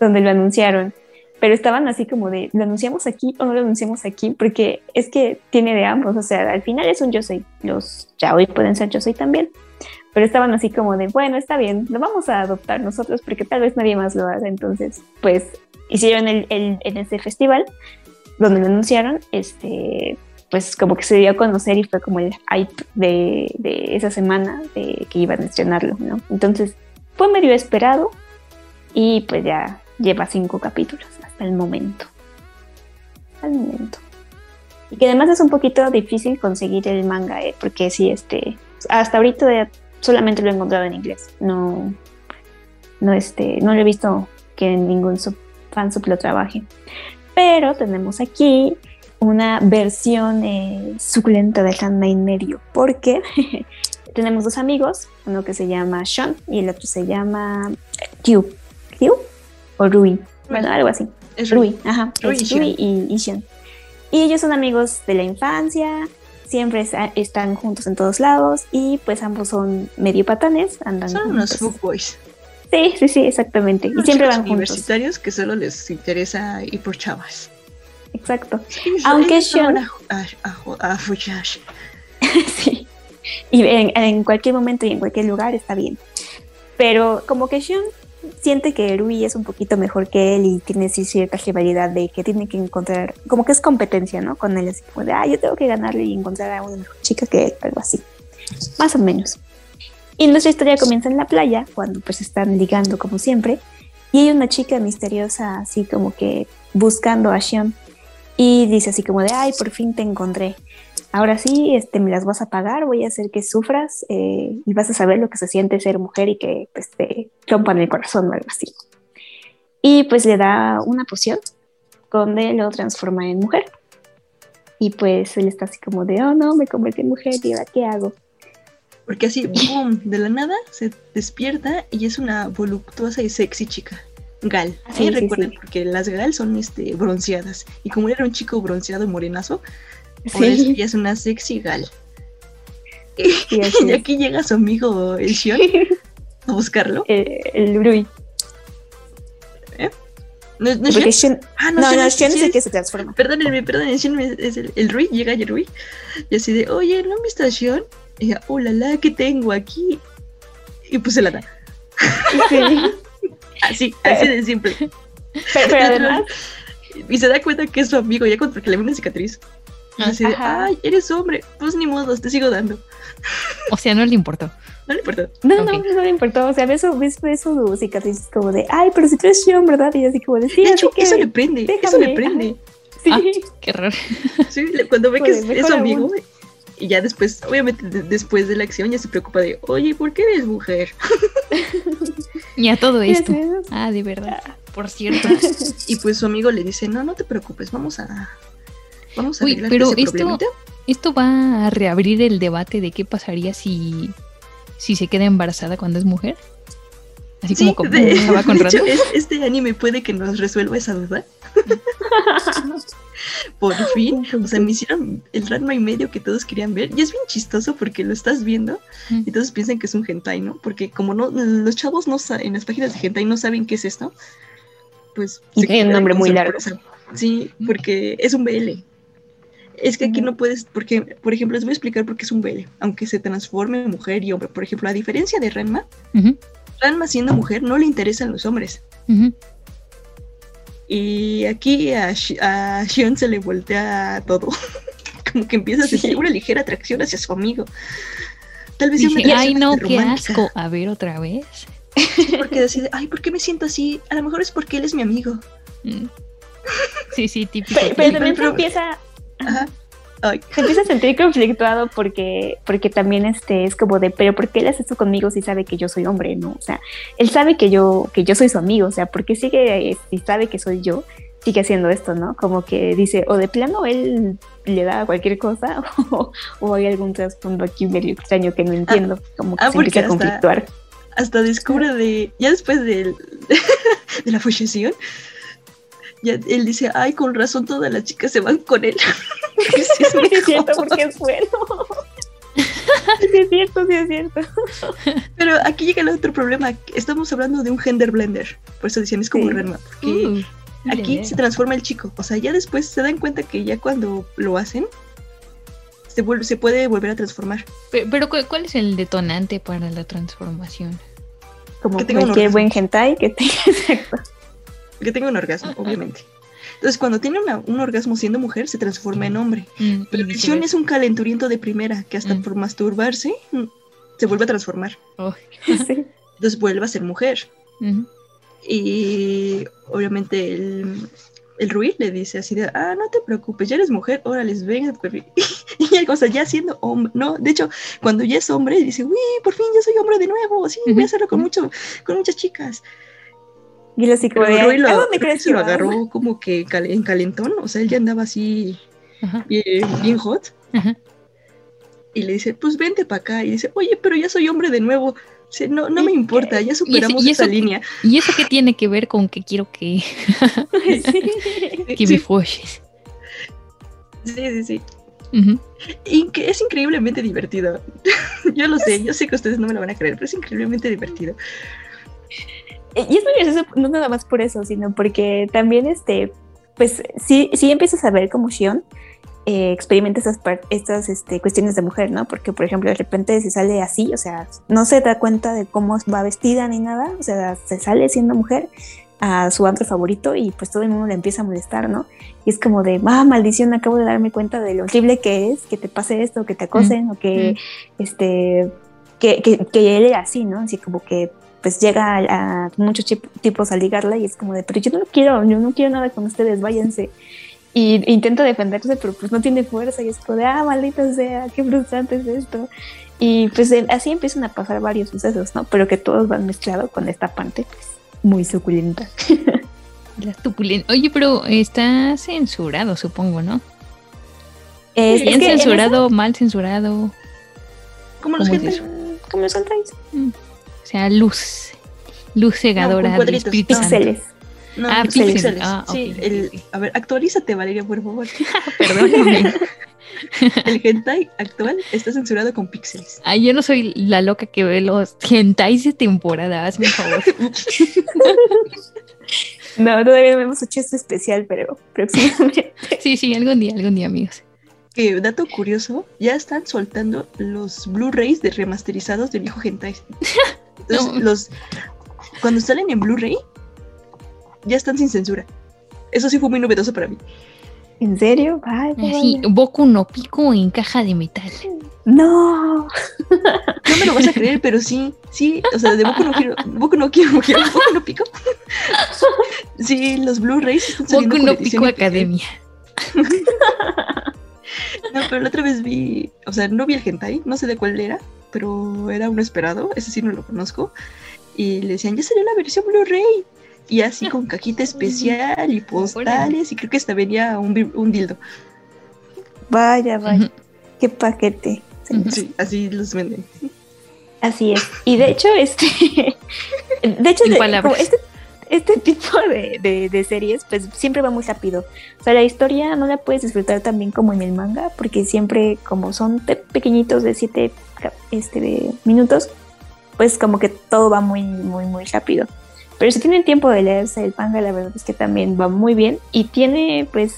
donde lo anunciaron, pero estaban así como de, ¿lo anunciamos aquí o no lo anunciamos aquí? Porque es que tiene de ambos, o sea, al final es un yo soy, los ya hoy pueden ser yo soy también, pero estaban así como de, bueno, está bien, lo vamos a adoptar nosotros porque tal vez nadie más lo haga. Entonces, pues hicieron el, en ese festival donde lo anunciaron, este, pues como que se dio a conocer y fue como el hype de, de esa semana de que iban a estrenarlo, ¿no? Entonces, fue medio esperado y pues ya lleva cinco capítulos hasta el momento. Al momento. Y que además es un poquito difícil conseguir el manga, ¿eh? porque sí, este, hasta ahorita solamente lo he encontrado en inglés. No, no, este, no lo he visto que ningún fan fansub lo trabaje. Pero tenemos aquí una versión eh, suculenta de Hanma en medio, porque tenemos dos amigos, uno que se llama Sean y el otro se llama Q. ¿Q? O Rui. Bueno, algo así. Es Rui. Ajá. Rui, y, y Sean. Y ellos son amigos de la infancia, siempre están juntos en todos lados y pues ambos son medio patanes, andan Son unos boys. Sí, sí, sí, exactamente. y siempre van universitarios que solo les interesa ir por chavas. Exacto. Aunque Sean... sí. Y en, en, cualquier momento y en cualquier lugar está bien. Pero como que Sean siente que Rui es un poquito mejor que él y tiene cierta rivalidad de que tiene que encontrar, como que es competencia, ¿no? Con él, así como de, ah, yo tengo que ganarle y encontrar a una mejor chica que él, algo así. Más o menos. Y nuestra historia comienza en la playa, cuando pues están ligando como siempre, y hay una chica misteriosa así como que buscando a Xion y dice así como de, ay, por fin te encontré ahora sí, este, me las vas a pagar, voy a hacer que sufras eh, y vas a saber lo que se siente ser mujer y que pues, te rompan el corazón o algo así. Y pues le da una poción donde lo transforma en mujer. Y pues él está así como de, oh no, me convertí en mujer y ahora qué hago. Porque así, boom, de la nada se despierta y es una voluptuosa y sexy chica. Gal. Sí, recuerden, porque las Gal son este, bronceadas. Y como era un chico bronceado morenazo, por eso ella es una sexy gal. y aquí llega su amigo el Shion a buscarlo. Eh, el Rui. ¿Eh? ¿No, no, es Ah, no, no, no Shion es el que se transforma. Perdónenme, perdónenme, Shion es el, el Rui, llega el Rui. Y así de, oye, ¿no me está Shion? Y ella, oh la la, ¿qué tengo aquí? Y pues se la da. Sí. Así, así de simple. Pero, pero además. Y se da cuenta que es su amigo, ya porque le ve una cicatriz. Así de, ay, eres hombre, pues ni modo, te sigo dando. O sea, no le importó. No le importó. No, no, no le importó. O sea, ves su, ves, ves su cicatriz como de, ay, pero si tú eres Shion, ¿verdad? Y así como de, sí, De hecho, que eso le prende, eso déjame". le prende. Sí. Ah, qué raro. Sí, cuando ve que Pues, es, es su amigo, aún. Y ya después, obviamente de- después de la acción ya se preocupa de, oye, ¿por qué eres mujer? Y a todo esto. es. Ah, de verdad. Por cierto. Y pues su amigo le dice, no, no te preocupes, vamos a... Vamos a Uy, pero ese esto, problemita. esto va a reabrir el debate de qué pasaría si, si se queda embarazada cuando es mujer. Así Sí, como, de, con de hecho, este anime puede que nos resuelva esa duda. Por fin, o sea, me hicieron el Ranma y medio que todos querían ver. Y es bien chistoso porque lo estás viendo y todos piensan que es un hentai, ¿no? Porque como no los chavos no en las páginas de hentai no saben qué es esto, pues... Y tiene un nombre muy sorpresa. Sí, porque es un BL. Es que aquí no puedes, porque, por ejemplo, les voy a explicar por qué es un BL, aunque se transforme en mujer y hombre. Por ejemplo, a diferencia de Ranma, Ujú, Ranma siendo mujer no le interesan los hombres. Y aquí a, Shion se le voltea todo. Como que empieza a sentir una ligera atracción hacia su amigo. Tal vez una Dije, ay no, qué asco. A ver otra vez. Porque decide, ay, ¿por qué me siento así? A lo mejor es porque él es mi amigo. Mm. Sí, sí, típico. Pero, pero también se empieza, Ajá. Ay, se empieza a sentir conflictuado porque, porque también este es como de, pero ¿por qué él hace esto conmigo si sabe que yo soy hombre? No, o sea, él sabe que yo, que yo soy su amigo, o sea, ¿por qué sigue, si sabe que soy yo, sigue haciendo esto, ¿no? Como que dice, o de plano él le da cualquier cosa, o, o hay algún trasfondo aquí medio extraño que no entiendo, como que ah, se empieza a hasta- conflictuar. hasta descubre de. Ya después del- de la fusión. Ya él dice, ay, con razón todas las chicas se van con él. Porque sí es es cierto, porque es bueno. Sí, es cierto, sí, es cierto. Pero aquí llega el otro problema. Estamos hablando de un gender blender. Por eso decían, es como Sí. Renma. Porque Uh, aquí se transforma el chico. O sea, ya después se dan cuenta que ya cuando lo hacen, se, vuelve- se puede volver a transformar. Pe- Pero, ¿cu- ¿cuál es el detonante para la transformación? Como Que tenga un cualquier buen hentai que tenga exacto. Que tenga un orgasmo, obviamente. Entonces, cuando tiene una- un orgasmo siendo mujer, se transforma en hombre. Mm, Pero viceversa. es un calenturiento de primera, que hasta Mm. por masturbarse mm, se vuelve a transformar. Oh, Sí. Entonces vuelve a ser mujer. Y obviamente el, el Rui le dice así de, ah, no te preocupes, ya eres mujer, órale, venga. pues". Y el cosa, ya siendo hombre, no, de hecho, cuando ya es hombre, dice, uy, por fin ya soy hombre de nuevo, sí, voy a hacerlo con, mucho, con muchas chicas. Y lo así como Pero de, Rui lo, ¿a dónde crees que lo agarró como que cal- en calentón, o sea, él ya andaba así Ajá. bien, bien hot. Ajá. Y le dice, pues vente para acá. Y dice, oye, pero ya soy hombre de nuevo. Dice, no, no me importa, ya superamos y esa eso- línea. ¿Y eso qué tiene que ver con que quiero que, que me Sí, folles? sí, sí, sí. Y que es increíblemente divertido. yo lo sé, yo sé que ustedes no me lo van a creer, pero es increíblemente divertido. Eh, Y es muy gracioso, no nada más por eso, sino porque también, este, pues sí, sí empiezas a ver como Shion eh, experimenta estas, estas este, cuestiones de mujer, ¿no? Porque, por ejemplo, de repente se sale así, o sea, no se da cuenta de cómo va vestida ni nada, o sea, se sale siendo mujer a su antro favorito y pues todo el mundo le empieza a molestar, ¿no? Y es como de, ah, maldición, acabo de darme cuenta de lo horrible que es, que te pase esto, que te acosen, o que, este, que, que, que él era así, ¿no? Así como que pues llega a, a muchos tipos a ligarla y es como de, pero yo no quiero, yo no quiero nada con ustedes, váyanse. Y intenta defenderse, pero pues no tiene fuerza y es como de, ah, maldita sea, qué frustrante es esto. Y pues así empiezan a pasar varios sucesos, ¿no? Pero que todos van mezclados con esta parte, pues, muy suculenta. La tupulen- Oye, pero está censurado, supongo, ¿no? Es, Bien es que en censurado, mal censurado. ¿Cómo los esa- ¿Cómo los contáis? O sea, luz. Luz cegadora del no. Píxeles. No, Ah, píxeles. píxeles. Ah, sí, el, a ver, actualízate, Valeria, por favor. Perdóname. el hentai actual está censurado con píxeles. Ay, yo no soy la loca que ve los hentais de temporada, hazme un favor. No, todavía no hemos hecho este especial, pero próximamente. Sí, sí, algún día, algún día, amigos. Que dato curioso, ya están soltando los Blu-rays de remasterizados de viejo hentai. Entonces, No. los cuando salen en Blu-ray ya están sin censura. Eso sí fue muy novedoso para mí. ¿En serio? Vaya, Así. Boku no Pico en caja de metal. No. No me lo vas a creer, pero sí, sí, o sea, de Boku no quiero, Boku no quiero, quiero Boku no pico. Sí, los Blu-rays están saliendo Boku no Pico. Academia. No, pero la otra vez vi, o sea, no vi el hentai, no sé de cuál era, pero era uno esperado, ese sí no lo conozco. Y le decían, ya salió la versión Blu-ray. Y así con cajita especial y postales, y creo que hasta venía un, un dildo. Vaya, vaya. Qué paquete. Sí, así los venden. Así es. Y de hecho, este. De hecho, de- este, este tipo de, de- de series, pues siempre va muy rápido. O sea, la historia no la puedes disfrutar tan bien como en el manga, porque siempre, como son pequeñitos de 7 este, minutos, pues como que todo va muy, muy, muy rápido. Pero si tienen tiempo de leerse el manga, la verdad es que también va muy bien. Y tiene, pues,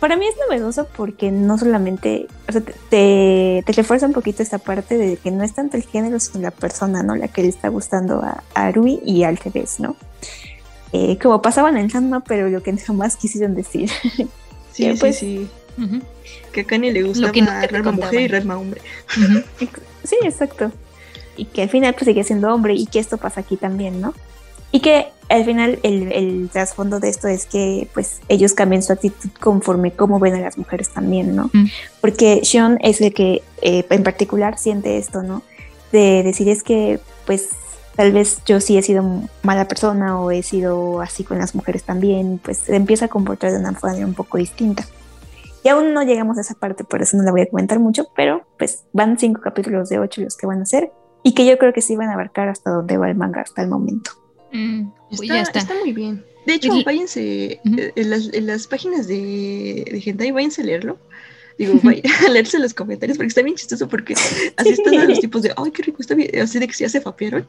para mí es novedoso porque no solamente, o sea, te, te, te refuerza un poquito esta parte de que no es tanto el género, sino la persona, ¿no? La que le está gustando a, a Rui y al revés, ¿no? Eh, como pasaban en Ranma, pero lo que jamás quisieron decir. Sí, Eh, sí, Que a Kanye le gustaba que Rarma mujer y. Rarma hombre. Sí, exacto. Y que al final pues sigue siendo hombre y que esto pasa aquí también, ¿no? Y que al final el, el trasfondo de esto es que pues ellos cambian su actitud conforme cómo ven a las mujeres también, ¿no? Porque Sean es el que eh, en particular siente esto, ¿no? De decir es que pues tal vez yo sí he sido mala persona o he sido así con las mujeres también, pues se empieza a comportar de una manera un poco distinta. Y aún no llegamos a esa parte, por eso no la voy a comentar mucho, pero pues van cinco capítulos de ocho los que van a hacer y que yo creo que sí van a abarcar hasta donde va el manga hasta el momento. pues está, ya está. está muy bien. De hecho, El- váyanse eh, en, las, en las páginas de, de Hentai, váyanse a leerlo. Digo, vaya, a leerse los comentarios porque está bien chistoso porque así están los tipos de, ay, qué rico, está bien, así de que ya se fapearon.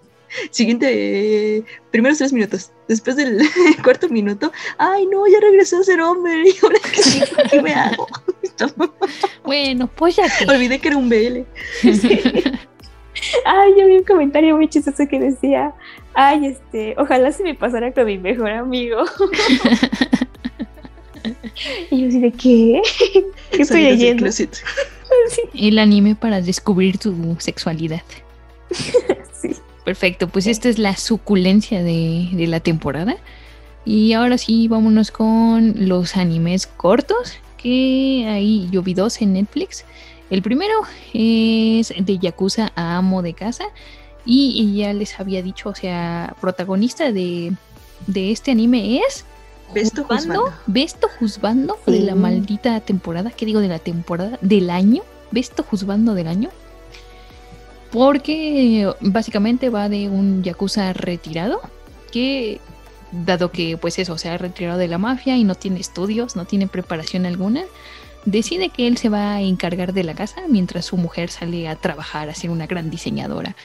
Siguiente, eh, primeros tres minutos. Después del cuarto minuto, ay, no, ya regresó a ser hombre. ¿Y ahora qué, qué me hago? Bueno, pues ya que. Olvidé que era un BL. Ay, yo vi un comentario muy chistoso que decía, ay, este, ojalá se me pasara con mi mejor amigo. Y yo así de, ¿qué? ¿Qué estoy leyendo? El anime para descubrir tu sexualidad. Perfecto, pues esta es la suculencia de, de la temporada. Y ahora sí, vámonos con los animes cortos, que ahí yo vi dos en Netflix. El primero es de Yakuza a Amo de Casa. Y, y ya les había dicho, o sea, protagonista de, de este anime es Besto Juzbando. Besto Juzbando de la maldita temporada, ¿qué digo de la temporada? Del año, Besto Juzbando del año. Porque básicamente va de un yakuza retirado que, dado que pues eso, se ha retirado de la mafia y no tiene estudios, no tiene preparación alguna, decide que él se va a encargar de la casa mientras su mujer sale a trabajar, a ser una gran diseñadora.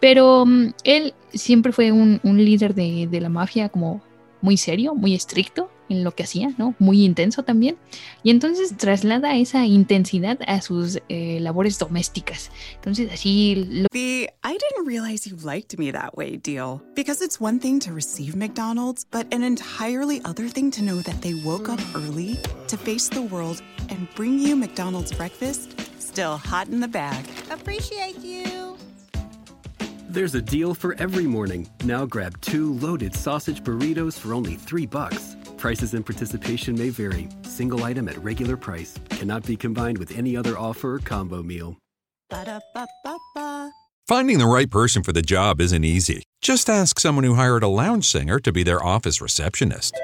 Pero mm, él siempre fue un, un líder de, de la mafia como muy serio, muy estricto en lo que hacía, ¿no? Muy intenso también. Y entonces traslada esa intensidad a sus eh, labores domésticas. Entonces así lo The I didn't realize you liked me that way deal. Because it's one thing to receive McDonald's, but an entirely other thing to know that they woke up early to face the world and bring you McDonald's breakfast still hot in the bag. Appreciate you. There's a deal for every morning. Now grab two loaded sausage burritos for only three bucks. Prices and participation may vary. Single item at regular price cannot be combined with any other offer or combo meal. Ba-da-ba-ba-ba. Finding the right person for the job isn't easy. Just ask someone who hired a lounge singer to be their office receptionist.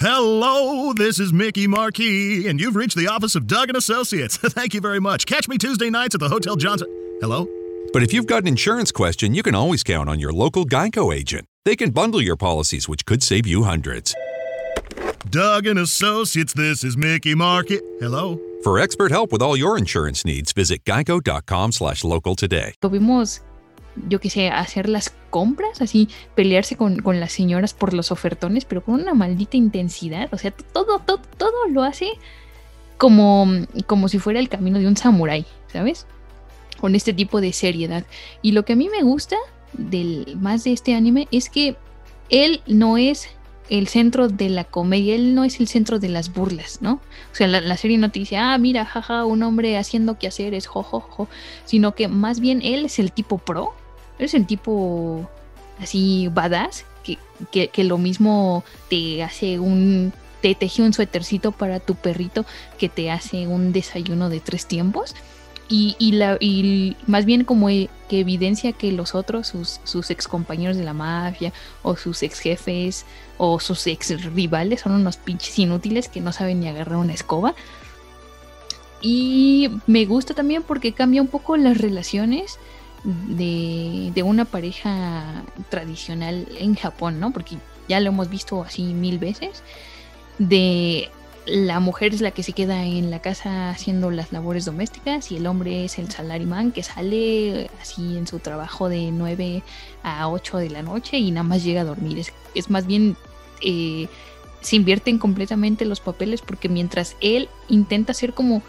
Hello, this is Mickey Marquis, and you've reached the office of Doug and Associates. Thank you very much. Catch me Tuesday nights at the Hotel Johnson. Hello? But if you've got an insurance question, you can always count on your local Geico agent. They can bundle your policies, which could save you hundreds. Doug and Associates, this is Mickey Market. Hello? For expert help with all your insurance needs, visit geico.com slash local today. lo vimos, yo qué sé, hacer las compras, así pelearse con, con las señoras por los ofertones, pero con una maldita intensidad. O sea, todo, todo, todo lo hace como, como si fuera el camino de un samurái, ¿sabes? Con este tipo de seriedad. Y lo que a mí me gusta del, más de este anime es que él no es el centro de la comedia, él no es el centro de las burlas, ¿no? O sea, la, serie no te dice, ah, mira, jaja, un hombre haciendo que hacer es jojojo, sino que más bien él es el tipo pro, es el tipo así badass, que, que, lo mismo te hace un, te teje un suétercito para tu perrito que te hace un desayuno de tres tiempos. Y, y, la, y más bien como e, que evidencia que los otros, sus, sus ex compañeros de la mafia, o sus ex jefes, o sus ex rivales, son unos pinches inútiles que no saben ni agarrar una escoba. Y me gusta también porque cambia un poco las relaciones de, de una pareja tradicional en Japón, ¿no? Porque ya lo hemos visto así mil veces. De la mujer es la que se queda en la casa haciendo las labores domésticas y el hombre es el salarimán que sale así en su trabajo de 9 a 8 de la noche y nada más llega a dormir. Es, es más bien, eh, se invierten completamente los papeles porque mientras él intenta ser como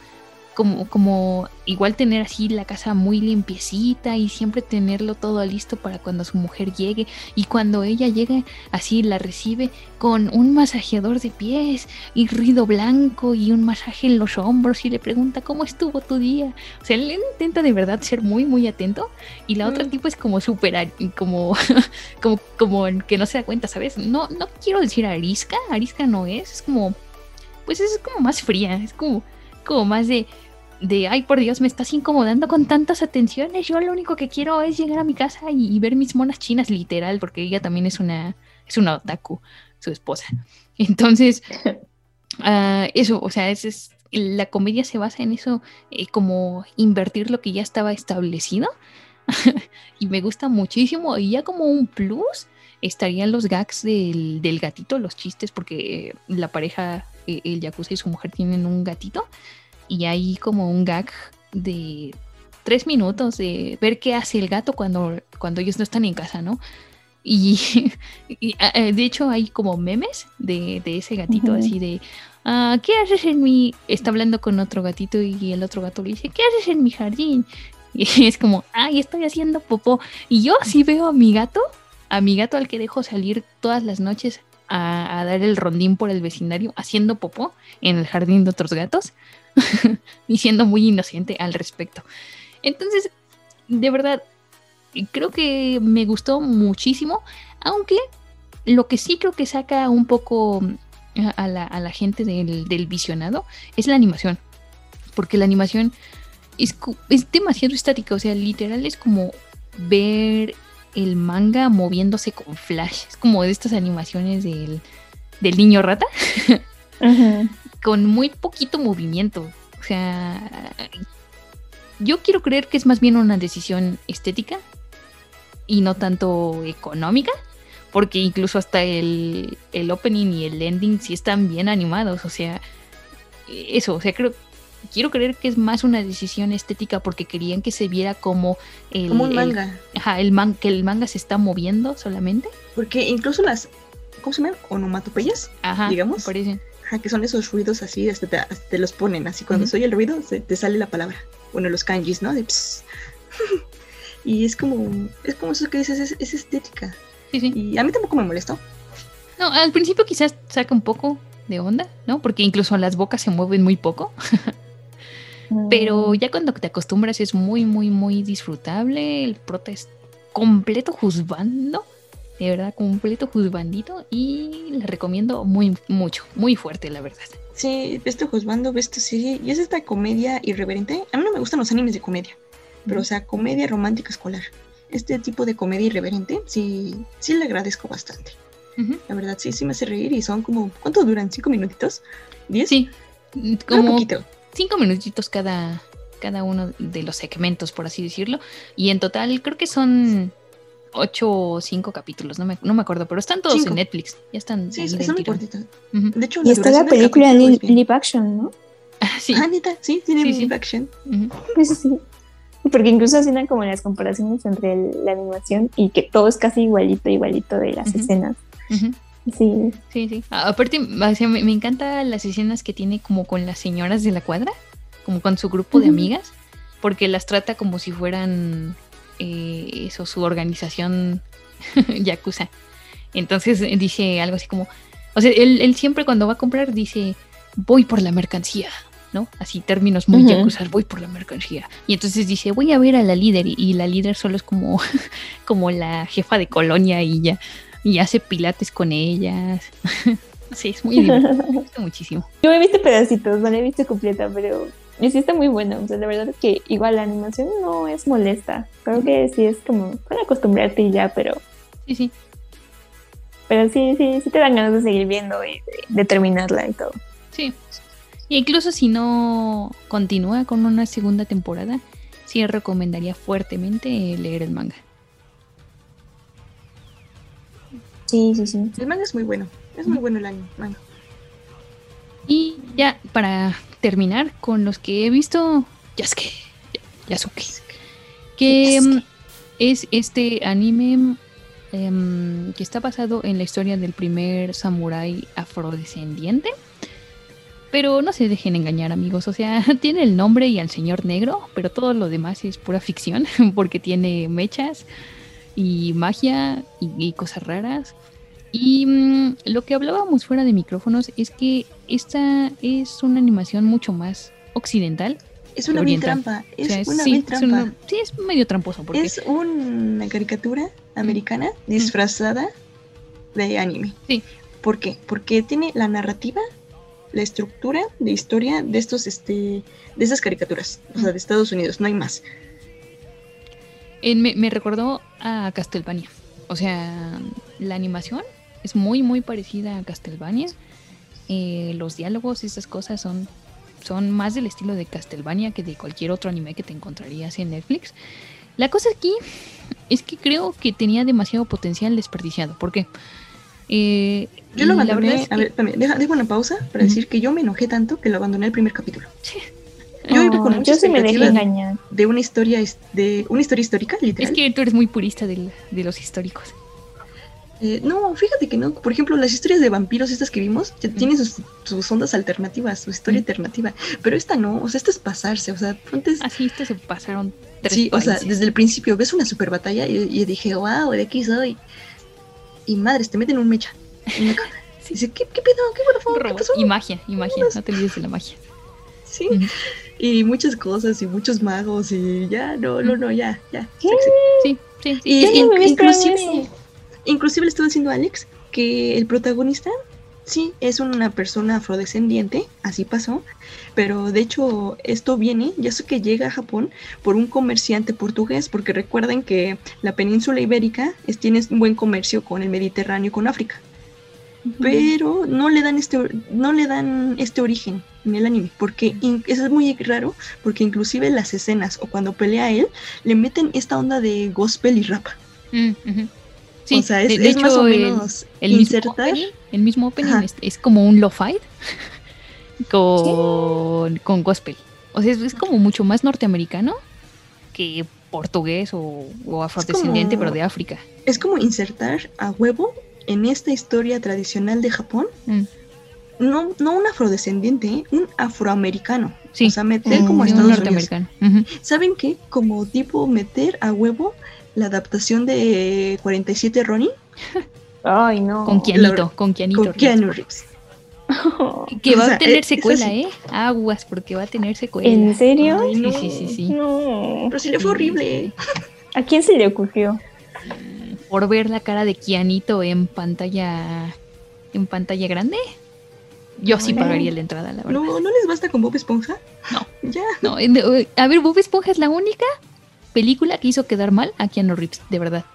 como, como igual tener así la casa muy limpiecita y siempre tenerlo todo listo para cuando su mujer llegue y cuando ella llegue así la recibe con un masajeador de pies y ruido blanco y un masaje en los hombros y le pregunta cómo estuvo tu día. O sea, él intenta de verdad ser muy muy atento y la otra mm. tipo es como súper como, como como que no se da cuenta, ¿sabes? No no quiero decir arisca, arisca no es, es como pues es como más fría, es como como más de de, ay, por Dios, me estás incomodando con tantas atenciones. Yo lo único que quiero es llegar a mi casa y, ver mis monas chinas, literal, porque ella también es una, es una otaku, su esposa. Entonces, ah, eso, o sea, es, la comedia se basa en eso, eh, como invertir lo que ya estaba establecido. y me gusta muchísimo. Y ya como un plus estarían los gags del, del gatito, los chistes, porque la pareja, eh, el Yakuza y su mujer tienen un gatito y hay como un gag de tres minutos de ver qué hace el gato cuando, cuando ellos no están en casa, ¿no? Y, eh, de hecho hay como memes de, ese gatito, así de, ah, ¿qué haces en mi...? Está hablando con otro gatito y el otro gato le dice, ¿qué haces en mi jardín? Y es como, ay, estoy haciendo popó. Y yo sí veo a mi gato, a mi gato al que dejo salir todas las noches a, a dar el rondín por el vecindario haciendo popó en el jardín de otros gatos. y siendo muy inocente al respecto. Entonces, de verdad, creo que me gustó muchísimo, aunque lo que sí creo que saca un poco a la, gente del, visionado es la animación, porque la animación es, demasiado estática, o sea, literal es como ver el manga moviéndose con flash, es como de estas animaciones del, niño rata. con muy poquito movimiento. O sea, yo quiero creer que es más bien una decisión estética y no tanto económica, porque incluso hasta el, el opening y el ending sí están bien animados. O sea, eso, o sea, creo, quiero creer que es más una decisión estética porque querían que se viera como el, como un manga. ajá, el man, que el manga se está moviendo solamente. Porque incluso las, ¿cómo se llaman? Onomatopeyas, ajá, digamos. Parecen que son esos ruidos así, hasta te, los ponen así. Cuando soy el ruido, te sale la palabra. Bueno, los kanjis, ¿no? De y es como, es como eso que dices, es, estética. Sí, sí. Y a mí tampoco me molestó. No, al principio quizás saca un poco de onda, ¿no? Porque incluso las bocas se mueven muy poco. Pero mm. ya cuando te acostumbras es muy, muy, muy disfrutable. El prota es completo juzgando de verdad completo juzbandito y le recomiendo muy mucho, muy fuerte la verdad. Sí, esto juzbando, esto sí, y es esta comedia irreverente. A mí no me gustan los animes de comedia, pero o sea, comedia romántica escolar. Este tipo de comedia irreverente, sí, sí le agradezco bastante. La verdad, sí, sí me hace reír y son como, ¿cuánto duran? ¿Cinco minutitos? ¿Diez? Sí, como poquito. cinco minutitos cada, cada uno de los segmentos, por así decirlo. Y en total creo que son ocho o cinco capítulos, no me, no me acuerdo, pero están todos en Netflix. Ya están. Sí, son De hecho, y está la película en live action, ¿no? sí. Ah, neta, sí, tiene live action. Pues sí. Porque incluso hacen como las comparaciones entre la animación y que todo es casi igualito, igualito de las escenas. Sí. Sí, sí. Aparte, me, encanta las escenas que tiene como con las señoras de la cuadra, como con su grupo de amigas, porque las trata como si fueran eh, eso, su organización Yakuza. Entonces dice algo así como, O sea, él, él siempre cuando va a comprar dice, voy por la mercancía, ¿no? Así términos muy Ujú. yakuzas, voy por la mercancía. Y entonces dice, voy a ver a la líder y, y la líder solo es como, como la jefa de colonia y ya, y hace pilates con ellas. sí, es muy divertido, me gusta muchísimo. Yo he visto pedacitos, no la he visto completa, pero sí está muy bueno. O sea, la verdad es que igual la animación no es molesta. Creo que sí es como para acostumbrarte y ya, pero, Sí, sí. pero sí, sí, sí te dan ganas de seguir viendo y de, de terminarla y todo. Sí. Y incluso si no continúa con una segunda temporada, sí recomendaría fuertemente leer el manga. Sí, sí, sí. El manga es muy bueno. Es muy bueno el año, manga. Y ya para terminar con los que he visto, Yasuke, Yasuke, que mm, es este anime em, que está basado en la historia del primer samurái afrodescendiente. Pero no se dejen engañar, amigos. O sea, tiene el nombre y al señor negro, pero todo lo demás es pura ficción, porque tiene mechas y magia y, y cosas raras. Y mm, lo que hablábamos fuera de micrófonos es que esta es una animación mucho más occidental. Es una oriental. trampa. O Es una sí, vil es trampa. una- sí, es medio tramposo. Porque Es una caricatura americana disfrazada de anime. Sí. ¿Por qué? Porque tiene la narrativa, la estructura de historia de estos, este, de esas caricaturas, o sea, de Estados Unidos, no hay más. Eh, me, me recordó a Castlevania. O sea, la animación es muy, muy parecida a Castlevania. Eh, los diálogos y esas cosas son, son más del estilo de Castlevania que de cualquier otro anime que te encontrarías en Netflix. La cosa aquí es que creo que tenía demasiado potencial desperdiciado. ¿Por qué? Eh, Yo lo abandoné, es a ver, que- espérame, deja, dejo una pausa para decir que yo me enojé tanto que lo abandoné el primer capítulo. Yo iba Oh, con yo sí me dejé engañar. de una historia, de una historia histórica, literal. Es que tú eres muy purista del- de los históricos. Eh, no, fíjate que no. Por ejemplo, las historias de vampiros, estas que vimos, ya tienen sus, sus ondas alternativas, su historia alternativa. Pero esta no, o sea, esta es pasarse, o sea, antes. Así, esto se pasaron tres Sí, o sea, desde el principio ves una super batalla y, y dije, wow, de aquí soy. Y madres, te meten un mecha. en la cara. Dice, ¿qué, qué pedo? ¿Qué? ¿Qué pasó? Y magia, y magia, no te olvides de la magia. Sí. Y muchas cosas, y muchos magos, y ya, no, no, no, ya, ya. Sí, sí, sí. Y me inclusive, eso. Inclusive le estuvo diciendo a Alex que el protagonista sí es una persona afrodescendiente, así pasó, pero de hecho esto viene, ya sé que llega a Japón por un comerciante portugués, porque recuerden que la península ibérica es, tiene un buen comercio con el Mediterráneo y con África. Pero no le dan este no le dan este origen en el anime, porque eso es muy raro, porque inclusive las escenas o cuando pelea él le meten esta onda de gospel y rap. Mm. Sí, o sea, es, de- de es más hecho, o el- menos el, mismo insertar. opening, el mismo opening es, es como un lo-fi con, con gospel. O sea, es, es como mucho más norteamericano que portugués o, o afrodescendiente, como- pero de África. Es como insertar a huevo en esta historia tradicional de Japón. Mm. No, no un afrodescendiente, ¿eh? un afroamericano. Sí. O sea, meter Mm, como Estados Unidos. norteamericano. Ujú. ¿Saben qué? Como tipo meter a huevo la adaptación de 47 Ronin. Ay, no. Con Kianito, La- con Kianito. Con Keanu Reeves. Que va O sea, a tener es secuela. ¿eh? Aguas, porque va a tener secuela. ¿En serio? Ay, no. Sí, sí, sí, sí. No. Pero si le fue horrible. ¿A quién se le ocurrió? Por ver la cara de Kianito en pantalla en pantalla grande, yo sí pagaría la entrada, la verdad. ¿No, ¿No les basta con Bob Esponja? No. Ya. No, en- eh, a ver, Bob Esponja es la única película que hizo quedar mal a Keanu Reeves, de verdad.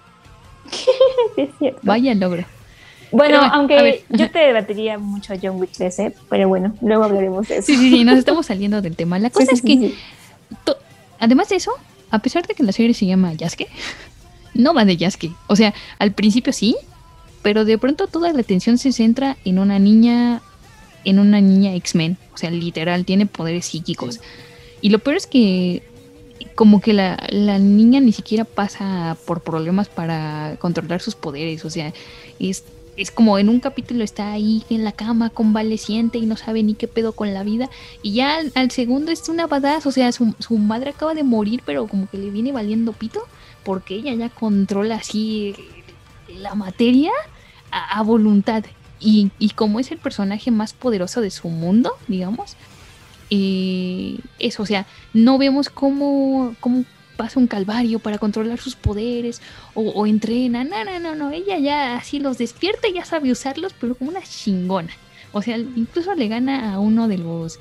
Es cierto. Vaya logro. Bueno, Pero aunque yo te debatiría mucho a John Wick 13, pero bueno, luego hablaremos de eso. Sí, sí, sí, nos estamos saliendo del tema. La cosa Sí, sí, es que, sí, además de eso, a pesar de que la serie se llama Yasuke, no va de Yasuke. O sea, al principio sí, pero de pronto toda la atención se centra en una niña, en una niña X-Men. O sea, literal, tiene poderes psíquicos. Y lo peor es que como que la, la niña ni siquiera pasa por problemas para controlar sus poderes. O sea, es, es como en un capítulo está ahí en la cama convaleciente y no sabe ni qué pedo con la vida. Y ya al, segundo es una badass. O sea, su, su madre acaba de morir, pero como que le viene valiendo pito. Porque ella ya controla así la materia a, a voluntad. y, y como es el personaje más poderoso de su mundo, digamos, eso, o sea, no vemos cómo, cómo pasa un calvario para controlar sus poderes o, entrena. No, no, no, no. Ella ya así los despierta y ya sabe usarlos, pero como una chingona. O sea, incluso le gana a uno de los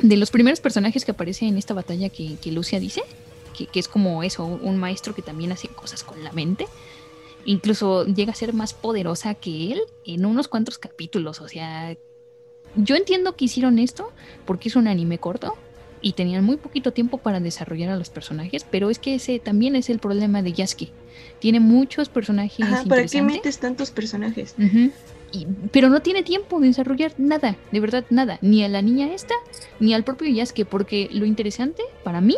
de los primeros personajes que aparece en esta batalla que, que Lucia dice, que, que, es como eso, un maestro que también hace cosas con la mente. Incluso llega a ser más poderosa que él en unos cuantos capítulos. O sea, yo entiendo que hicieron esto porque es un anime corto, y tenían muy poquito tiempo para desarrollar a los personajes, pero es que ese también es el problema de Yasuke. Tiene muchos personajes. Ajá, ¿para qué metes tantos personajes? Uh -huh. y, pero no tiene tiempo de desarrollar nada, de verdad nada, ni a la niña esta, ni al propio Yasuke, porque lo interesante para mí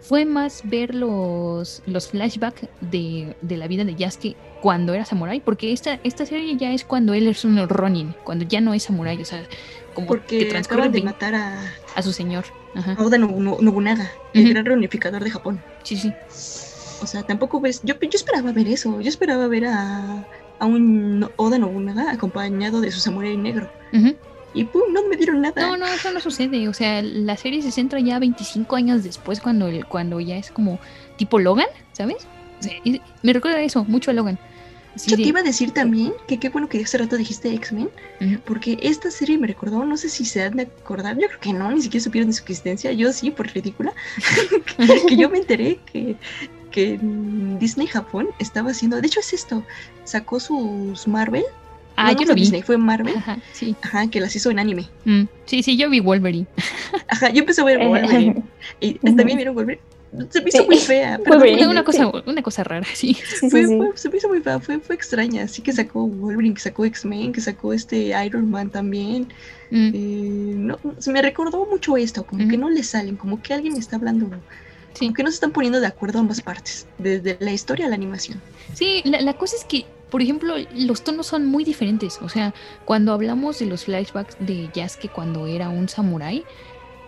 fue más ver los, los flashbacks de, de, la vida de Yasuke cuando era samurái, porque esta, esta serie ya es cuando él es un Ronin, cuando ya no es samurái, o sea, como porque que transcurre de matar a, a su señor. Ajá. Oda Nobunaga, el uh -huh. gran reunificador de Japón. Sí, sí. O sea, tampoco ves. Yo, yo esperaba ver eso. Yo esperaba ver a, a un Oda Nobunaga acompañado de su samurái negro. Uh -huh. Y pum, no me dieron nada. No, no, eso no sucede. O sea, la serie se centra ya 25 años después, cuando, cuando ya es como tipo Logan, ¿sabes? O sea, me recuerda eso, mucho a Logan. Yo te iba a decir también que qué bueno que hace rato dijiste X-Men, uh -huh. porque esta serie me recordó, no sé si se han de acordar, yo creo que no, ni siquiera supieron de su existencia, yo sí, por ridícula, que yo me enteré que, que Disney Japón estaba haciendo, de hecho es esto, sacó sus Marvel. Ah, no, yo lo vi. Disney, fue Marvel. Ajá, sí. Ajá, que las hizo en anime. Mm, sí, sí, yo vi Wolverine. Ajá, yo empecé a ver Wolverine. y también vieron Wolverine se me hizo sí. muy fea. Pero fue una cosa, una cosa rara, sí. sí, fue, sí fue, se me hizo muy fea, fue, fue extraña. Así que sacó Wolverine, que sacó X-Men, que sacó este Iron Man también. Mm. Eh, no, se me recordó mucho esto, como mm. que no le salen, como que alguien está hablando. Como que no se están poniendo de acuerdo ambas partes, desde la historia a la animación. Sí, la, la cosa es que por ejemplo, los tonos son muy diferentes. O sea, cuando hablamos de los flashbacks de Yasuke cuando era un samurái,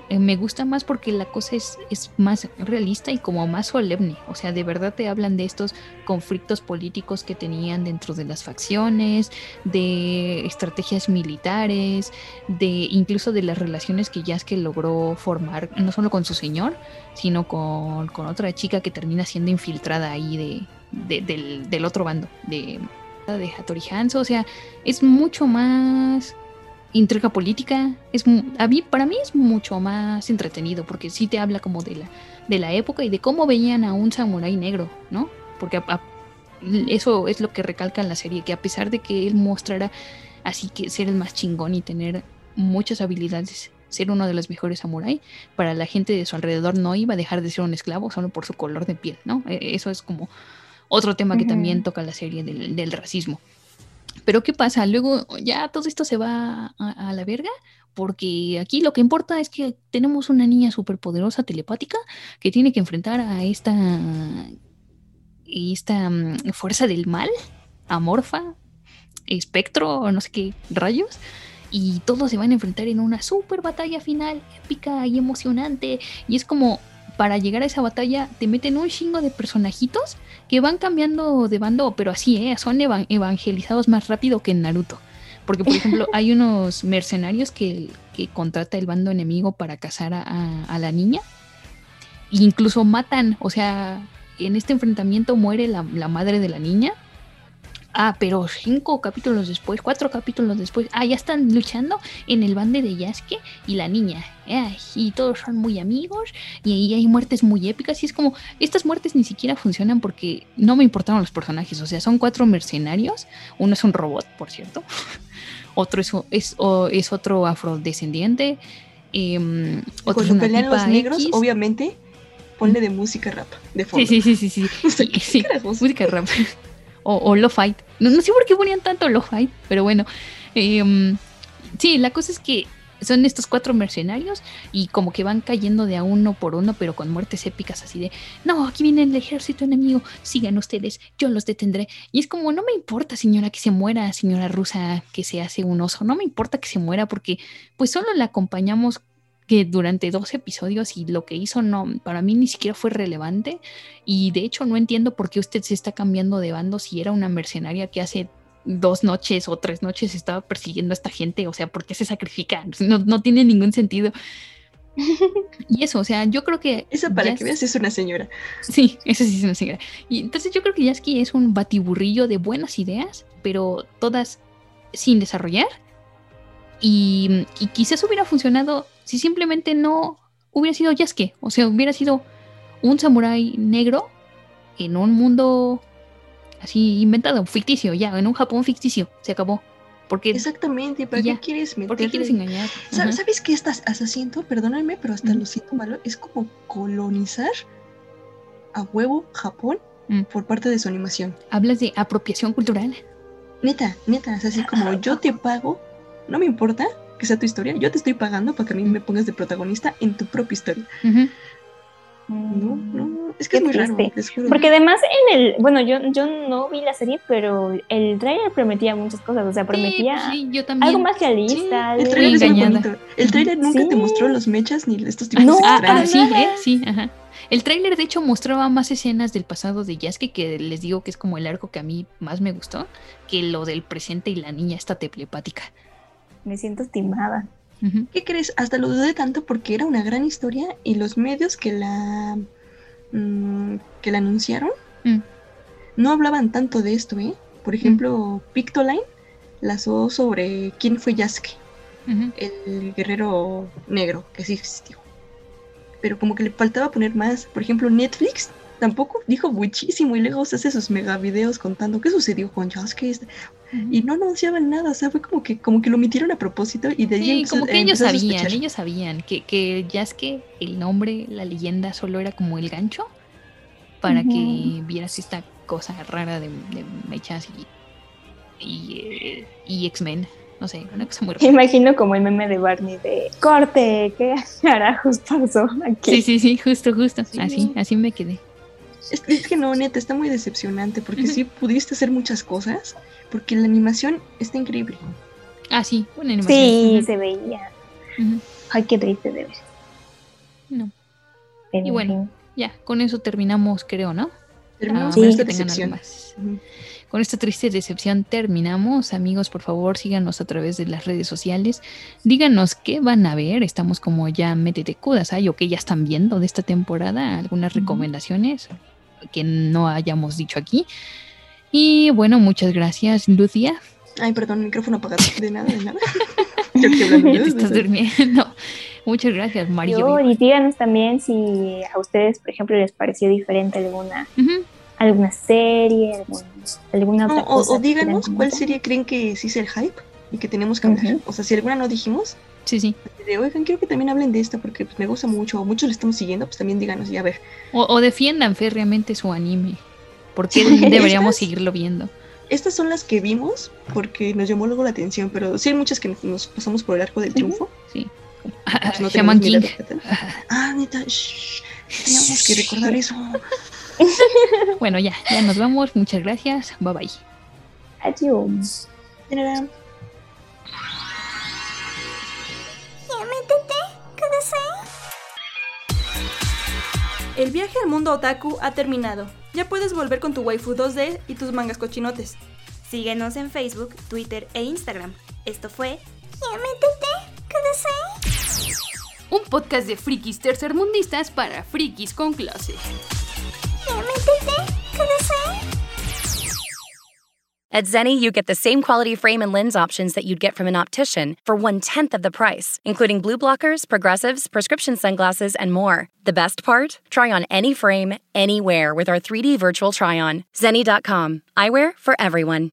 eh, me gusta más porque la cosa es, más realista y como más solemne. O sea, de verdad te hablan de estos conflictos políticos que tenían dentro de las facciones, de estrategias militares, de incluso de las relaciones que Yasuke logró formar, no solo con su señor, sino con otra chica que termina siendo infiltrada ahí de, de, del, otro bando, de, de Hattori Hanzo. O sea, es mucho más intriga política. Es, a mí, para mí es mucho más entretenido porque sí te habla como de la, de la época y de cómo veían a un samurái negro, ¿no? Porque eso es lo que recalca en la serie, que a pesar de que él mostrara así que ser el más chingón y tener muchas habilidades ser uno de los mejores samurái, para la gente de su alrededor no iba a dejar de ser un esclavo solo por su color de piel, ¿no? Eso es como otro tema que uh -huh. también toca la serie del, del, racismo. Pero ¿qué pasa? Luego ya todo esto se va a, a, la verga, porque aquí lo que importa es que tenemos una niña superpoderosa telepática que tiene que enfrentar a esta, esta um, fuerza del mal, amorfa, espectro, no sé qué rayos, y todos se van a enfrentar en una super batalla final épica y emocionante. Y es como, para llegar a esa batalla te meten un chingo de personajitos que van cambiando de bando, pero así, ¿eh? son evan evangelizados más rápido que en Naruto. Porque, por ejemplo, hay unos mercenarios que, que contrata el bando enemigo para cazar a, a, a, la niña. E incluso matan, o sea, en este enfrentamiento muere la, la madre de la niña. Ah, pero cinco capítulos después, cuatro capítulos después, ah, ya están luchando en el bande de Yasuke y la niña. Eh, y todos son muy amigos y ahí hay muertes muy épicas y es como, estas muertes ni siquiera funcionan porque no me importaron los personajes, o sea, son cuatro mercenarios, uno es un robot, por cierto, otro es, es, es otro afrodescendiente, eh, otro Cuando una pelean los negros, X. obviamente, ponle de música rap, de fondo. Sí, sí, sí. sí, sí música rap o, o Lo Fight. No, no, sé por qué ponían tanto Lo Fight, pero bueno. Eh, sí, la cosa es que son estos cuatro mercenarios y como que van cayendo de a uno por uno, pero con muertes épicas así de, no, aquí viene el ejército enemigo, sigan ustedes, yo los detendré. Y es como, no me importa señora que se muera, señora rusa que se hace un oso, no me importa que se muera porque pues solo la acompañamos que durante dos episodios y lo que hizo no, para mí ni siquiera fue relevante y de hecho no entiendo por qué usted se está cambiando de bando si era una mercenaria que hace dos noches o tres noches estaba persiguiendo a esta gente, o sea, ¿por qué se sacrifican? No, no tiene ningún sentido. Y eso, o sea, yo creo que... Esa para Yas- que veas es una señora. Sí, esa sí es una señora. Y entonces yo creo que Yasky es un batiburrillo de buenas ideas, pero todas sin desarrollar. Y, y quizás hubiera funcionado si simplemente no hubiera sido Yasuke. O sea, hubiera sido un samurái negro en un mundo así inventado, ficticio, ya, en un Japón ficticio. Se acabó. Porque Exactamente, ¿para qué quieres meterle? ¿Por qué quieres engañar? Ajá. ¿Sabes qué estás hasta siento? Perdóname, pero hasta lo siento malo. Es como colonizar a huevo Japón Mm. por parte de su animación. ¿Hablas de apropiación cultural? Neta, neta, es así como yo te pago, no me importa que sea tu historia, yo te estoy pagando para que a mí me pongas de protagonista en tu propia historia. No, no, es Qué que es muy raro, triste. les juro. Porque además en el, bueno, yo, yo no vi la serie, pero el trailer prometía muchas cosas, o sea, prometía pues sí, yo también. algo más realista. el algo- trailer es muy engañada. bonito. El trailer nunca Sí. te mostró los mechas ni estos tipos No, Ah, extraños. ah, sí, ¿eh? Sí, ajá. El tráiler de hecho mostraba más escenas del pasado de Yasuke, que les digo que es como el arco que a mí más me gustó, que lo del presente y la niña esta telepática. Me siento estimada. Ujú. ¿Qué crees? Hasta lo dudé tanto porque era una gran historia y los medios que la mm, que la anunciaron Mm. no hablaban tanto de esto, ¿eh? Por ejemplo, Pictoline lanzó sobre quién fue Yasuke, el guerrero negro que sí existió. Pero como que le faltaba poner más. Por ejemplo, Netflix tampoco dijo muchísimo y luego se hace sus mega videos contando qué sucedió con este- Y no anunciaban nada, o sea, fue como que, como que lo omitieron a propósito y de ahí Sí, empezó- como que ellos sabían, ellos sabían que, que Yasuke, el nombre, la leyenda, solo era como el gancho para que vieras esta cosa rara de, de mechas y, y, eh, y X-Men. No sé, una cosa muy rara. Imagino como el meme de Barney de corte, ¿qué carajos pasó aquí? Sí, sí, sí, justo, justo. Así, así me quedé. Es, es que no, neta, está muy decepcionante porque sí pudiste hacer muchas cosas, porque la animación está increíble. Ah, sí, una animación. Sí, se veía. Ujú. Ay, qué triste de ver. No. Pero, Y bueno, ya, con eso terminamos, creo, ¿no? Terminamos A con menos esta que tengan algo decepción. Con esta triste decepción terminamos. Amigos, por favor, síganos a través de las redes sociales. Díganos qué van a ver. Estamos como ya métete Kudasai o que ya están viendo de esta temporada. Algunas recomendaciones que no hayamos dicho aquí. Y bueno, muchas gracias, Lucia. Ay, perdón, micrófono apagado. De nada, de nada. Yo te estás durmiendo. Muchas gracias, Mario. Yo, y díganos también si a ustedes, por ejemplo, les pareció diferente alguna, Ujú. alguna serie, alguna No, otra o, cosa. o díganos cuál serie creen que sí es el hype y que tenemos que hablar. O sea, si alguna no dijimos, Sí, sí. de, oigan, quiero que también hablen de esta porque pues, me gusta mucho, o muchos lo estamos siguiendo, pues también díganos y a ver. O, o defiendan férreamente su anime. Porque Sí. deberíamos seguirlo viendo. Estas son las que vimos porque nos llamó luego la atención, pero sí hay muchas que nos pasamos por el arco del triunfo. Sí. Pues no Shaman King. Ah, neta, shh, teníamos que recordar eso. Bueno, ya, ya nos vamos. Muchas gracias. Bye bye. Adiós. El viaje al mundo otaku ha terminado. Ya puedes volver con tu waifu 2D y tus mangas cochinotes. Síguenos en Facebook, Twitter e Instagram. Esto fue Un podcast de frikis tercermundistas para frikis con clase. At Zenni, you get the same quality frame and lens options that you'd get from an optician for one tenth of the price, including blue blockers, progressives, prescription sunglasses, and more. The best part? Try on any frame, anywhere with our 3D virtual try on. Zenni.com. Eyewear for everyone.